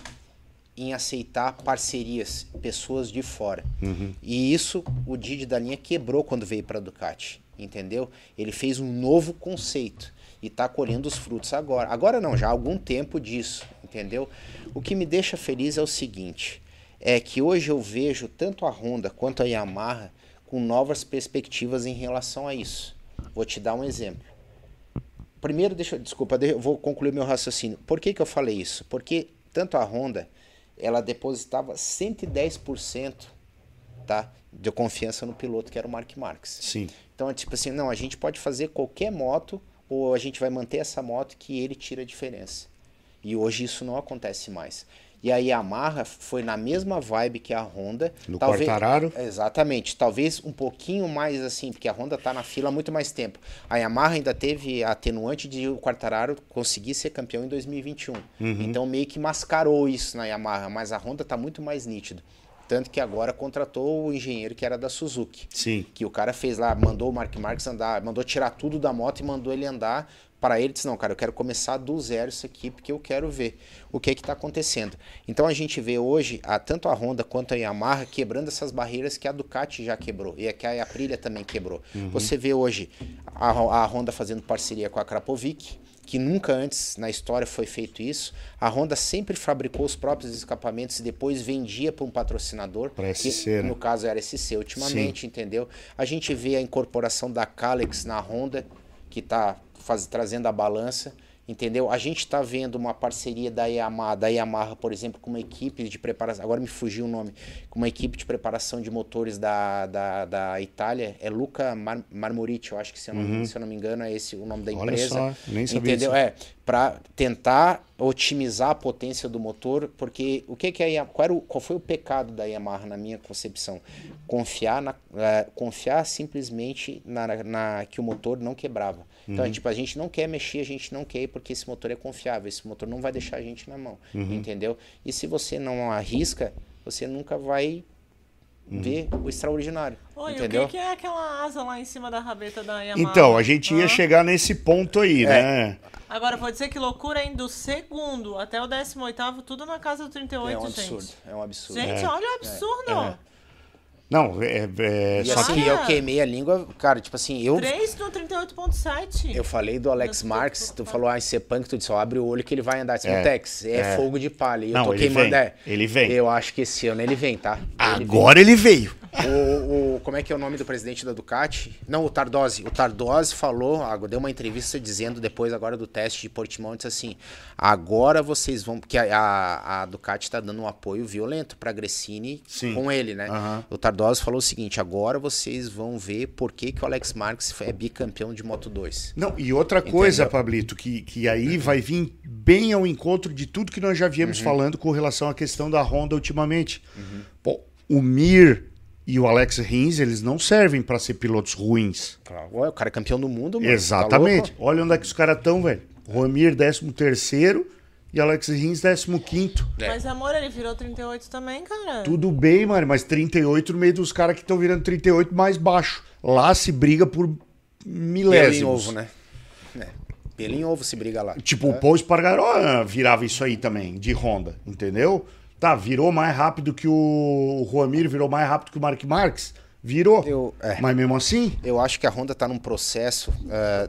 em aceitar parcerias, pessoas de fora.
Uhum.
E isso o Didi da linha quebrou quando veio para a Ducati, entendeu? Ele fez um novo conceito e está colhendo os frutos agora. Agora não, já há algum tempo disso, entendeu? O que me deixa feliz é o seguinte, é que hoje eu vejo tanto a Honda quanto a Yamaha com novas perspectivas em relação a isso. Vou te dar um exemplo. Primeiro, deixa, desculpa, deixa- eu vou concluir meu raciocínio. Por que, que eu falei isso? Porque tanto a Honda, ela depositava 110% tá, de confiança no piloto, que era o Mark Marques.
Sim.
Então, é tipo assim, não, a gente pode fazer qualquer moto, ou a gente vai manter essa moto que ele tira a diferença. E hoje isso não acontece mais. E a Yamaha foi na mesma vibe que a Honda.
No Quartararo?
Exatamente. Talvez um pouquinho mais assim, porque a Honda tá na fila há muito mais tempo. A Yamaha ainda teve a atenuante de o Quartararo conseguir ser campeão em 2021.
Uhum.
Então meio que mascarou isso na Yamaha, mas a Honda tá muito mais nítido. Tanto que agora contratou o engenheiro que era da Suzuki.
Sim.
Que o cara fez lá, mandou o Mark Marques andar, mandou tirar tudo da moto e mandou ele andar. Para ele, disse: Não, cara, eu quero começar do zero isso aqui, porque eu quero ver o que é que está acontecendo. Então a gente vê hoje a, tanto a Honda quanto a Yamaha quebrando essas barreiras que a Ducati já quebrou e que a Aprilia também quebrou.
Uhum.
Você vê hoje a, a Honda fazendo parceria com a Krapovic, que nunca antes na história foi feito isso. A Honda sempre fabricou os próprios escapamentos e depois vendia para um patrocinador. Que,
SC, né?
No caso era SC ultimamente, entendeu? A gente vê a incorporação da Kalex na Honda, que está trazendo a balança, entendeu? A gente está vendo uma parceria da Yamaha, da Yamaha, por exemplo, com uma equipe de preparação, agora me fugiu o nome, com uma equipe de preparação de motores da, da, da Itália, é Luca Mar Marmoriti, eu acho que se eu, não,
Uhum.
se eu não me engano é esse o nome da
Olha
empresa.
só, nem sabia
entendeu?
disso.
É, para tentar otimizar a potência do motor, porque o que que a Yamaha, qual, o- qual foi o pecado da Yamaha na minha concepção? Confiar na eh, confiar simplesmente na, na que o motor não quebrava. Então,
Uhum.
tipo, a gente não quer mexer, a gente não quer ir porque esse motor é confiável, esse motor não vai deixar a gente na mão,
Uhum.
entendeu? E se você não arrisca, você nunca vai
Uhum.
ver o extraordinário,
Oi,
entendeu?
o que, que é aquela asa lá em cima da rabeta da Yamaha?
Então, a gente ia
Hã?
chegar nesse ponto aí,
É.
né?
Agora, pode ser que loucura, hein? Do segundo até o 18º, tudo na casa do 38,
É um
gente.
absurdo, é um absurdo.
Gente,
É.
olha o absurdo.
É. Não, é, é
E
só
assim,
que
eu queimei a língua, cara, tipo assim, eu
3 no 38.7.
Eu falei do Alex Marques, tu falou, ah, esse é punk, tu disse, ó, abre o olho que ele vai andar. Disse,
É,
Tex, é,
é.
fogo de palha. E eu
Não,
tô
ele
queimando,
vem,
é.
ele vem.
Eu acho que esse ano ele vem, tá? Ele
agora ele veio.
O, o- como é que é o nome do presidente da Ducati? Não, o Tardosi. O Tardosi falou, ah, deu uma entrevista dizendo depois agora do teste de Portimão, disse assim, agora vocês vão, porque a, a, a Ducati está dando um apoio violento para Gressini
Sim.
com ele, né?
Aham.
O Tardosi falou o seguinte, agora vocês vão ver por que, que o Alex Marques é bicampeão de Moto2.
Não, e outra coisa,
Entendeu?
Pablito, que, que aí vai vir bem ao encontro de tudo que nós já viemos
Uhum.
falando com relação à questão da Honda ultimamente. Pô, o Mir e o Alex Rins, eles não servem para ser pilotos ruins.
Claro. Ué, o cara é campeão do mundo, mano.
Exatamente.
Tá?
Olha onde é que os caras estão, velho. Romir, 13 terceiro e Alex Rins, 15 quinto.
Mas, amor, ele virou 38 também, cara.
Tudo bem, mano, mas 38 no meio dos caras que estão virando 38 mais baixo. Lá se briga por
Pelo
milésimos.
em ovo, né? É. Pelo em ovo se briga lá.
Tipo,
É.
o Paul Espargaró ah, virava isso aí também, de Honda, entendeu? Tá, virou mais rápido que o, o Juamir, virou mais rápido que o Mark Marques? Virou.
Eu- é.
Mas mesmo assim,
Eu acho que a Honda tá num processo, eh,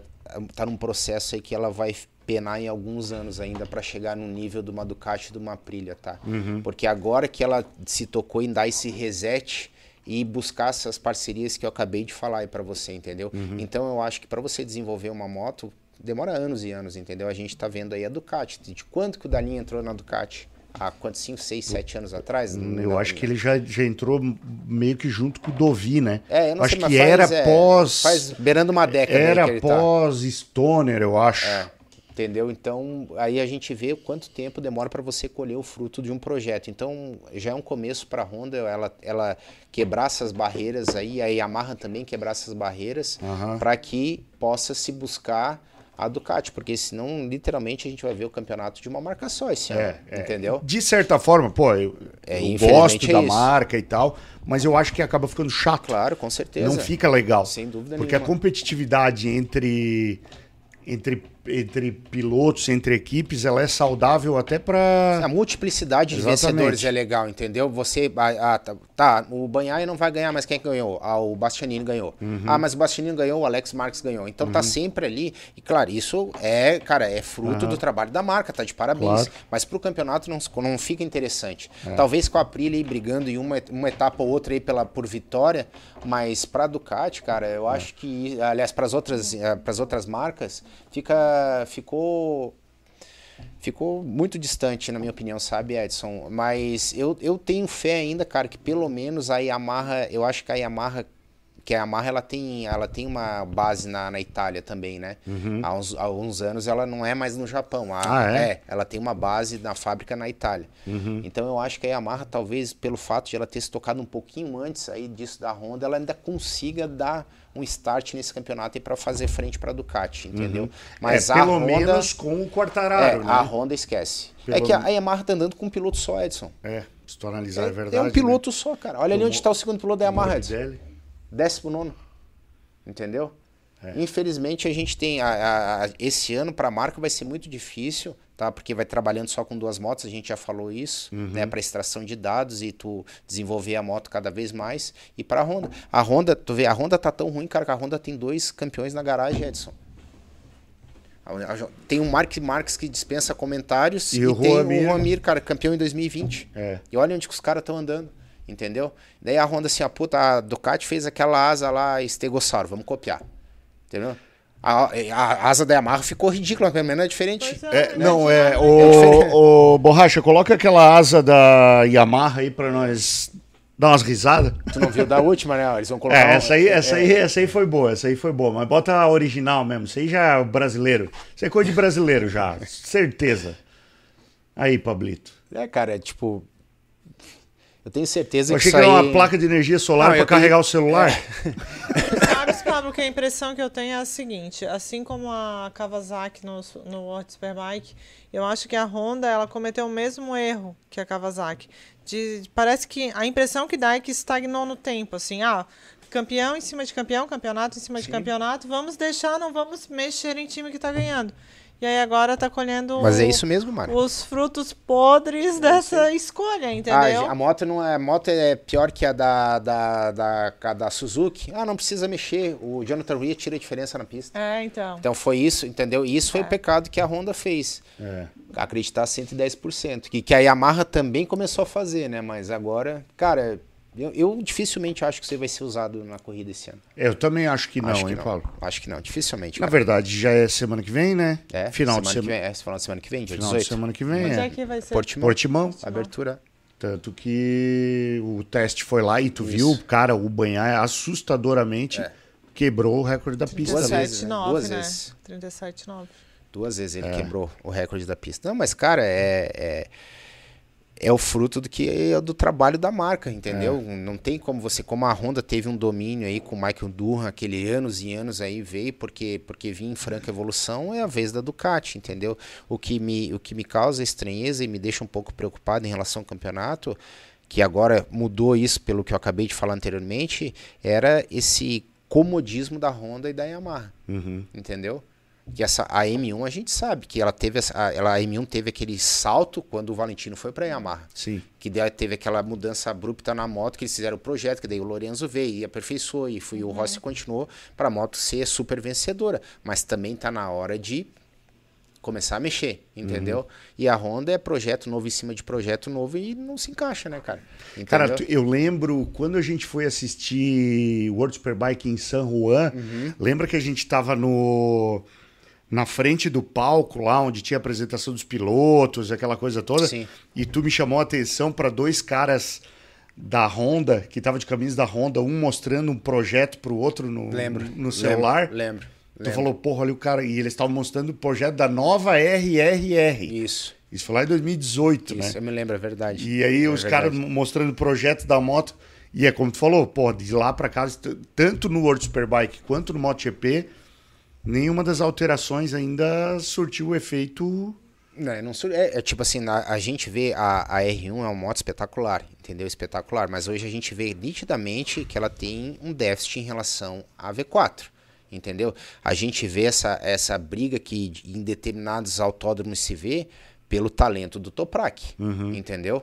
tá num processo aí que ela vai penar em alguns anos ainda para chegar no nível de uma Ducati e de uma Aprilia, tá?
Uhum.
Porque agora que ela se tocou em dar esse reset e buscar essas parcerias que eu acabei de falar aí para você, entendeu?
Uhum.
Então eu acho que para você desenvolver uma moto demora anos e anos, entendeu? A gente tá vendo aí a Ducati, de quanto que o Dalin entrou na Ducati? Há quantos? 5, 6, 7 anos atrás?
eu acho que ele já, já entrou meio que junto com o Dovi, né?
É, eu não
acho
sei,
que
faz,
era
é,
pós.
Faz beirando uma década
Era
tá.
pós-Stoner, eu acho.
É, entendeu? Então, aí a gente vê quanto tempo demora para você colher o fruto de um projeto. Então, já é um começo para a Honda ela, ela quebrar essas barreiras aí, a Yamaha também quebrar essas barreiras, para que possa se buscar a Ducati, porque senão, literalmente, a gente vai ver o campeonato de uma marca só esse ano,
É, é.
entendeu?
De certa forma, pô, eu,
É,
eu gosto
é
da
isso.
marca e tal, mas eu acho que acaba ficando chato.
Claro, com certeza.
Não fica legal.
Sem dúvida
Porque a
nenhuma.
competitividade entre, entre, entre pilotos, entre equipes, ela é saudável até para
A multiplicidade de
Exatamente.
vencedores é legal, entendeu? Você. Ah, ah, tá, tá, o Banhai não vai ganhar, mas quem ganhou? Ah, o Bastianini ganhou.
Uhum.
Ah, mas o Bastianini ganhou, o Alex Marques ganhou. Então tá sempre ali. E claro, isso é, cara, é fruto
Aham.
do trabalho da marca, tá de parabéns.
Claro.
Mas pro campeonato não, não fica interessante.
É.
Talvez com a Aprilia brigando em uma, uma etapa ou outra aí pela, por vitória, mas pra Ducati, cara, eu
É.
acho que, aliás, pras outras, eh, pras outras marcas, fica, ficou ficou muito distante, na minha opinião, sabe, Edson? Mas eu, eu tenho fé ainda, cara, que pelo menos a Yamaha, eu acho que a Yamaha, que a Yamaha ela tem, ela tem uma base na, na Itália também, né?
Uhum.
Há, uns, há uns anos ela não é mais no Japão. A-
Ah, é?
ela tem uma base na fábrica na Itália.
Uhum.
Então eu acho que a Yamaha, talvez pelo fato de ela ter se tocado um pouquinho antes aí disso da Honda, ela ainda consiga dar um start nesse campeonato e para fazer frente para a Ducati, entendeu?
Uhum.
Mas
é,
a
pelo
Honda,
menos com o Quartararo,
é,
né?
a Honda esquece.
Pelo
É que a, Yamaha tá andando com um piloto só, Edson.
É, se tu analisar é,
É,
verdade.
é um
né?
piloto só, cara. Olha ali onde está o segundo piloto da Yamaha, Edson. Décimo nono. Entendeu?
É.
Infelizmente a gente tem a- a- a- esse ano para a marca vai ser muito difícil, tá? Porque vai trabalhando só com duas motos, a gente já falou isso,
Uhum.
né? Para extração de dados e tu desenvolver a moto cada vez mais. E para a Honda, a Honda, tu vê, a Honda tá tão ruim, cara, que a Honda tem dois campeões na garagem, Edson. Tem o Mark Marques que dispensa comentários
E
e,
o
tem o Ramir, cara, campeão em 2020.
É.
E olha onde que os caras estão andando, entendeu? Daí a Honda assim, a puta, a Ducati fez aquela asa lá, estegossauro, vamos copiar. Entendeu? A, a asa da Yamaha ficou ridícula, pelo menos é diferente.
É, não, é.
diferente.
O, o Borracha, coloca aquela asa da Yamaha aí pra nós dar umas risadas.
Tu não viu da última, né? Eles vão colocar.
É, essa aí, essa,
é.
aí, essa aí foi boa, essa aí foi boa. Mas bota a original mesmo. Isso aí já é brasileiro. Isso é coisa de brasileiro já, certeza. Aí, Pablito.
É, cara, é tipo. Eu tenho certeza
Eu
que
achei que
isso
era
aí...
uma placa de energia solar
Não,
pra
eu tenho-
carregar o celular.
Sabes, Pablo, que a impressão que eu tenho é a seguinte: assim como a Kawasaki no, no World Superbike, eu acho que a Honda ela cometeu o mesmo erro que a Kawasaki. De, parece que a impressão que dá é que estagnou no tempo, assim, ah, campeão em cima de campeão, campeonato em cima de campeonato, vamos deixar, não vamos mexer em time que está ganhando. E aí agora tá colhendo
Mas é isso mesmo, Mário.
os frutos podres dessa escolha, entendeu?
Ah, a moto não é, a moto é pior que a da, da, da, a da Suzuki. Ah, não precisa mexer. O Jonathan Rea tira a diferença na pista.
É, então.
Então foi isso, entendeu? E isso foi
É.
o pecado que a Honda fez.
É.
Acreditar 110%. Que, que a Yamaha também começou a fazer, né? Mas agora, cara, eu, eu dificilmente acho que você vai ser usado na corrida esse ano.
Eu também acho que não,
acho que
hein,
não.
Paulo?
Acho que não, dificilmente.
Na
cara.
verdade, já é semana que vem, né?
É,
Final de
semana que
semana.
vem. É, você falando semana que vem, dia
Final
18.
de semana que vem,
Onde
é.
é que vai ser?
Portimão.
Portimão.
Abertura.
Tanto que o teste foi lá e tu
Isso.
viu, cara, o banhar assustadoramente quebrou o recorde da pista.
Duas
né?
vezes, né?
37,9,
Duas
né?
vezes.
37,9.
Duas vezes ele
É.
quebrou o recorde da pista. Não, mas, cara, é, é, é o fruto do que é do trabalho da marca, entendeu?
É.
Não tem como você, como a Honda teve um domínio aí com o Michael Durham, aquele anos e anos aí veio porque porque vinha em franca evolução, é a vez da Ducati, entendeu? O que me o que me causa estranheza e me deixa um pouco preocupado em relação ao campeonato, que agora mudou isso pelo que eu acabei de falar anteriormente, era esse comodismo da Honda e da Yamaha
Uhum.
entendeu? Que essa a M1 a gente sabe que ela teve essa, a, ela, a M1 teve aquele salto quando o Valentino foi para Yamaha,
Sim.
que daí teve aquela mudança abrupta na moto que eles fizeram o projeto, que daí o Lorenzo veio e aperfeiçoou e foi o Rossi continuou para a moto ser super vencedora, mas também tá na hora de começar a mexer, entendeu? E a Honda é projeto novo em cima de projeto novo e não se encaixa, né, cara? Entendeu?
Cara, tu- eu lembro quando a gente foi assistir World Superbike em San Juan,
Uhum.
lembra que a gente tava no na frente do palco lá onde tinha a apresentação dos pilotos, aquela coisa toda.
Sim.
E tu me chamou a atenção para dois caras da Honda, que tava de camisa da Honda, um mostrando um projeto pro outro no,
lembro.
no celular.
Lembro. lembro,
Tu
lembro.
falou, porra, olha o cara. E eles estavam mostrando o projeto da nova RRR.
Isso.
Isso foi lá em 2018,
Isso,
né?
eu me lembro, é verdade.
E aí
É
os caras mostrando projetos da moto. E é como tu falou, pô, de lá pra cá, tanto no World Superbike quanto no MotoGP, nenhuma das alterações ainda surtiu o efeito.
Não, não sur- é, é tipo assim, na- a, gente vê a, a R1 é uma moto espetacular, entendeu? Espetacular, mas hoje a gente vê nitidamente que ela tem um déficit em relação à V4, entendeu? A gente vê essa, essa briga que em determinados autódromos se vê pelo talento do Toprak, entendeu?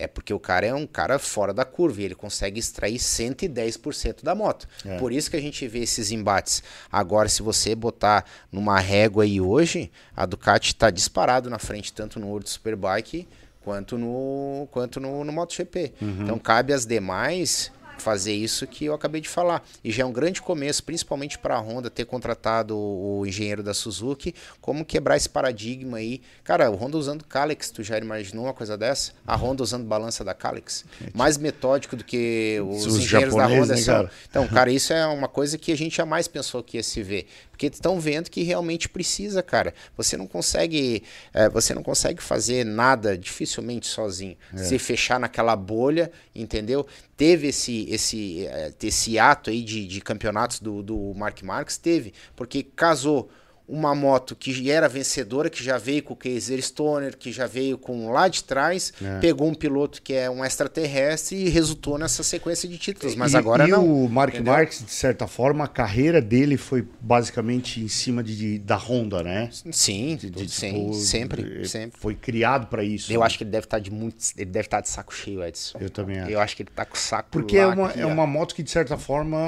É porque o cara é um cara fora da curva e ele consegue extrair 110% da moto.
É.
Por isso que a gente vê esses embates. Agora, se você botar numa régua aí hoje, a Ducati está disparado na frente, tanto no World Superbike quanto no, quanto no, no MotoGP. Então, cabe às demais fazer isso que eu acabei de falar. E já é um grande começo, principalmente para a Honda ter contratado o, engenheiro da Suzuki, como quebrar esse paradigma aí. Cara, o Honda usando Kalex, tu já imaginou uma coisa dessa? A Honda usando balança da Kalex? Mais metódico do que os,
Os
engenheiros da Honda
né,
são.
cara?
Então, cara, isso é uma coisa que a gente jamais pensou que ia se ver. Porque estão vendo que realmente precisa, cara. Você não consegue, eh, você não consegue fazer nada dificilmente sozinho. Se fechar naquela bolha, entendeu? Teve esse, esse, eh, esse ato aí de, de campeonatos do, do Mark Marques, teve, porque casou uma moto que era vencedora, que já veio com o Kaiser Stoner, que já veio com lá de trás,
É.
pegou um piloto que é um extraterrestre e resultou nessa sequência de títulos. Mas
e,
agora
e
não.
o Mark
entendeu?
Marques, de certa forma, a carreira dele foi basicamente em cima de, de- da Honda, né?
Sim,
De- de,
sim,
tipo,
sempre, sempre.
Foi criado pra isso.
Eu
né?
acho que ele deve estar de muito, ele deve estar de saco cheio, Edson.
Eu também acho.
Eu acho que ele tá com o saco
Porque é
lá
uma,
aqui,
é uma moto que, de certa forma,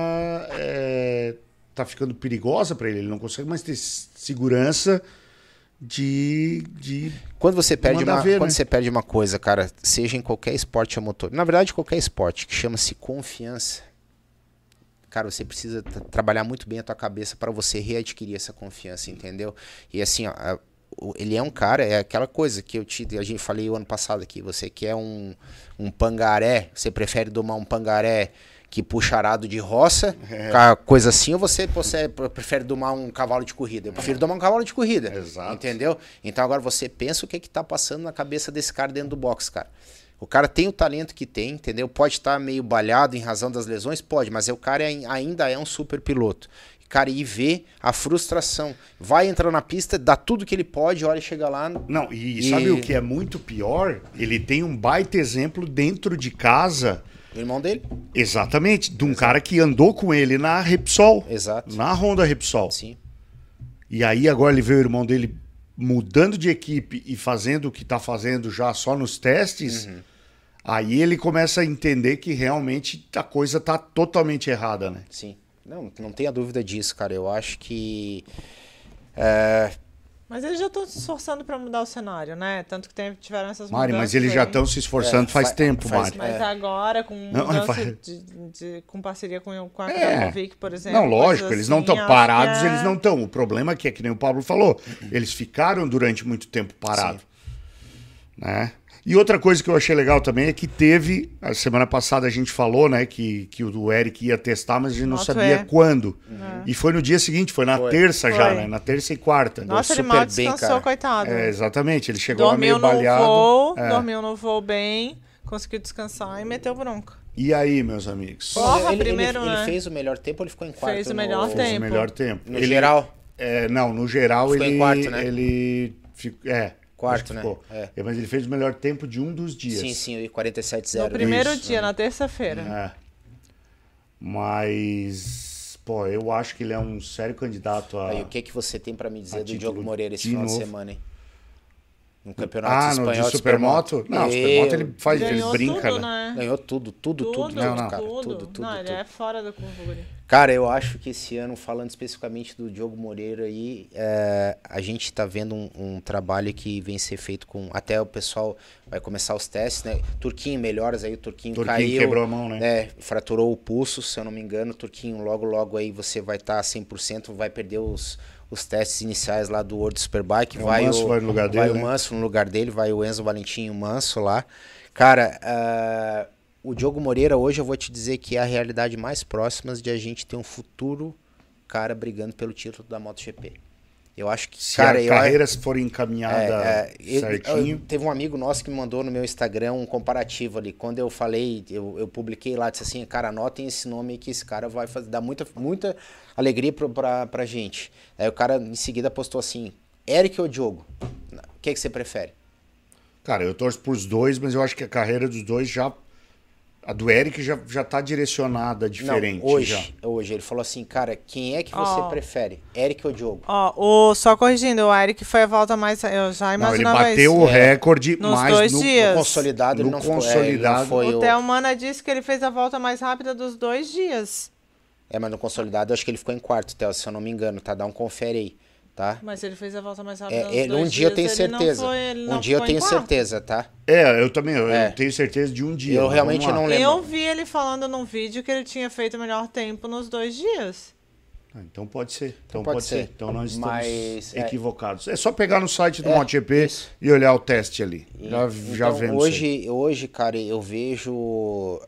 é, tá ficando perigosa pra ele. Ele não consegue mais ter segurança de. de
Quando você perde uma,
ver,
quando
né?
você perde uma coisa, cara, seja em qualquer esporte a motor, na verdade qualquer esporte que chama-se confiança. Cara, você precisa tra- trabalhar muito bem a tua cabeça para você readquirir essa confiança, entendeu? E assim, ó, ele é um cara, é aquela coisa que eu te, a gente falei o ano passado aqui, você quer um, um pangaré, você prefere domar um pangaré que puxa arado de roça,
É.
coisa assim, ou você, você prefere domar um cavalo de corrida? Eu prefiro domar um cavalo de corrida.
Exato.
Entendeu? Então agora você pensa o que que tá passando na cabeça desse cara dentro do box, cara. O cara tem o talento que tem, entendeu? Pode estar meio balhado em razão das lesões, pode, mas é o cara é- ainda é um super piloto. Cara, e vê a frustração. Vai entrar na pista, dá tudo que ele pode, olha, chega lá.
Não, e,
E-
sabe o que é muito pior? Ele tem um baita exemplo dentro de casa.
O irmão dele?
Exatamente, de um cara que andou com ele na Repsol.
Exato.
Na Honda Repsol.
Sim.
E aí agora ele vê o irmão dele mudando de equipe e fazendo o que está fazendo já só nos testes,
Uhum.
aí ele começa a entender que realmente a coisa tá totalmente errada, né?
Sim. Não, não tenha dúvida disso, cara. Eu acho que. é,
Mas eles já estão se esforçando para mudar o cenário, né? Tanto que tiveram essas
Mari, mas eles já
aí.
estão se esforçando
É,
faz
fa-
tempo,
faz-
Mari.
Mas agora, com
Não,
mudança
faz-
de, de- com parceria com, com a
É.
Krakovic, por exemplo.
Não, lógico,
coisas
eles não
assim,
estão
acho
parados,
é-
eles não estão. O problema é que é que nem o Pablo falou, eles ficaram durante muito tempo parados. Né? E outra coisa que eu achei legal também é que teve, a semana passada a gente falou, né, que, que o Eric ia testar, mas a gente não
Moto
sabia
E.
quando.
Uhum.
E foi no dia seguinte, foi na
Foi.
terça já,
Foi.
né? Na terça e quarta.
Nossa, ele mal
bem,
descansou,
cara.
coitado.
É, exatamente, ele chegou
dormiu
lá meio
no
baleado.
voo,
É.
dormiu no voo bem, conseguiu descansar e meteu bronca.
E aí, meus amigos?
Porra,
ele, ele-
primeiro,
ele
né?
fez o melhor tempo ou ele ficou em quarto?
Fez o
no-
melhor
Fez
tempo.
o melhor tempo.
No
Ele-
geral?
É, não, no geral
Ficou
ele.
em quarto, né?
Ele. É.
Quarto, né?
ficou.
É.
Mas ele fez o melhor tempo de um dos dias.
Sim, sim, o 47-0.
No primeiro
Isso.
dia, na terça-feira.
É. Mas. Pô, eu acho que ele é um sério candidato a.
Aí, o que, que você tem pra me dizer do Diogo Moreira esse
de
final
novo.
de semana, hein? No campeonato
Ah, no
espanhol
de Supermoto? Não, o Supermoto ele faz, ele brinca,
tudo,
né?
né?
Ganhou tudo, tudo, tudo,
Tudo,
tudo,
Não, não.
cara.
tudo.
Tudo, tudo,
não, ele
tudo.
é.
Cara, eu acho que esse ano, falando especificamente do Diogo Moreira aí, é, a gente tá vendo um, um trabalho que vem ser feito com. Até o pessoal vai começar os testes, né? Turquinho melhoras aí, o Turquinho,
Turquinho
caiu.
quebrou a mão, né?
fraturou o pulso, se eu não me engano. Turquinho, logo, logo aí você vai estar tá 100%, vai perder os, os testes iniciais lá do World Superbike.
É, o
vai
Manso vai no lugar dele,
Vai
né?
o Manso no lugar dele, vai o Enzo Valentinho Manso lá. Cara, ah, o Diogo Moreira hoje eu vou te dizer que é a realidade mais próxima de a gente ter um futuro cara brigando pelo título da MotoGP. Eu acho que,
Se
cara,
a
eu-
carreira for encaminhada
é, é, eu-
certinho.
eu- teve um amigo nosso que me mandou no meu Instagram um comparativo ali. Quando eu falei, eu, eu publiquei lá, disse assim, cara, anotem esse nome que esse cara vai fazer, dar muita, muita alegria pra, pra, pra gente. Aí o cara em seguida postou assim, Eric ou Diogo? O que, que você prefere?
Cara, eu torço pros dois, mas eu acho que a carreira dos dois já. A do Eric já, já tá direcionada diferente.
Não, hoje,
já.
hoje, ele falou assim, cara, quem é que você
Ó.
prefere? Eric ou Diogo?
Ó, o, só corrigindo, o Eric foi a volta mais. Eu já
Não, ele
imaginava
bateu
isso.
o recorde,
Nos
mas
dois
no,
dias.
No consolidado ele
No
não ficou- é, ele não
consolidado-
foi
O
o-
Theo Mana disse que ele fez a volta mais rápida dos dois dias.
É, mas no consolidado eu acho que ele ficou em quarto, Theo, se eu não me engano, tá? Dá um confere aí, tá?
Mas ele fez a volta mais rápida
É,
nos
ele-
dois
um dia eu tenho
dias, ele não
certeza.
foi- ele
um
não
dia eu tenho certeza, tá?
É, eu também, eu,
É.
tenho certeza de um dia.
Eu realmente não lembro.
Eu vi ele falando num vídeo que ele tinha feito o melhor tempo nos dois dias.
Ah, Então pode ser. Então
pode
pode, ser.
ser.
Então nós estamos
Mas, é.
equivocados. É. só pegar no site do
É,
MotoGP e olhar o teste ali. Já, já
então,
vemos.
hoje, hoje, cara, eu vejo,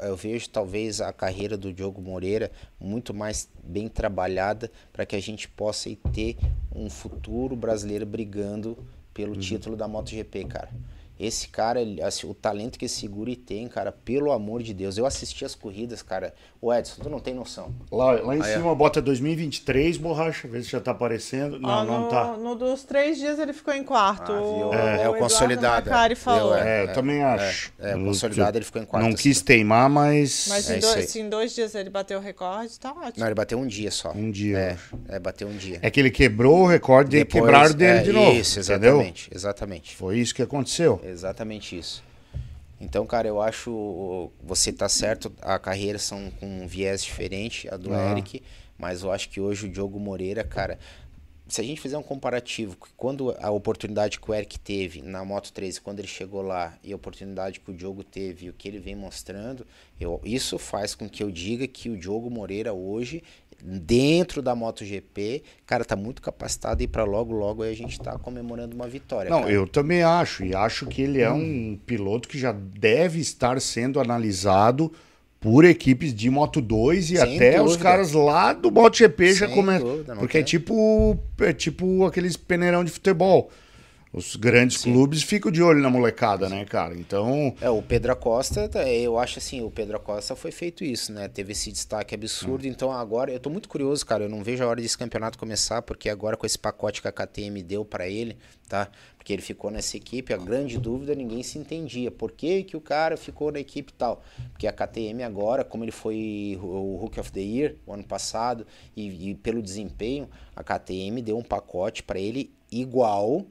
eu vejo talvez a carreira do Diogo Moreira muito mais bem trabalhada para que a gente possa ter um futuro brasileiro brigando
Uhum.
pelo título da MotoGP, cara. Esse cara, ele- assim, o talento que esse guri tem, cara, pelo amor de Deus. Eu assisti as corridas, cara. O Edson, tu não tem noção.
Lá, lá em
Ah, é.
cima bota 2023, borracha. Vê se já tá aparecendo. Não, não
no,
tá.
no dos três dias ele ficou em quarto.
Ah, viu?
O-
É, é o consolidado.
Macari falou.
Viu?
É, eu também acho.
é, o consolidado ele ficou em quarto,
Não
assim.
quis teimar, mas.
Mas
É
em
isso
dois, se em dois dias ele bateu o recorde, tá ótimo.
Não, ele bateu um dia só.
Um dia.
É, é bateu um dia.
É que ele quebrou o recorde e
Depois-
quebraram dele
é,
de novo.
Isso,
entendeu?
exatamente. Exatamente.
Foi isso que aconteceu.
Exatamente isso. Então, cara, eu acho você tá certo, a carreira são com um viés diferente, a do
Ah.
Eric, mas eu acho que hoje o Diogo Moreira, cara, se a gente fizer um comparativo, quando a oportunidade que o Eric teve na Moto 13, quando ele chegou lá, e a oportunidade que o Diogo teve e o que ele vem mostrando, eu, isso faz com que eu diga que o Diogo Moreira hoje, dentro da MotoGP, cara, tá muito capacitado e para logo, logo aí a gente tá comemorando uma vitória.
Não,
cara.
eu também acho. E acho que ele é um piloto que já deve estar sendo analisado por equipes de Moto 2 e
Sem
até os
dúvida.
caras lá do MotoGP já
Sem
começam.
dúvida, não
Porque é tipo, é tipo aqueles peneirão de futebol. Os grandes clubes ficam de olho na molecada, né, cara? Então,
É, o Pedro Acosta, tá, eu acho assim, o Pedro Acosta foi feito isso, né? Teve esse destaque
Hum.
absurdo. Então agora, eu tô muito curioso, cara. Eu não vejo a hora desse campeonato começar, porque agora com esse pacote que a KTM deu pra ele, tá? Porque ele ficou nessa equipe, a grande dúvida, ninguém se entendia. Por que, que o cara ficou na equipe e tal? Porque a KTM agora, como ele foi o Rookie of the Year o ano passado, e, e pelo desempenho, a KTM deu um pacote pra ele igual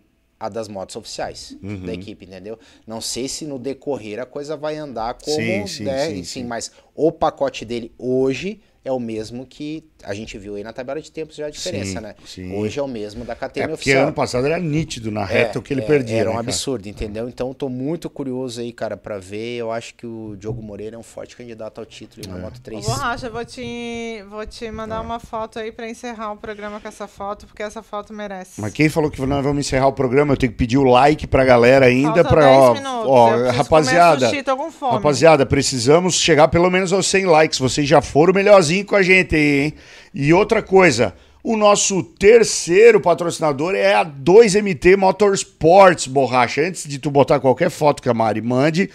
a das motos oficiais
Uhum.
da equipe, entendeu? Não sei se no decorrer a coisa vai andar como,
Sim, sim,
né,
sim,
enfim,
sim.
mas o pacote dele hoje é o mesmo que a gente viu aí na tabela de tempos já a diferença,
Sim,
né?
sim.
Hoje é o mesmo da
É
KTM
porque
oficial.
ano passado era nítido na reta
É,
o que ele
é,
perdia.
Era
né,
um
cara?
absurdo, entendeu? Então eu tô muito curioso aí, cara, pra ver. Eu acho que o Diogo Moreira é um forte candidato ao título aí
É.
na Moto 3.
Ô, Borracha, eu vou te, vou te mandar uma foto aí pra encerrar o programa com essa foto, porque essa foto merece.
Mas quem falou que nós vamos encerrar o programa, eu tenho que pedir o like pra galera ainda
Falta
pra
10
ó,
minutos,
ó, rapaziada.
comer sushi, tô com fome.
Rapaziada, precisamos chegar pelo menos aos 100 likes. Vocês já foram melhorzinho com a gente aí, hein? E outra coisa, o nosso terceiro patrocinador é a 2MT Motorsports, borracha. Antes de tu botar qualquer foto que a Mari mande,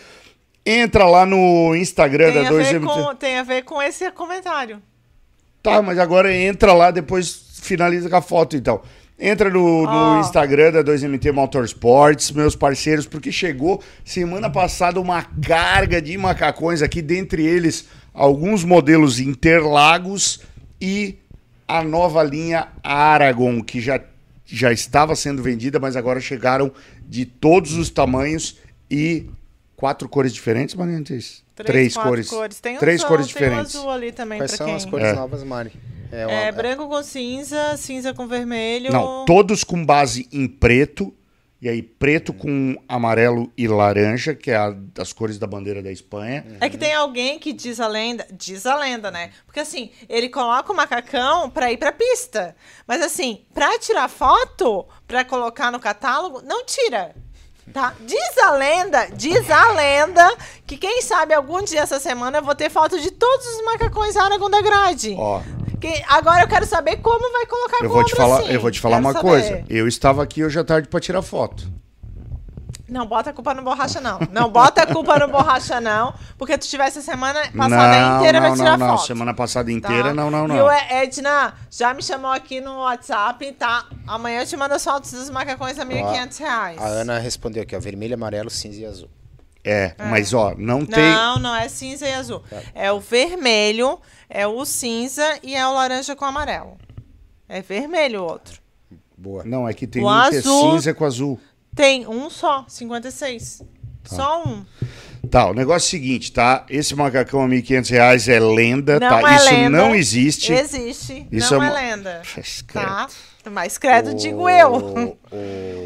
entra lá no Instagram
Tem
da
a, ver
2MT.
com, tem a ver com esse comentário.
Tá, mas agora entra lá, depois finaliza com a foto, então. Entra no, no. Instagram da 2MT Motorsports, meus parceiros, porque chegou semana passada uma carga de macacões aqui, dentre eles alguns modelos Interlagos e a nova linha Aragon, que já, já estava sendo vendida, mas agora chegaram de todos os tamanhos e quatro cores diferentes, Mariantes? Três,
quatro
cores.
Tem um
Três
sol,
cores
tem
diferentes.
um azul ali também
Quais são
quem...
as cores
É.
novas, Mari? É, uma-
É branco com cinza, cinza com vermelho.
Não, todos com base em preto. E aí, preto com amarelo e laranja, que é a das cores da bandeira da Espanha.
É que tem alguém que diz a lenda, diz a lenda, né? Porque assim, ele coloca o macacão pra ir pra pista. Mas assim, pra tirar foto, pra colocar no catálogo, não tira. Tá? Diz a lenda, diz a lenda que quem sabe algum dia essa semana eu vou ter foto de todos os macacões Aragon da grade.
Ó,
Que- agora eu quero saber como vai colocar
eu vou te falar,
assim.
eu vou te falar
Quero
uma
saber.
coisa. Eu estava aqui hoje à tarde para tirar foto.
Não bota a culpa no borracha, não. Não bota a culpa no borracha, não. Porque tu tivesse a semana passada
não,
inteira
não,
pra tirar
não, não.
foto.
Semana passada
tá?
inteira, não, não,
E
não.
o Edna já me chamou aqui no WhatsApp, tá? Amanhã eu te mando as fotos dos macacões a 1.500 reais.
A Ana respondeu aqui, ó, vermelho, amarelo, cinza e azul.
É, mas ó, não tem.
Não, não é cinza e azul. É o vermelho, é o cinza e é o laranja com amarelo. É vermelho o outro.
Boa.
Não, é que tem
O
um que é
azul-
cinza com azul.
Tem um só, 56.
Tá.
Só um.
Tá, o negócio é o seguinte, tá? Esse macacão a 1.500 reais é lenda,
Não
tá?
é
Isso
lenda.
não existe.
Existe.
Isso
não
é
é, lenda. Tá? Mas credo, digo eu.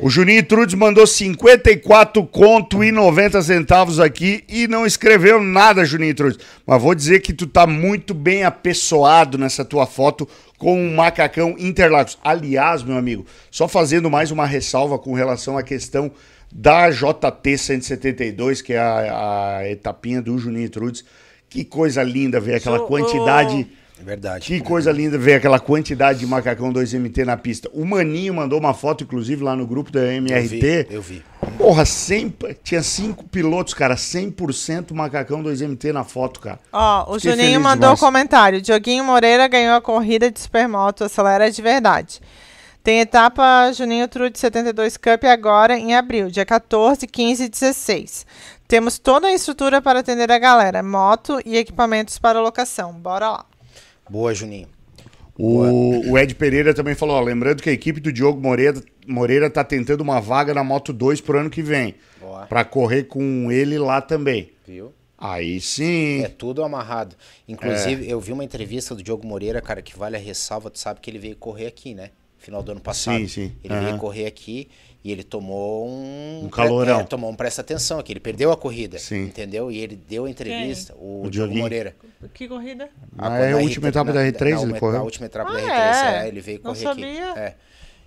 O Juninho Trudes mandou 54 conto e 90 centavos aqui e não escreveu nada, Juninho Trudes. Mas vou dizer que tu tá muito bem apessoado nessa tua foto com um macacão Interlagos. Aliás, meu amigo, só fazendo mais uma ressalva com relação à questão da JT 172, que é a, a etapinha do Juninho Trudes. Que coisa linda ver aquela quantidade...
É verdade.
Que coisa linda ver aquela quantidade de macacão 2MT na pista. O Maninho mandou uma foto, inclusive, lá no grupo da MRT.
Eu vi.
Porra, 100, tinha cinco pilotos, cara. 100% macacão 2MT na foto, cara.
Ó, o
Fiquei
Juninho mandou um
demais.
comentário. Dioguinho Moreira ganhou a corrida de Supermoto, acelera de verdade. Tem etapa Juninho Trude 72 Cup agora em abril, dia 14, 15 e 16. Temos toda a estrutura para atender a galera, moto e equipamentos para locação. Bora lá.
Boa, Juninho.
O, o Ed Pereira também falou, ó, lembrando que a equipe do Diogo Moreira, Moreira tá tentando uma vaga na Moto 2 pro ano que vem.
Boa.
Pra correr com ele lá também.
Viu?
Aí sim.
É tudo amarrado. Inclusive, eu vi uma entrevista do Diogo Moreira, cara, que vale a ressalva. Tu sabe que ele veio correr aqui, né? Final do ano passado.
Sim, sim.
Ele
Aham.
veio correr aqui e ele tomou um.
Um calorão.
É, tomou um presta atenção aqui. Ele perdeu a corrida.
Sim.
Entendeu? E ele deu a entrevista. O,
O
Diogo. Moreira.
Que corrida?
Ah, é a última etapa da
na-
R3
na,
ele
na
correu?
última etapa
Ah,
da R3,
é?
é, ele veio
Não
correr
sabia.
aqui. É.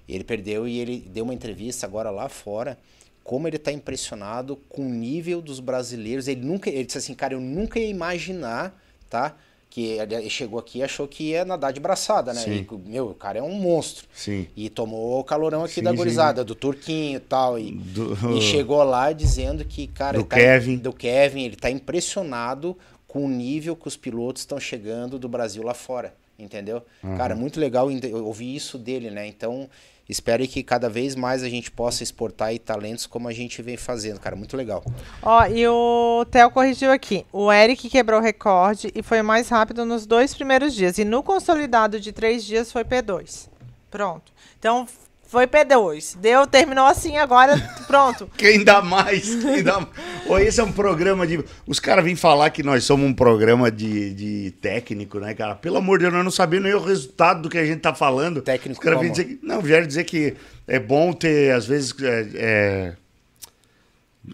Ele perdeu e ele deu uma entrevista agora lá fora. Como ele tá impressionado com o nível dos brasileiros. Ele nunca. Ele disse assim, cara, eu nunca ia imaginar, tá? Que ele chegou aqui e achou que ia nadar de braçada, né?
Sim.
E, meu, o cara é um monstro.
Sim.
E tomou o calorão aqui
Sim,
da
sim.
gurizada, do Turquinho e tal. E,
Do-
e chegou lá dizendo que, cara,
Do
tá-
Kevin.
do Kevin, ele tá impressionado com o nível que os pilotos estão chegando do Brasil lá fora, entendeu?
Uhum.
Cara, muito legal ouvir isso dele, né? Então, espero que cada vez mais a gente possa exportar aí talentos como a gente vem fazendo, cara, muito legal.
Ó, e o Theo corrigiu aqui. O Eric quebrou o recorde e foi mais rápido nos dois primeiros dias. E no consolidado de três dias foi P2. Pronto. Então, Foi P2. Deu, terminou assim, agora pronto.
Quem dá mais? Quem dá... Ô, esse é um programa de. Os caras vêm falar que nós somos um programa de, de técnico, né, cara? Pelo amor de Deus, nós não sabemos nem o resultado do que a gente tá falando.
Técnico
Os caras vêm
como?
dizer que. Não, vieram dizer que é bom ter, às vezes, é, é,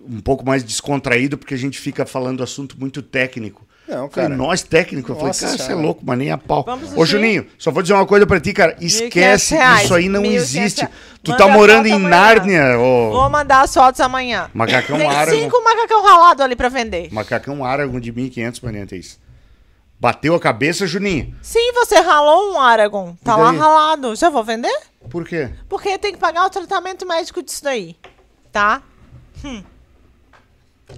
um pouco mais descontraído, porque a gente fica falando assunto muito técnico.
Não,
Falei,
cara.
nós técnicos, eu falei,
Nossa
cara, você é louco, mas nem a pau.
Vamos
Ô? Juninho, só vou dizer uma coisa pra ti, cara. Esquece, isso aí não
1.500
existe. Tu
Manda
tá morando em
amanhã.
Nárnia, ô.
Vou mandar as fotos amanhã.
Macacão
Tem
árabe.
cinco macacão ralado ali pra vender.
Macacão Aragon de 1.500 maniantes. Bateu a cabeça, Juninho?
Sim, você ralou um Aragon. Tá lá ralado. Já vou vender?
Por quê?
Porque tem que pagar o tratamento médico disso daí. Tá? Hum.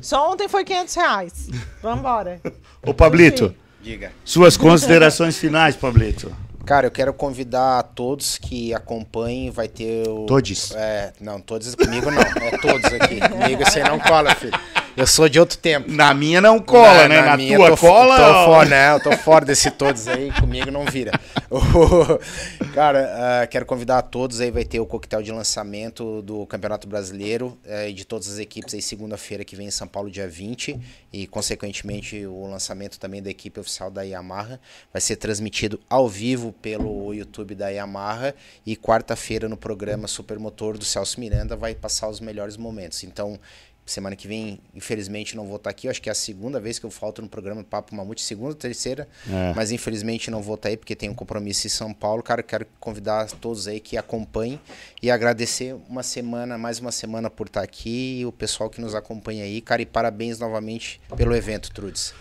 Só ontem foi 500 reais. Vambora.
Ô, Pablito,
Diga.
suas considerações finais, Pablito.
Cara, eu quero convidar a todos que acompanhem, vai ter o...
Todos?
É, não, todos comigo não, é todos aqui. Comigo você não cola, filho. Eu sou de outro tempo.
Na minha não cola, né? Na,
minha
tua
tô,
cola.
Tô
ó.
fora, né? Eu tô fora desse todos aí, comigo não vira. Cara, ah, quero convidar a todos aí, vai ter o coquetel de lançamento do Campeonato Brasileiro eh, e de todas as equipes aí segunda-feira que vem em São Paulo, dia 20, e consequentemente o lançamento também da equipe oficial da Yamaha vai ser transmitido ao vivo pelo YouTube da Yamaha e quarta-feira no programa Supermotor do Celso Miranda vai passar os melhores momentos. Então, Semana que vem, infelizmente, não vou estar aqui. Eu acho que é a segunda vez que eu falto no programa Papo Mamute, segunda, terceira.
É.
Mas infelizmente não vou estar aí porque tenho um compromisso em São Paulo. Cara, quero convidar todos aí que acompanhem e agradecer uma semana, mais uma semana por estar aqui e o pessoal que nos acompanha aí. Cara, e parabéns novamente pelo evento, Trudes.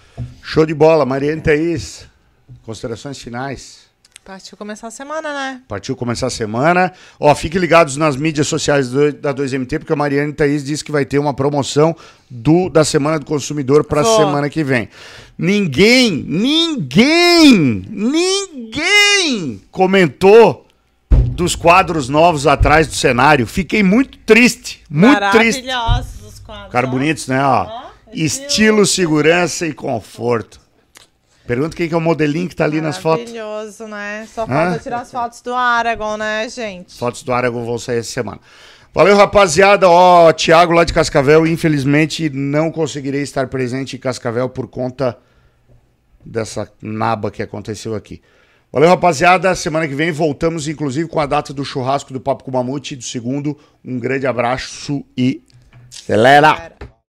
Show de bola, Mariane Thaís. Considerações finais.
Partiu começar a semana, né?
Partiu começar a semana. Ó, fiquem ligados nas mídias sociais do- da 2MT, porque a Mariane Thaís disse que vai ter uma promoção do, da Semana do Consumidor para a semana que vem. Ninguém, ninguém, ninguém comentou dos quadros novos atrás do cenário. Fiquei muito triste, muito triste.
Maravilhosos os quadros.
Ficaram bonitos, né? Ó, estilo, segurança e conforto. Pergunta quem que é o modelinho que tá ali nas fotos.
Maravilhoso, né? Só
Hã?
falta tirar as fotos do Aragon, né, gente?
Fotos do Aragon vão sair essa semana. Valeu, rapaziada. Ó, Thiago lá de Cascavel, infelizmente não conseguirei estar presente em Cascavel por conta dessa naba que aconteceu aqui. Valeu, rapaziada. Semana que vem voltamos, inclusive, com a data do churrasco do Papo com o Mamute, do segundo. Um grande abraço e acelera!
Era.